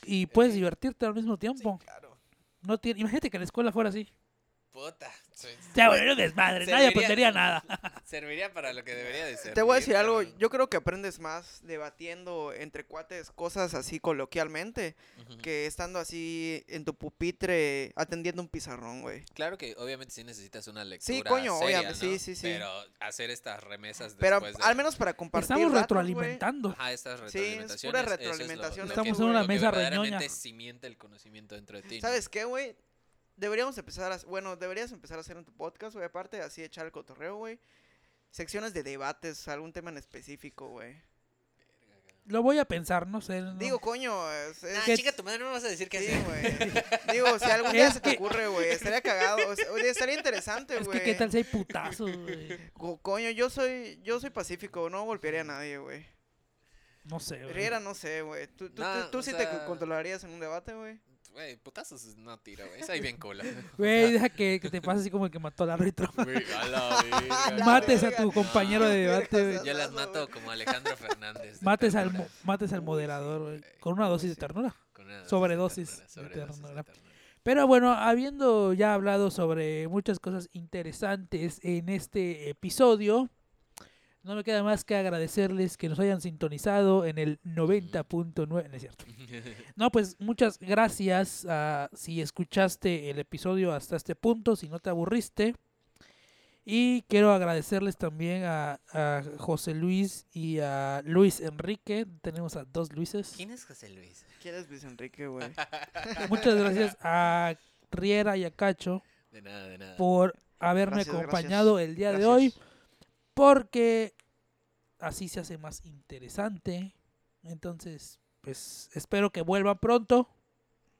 y puedes divertirte al mismo tiempo? claro. No tiene, imagínate que la escuela fuera así. Puta. se- Se un desmadre, nadie aprendería nada. Serviría para lo que debería de ser. Te voy a decir algo, yo creo que aprendes más debatiendo entre cuates cosas así coloquialmente que estando así en tu pupitre atendiendo un pizarrón, güey. Claro que obviamente sí necesitas una lectura. Sí, coño, seria, obviamente, ¿no? sí, sí, sí. Pero hacer estas remesas Pero después de... al menos para compartir Estamos datos, retroalimentando. Ajá, estas Sí, es retroalimentaciones. pura eso es lo- retroalimentación. lo Estamos que- en una lo que mesa verdaderamente reñoña. cimienta el conocimiento dentro de ti. ¿no? ¿Sabes qué, güey? Deberíamos empezar a... Bueno, deberías empezar a hacer en tu podcast, güey, aparte así echar el cotorreo, güey. Secciones de debates, algún tema en específico, güey. Lo voy a pensar, no sé. no- Digo, coño, es... Ah, ¿Qué- chica, tu madre no me vas a decir qué Sí, güey. Digo, si algún día Es se te que- ocurre, güey, estaría cagado. o sea, oye, estaría interesante, es güey. que qué tal si hay putazos, güey. Co- Coño, yo soy, yo soy pacífico, no golpearía a nadie, güey. No sé, güey. Riera, no sé, güey. ¿Tú, tú, No, tú- tú o sí sea- te controlarías en un debate, güey? Güey, putazos no tiro, güey. Es ahí bien cola. Güey, deja que, que te pase así como el que mató al árbitro. Güey, a la verga. Mates a tu compañero de debate, güey. Yo las mato como Alejandro Fernández. de Mates al, mo- mates al moderador, güey. Con una dosis de ternura. Con una dosis sobredosis de ternura, sobredosis de ternura. Pero bueno, habiendo ya hablado sobre muchas cosas interesantes en este episodio, no me queda más que agradecerles que nos hayan sintonizado en el 90.9, no es cierto. No, pues muchas gracias a, si escuchaste el episodio hasta este punto, si no te aburriste. Y quiero agradecerles también a, a José Luis y a Luis Enrique. Tenemos a dos Luises. ¿Quién es José Luis? ¿Quién es Luis Enrique, güey? Muchas gracias a Riera y a Cacho De nada, de nada. por haberme Gracias, acompañado gracias. el día de hoy, porque así se hace más interesante. Entonces, pues espero que vuelvan pronto.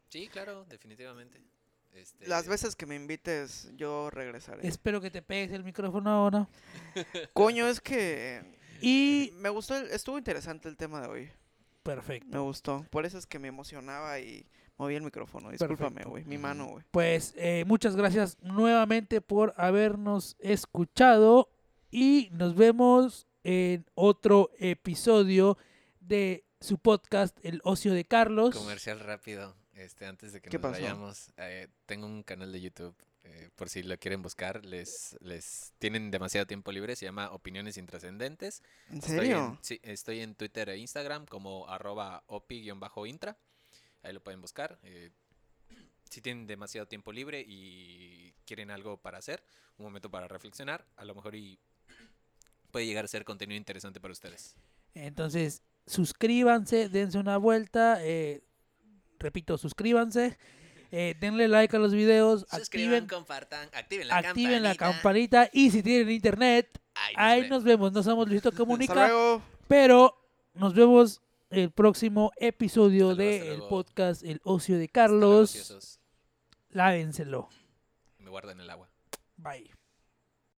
Sí, claro, definitivamente. Este, Las veces que me invites, yo regresaré. Espero que te pegues el micrófono ahora. Coño, es que... Y Me gustó, el- estuvo interesante el tema de hoy. perfecto. Me gustó. Por eso es que me emocionaba y moví el micrófono. Discúlpame, güey. Mi mano, güey. Pues eh, muchas gracias nuevamente por habernos escuchado y nos vemos en otro episodio de su podcast El Ocio de Carlos. Comercial rápido. Este, antes de que ¿Qué nos pasó? vayamos, eh, tengo un canal de YouTube. eh, por si lo quieren buscar, les, les tienen demasiado tiempo libre. Se llama Opiniones Intrascendentes. ¿En Estoy serio? en, sí, estoy en Twitter e Instagram como arroba opi-intra. Ahí lo pueden buscar. eh, si tienen demasiado tiempo libre y quieren algo para hacer, un momento para reflexionar, a lo mejor y puede llegar a ser contenido interesante para ustedes. Entonces, suscríbanse, dense una vuelta. eh, repito, suscríbanse. eh, denle like a los videos. Activen, compartan, activen la activen la campanita. campanita. Y si tienen internet, Ahí nos ahí vemos. nos vemos. No somos Luisito Hasta Comunica. luego. Pero nos vemos el próximo episodio del luego. podcast El Ocio de Carlos. Lávenselo. Me guardan el agua. Bye.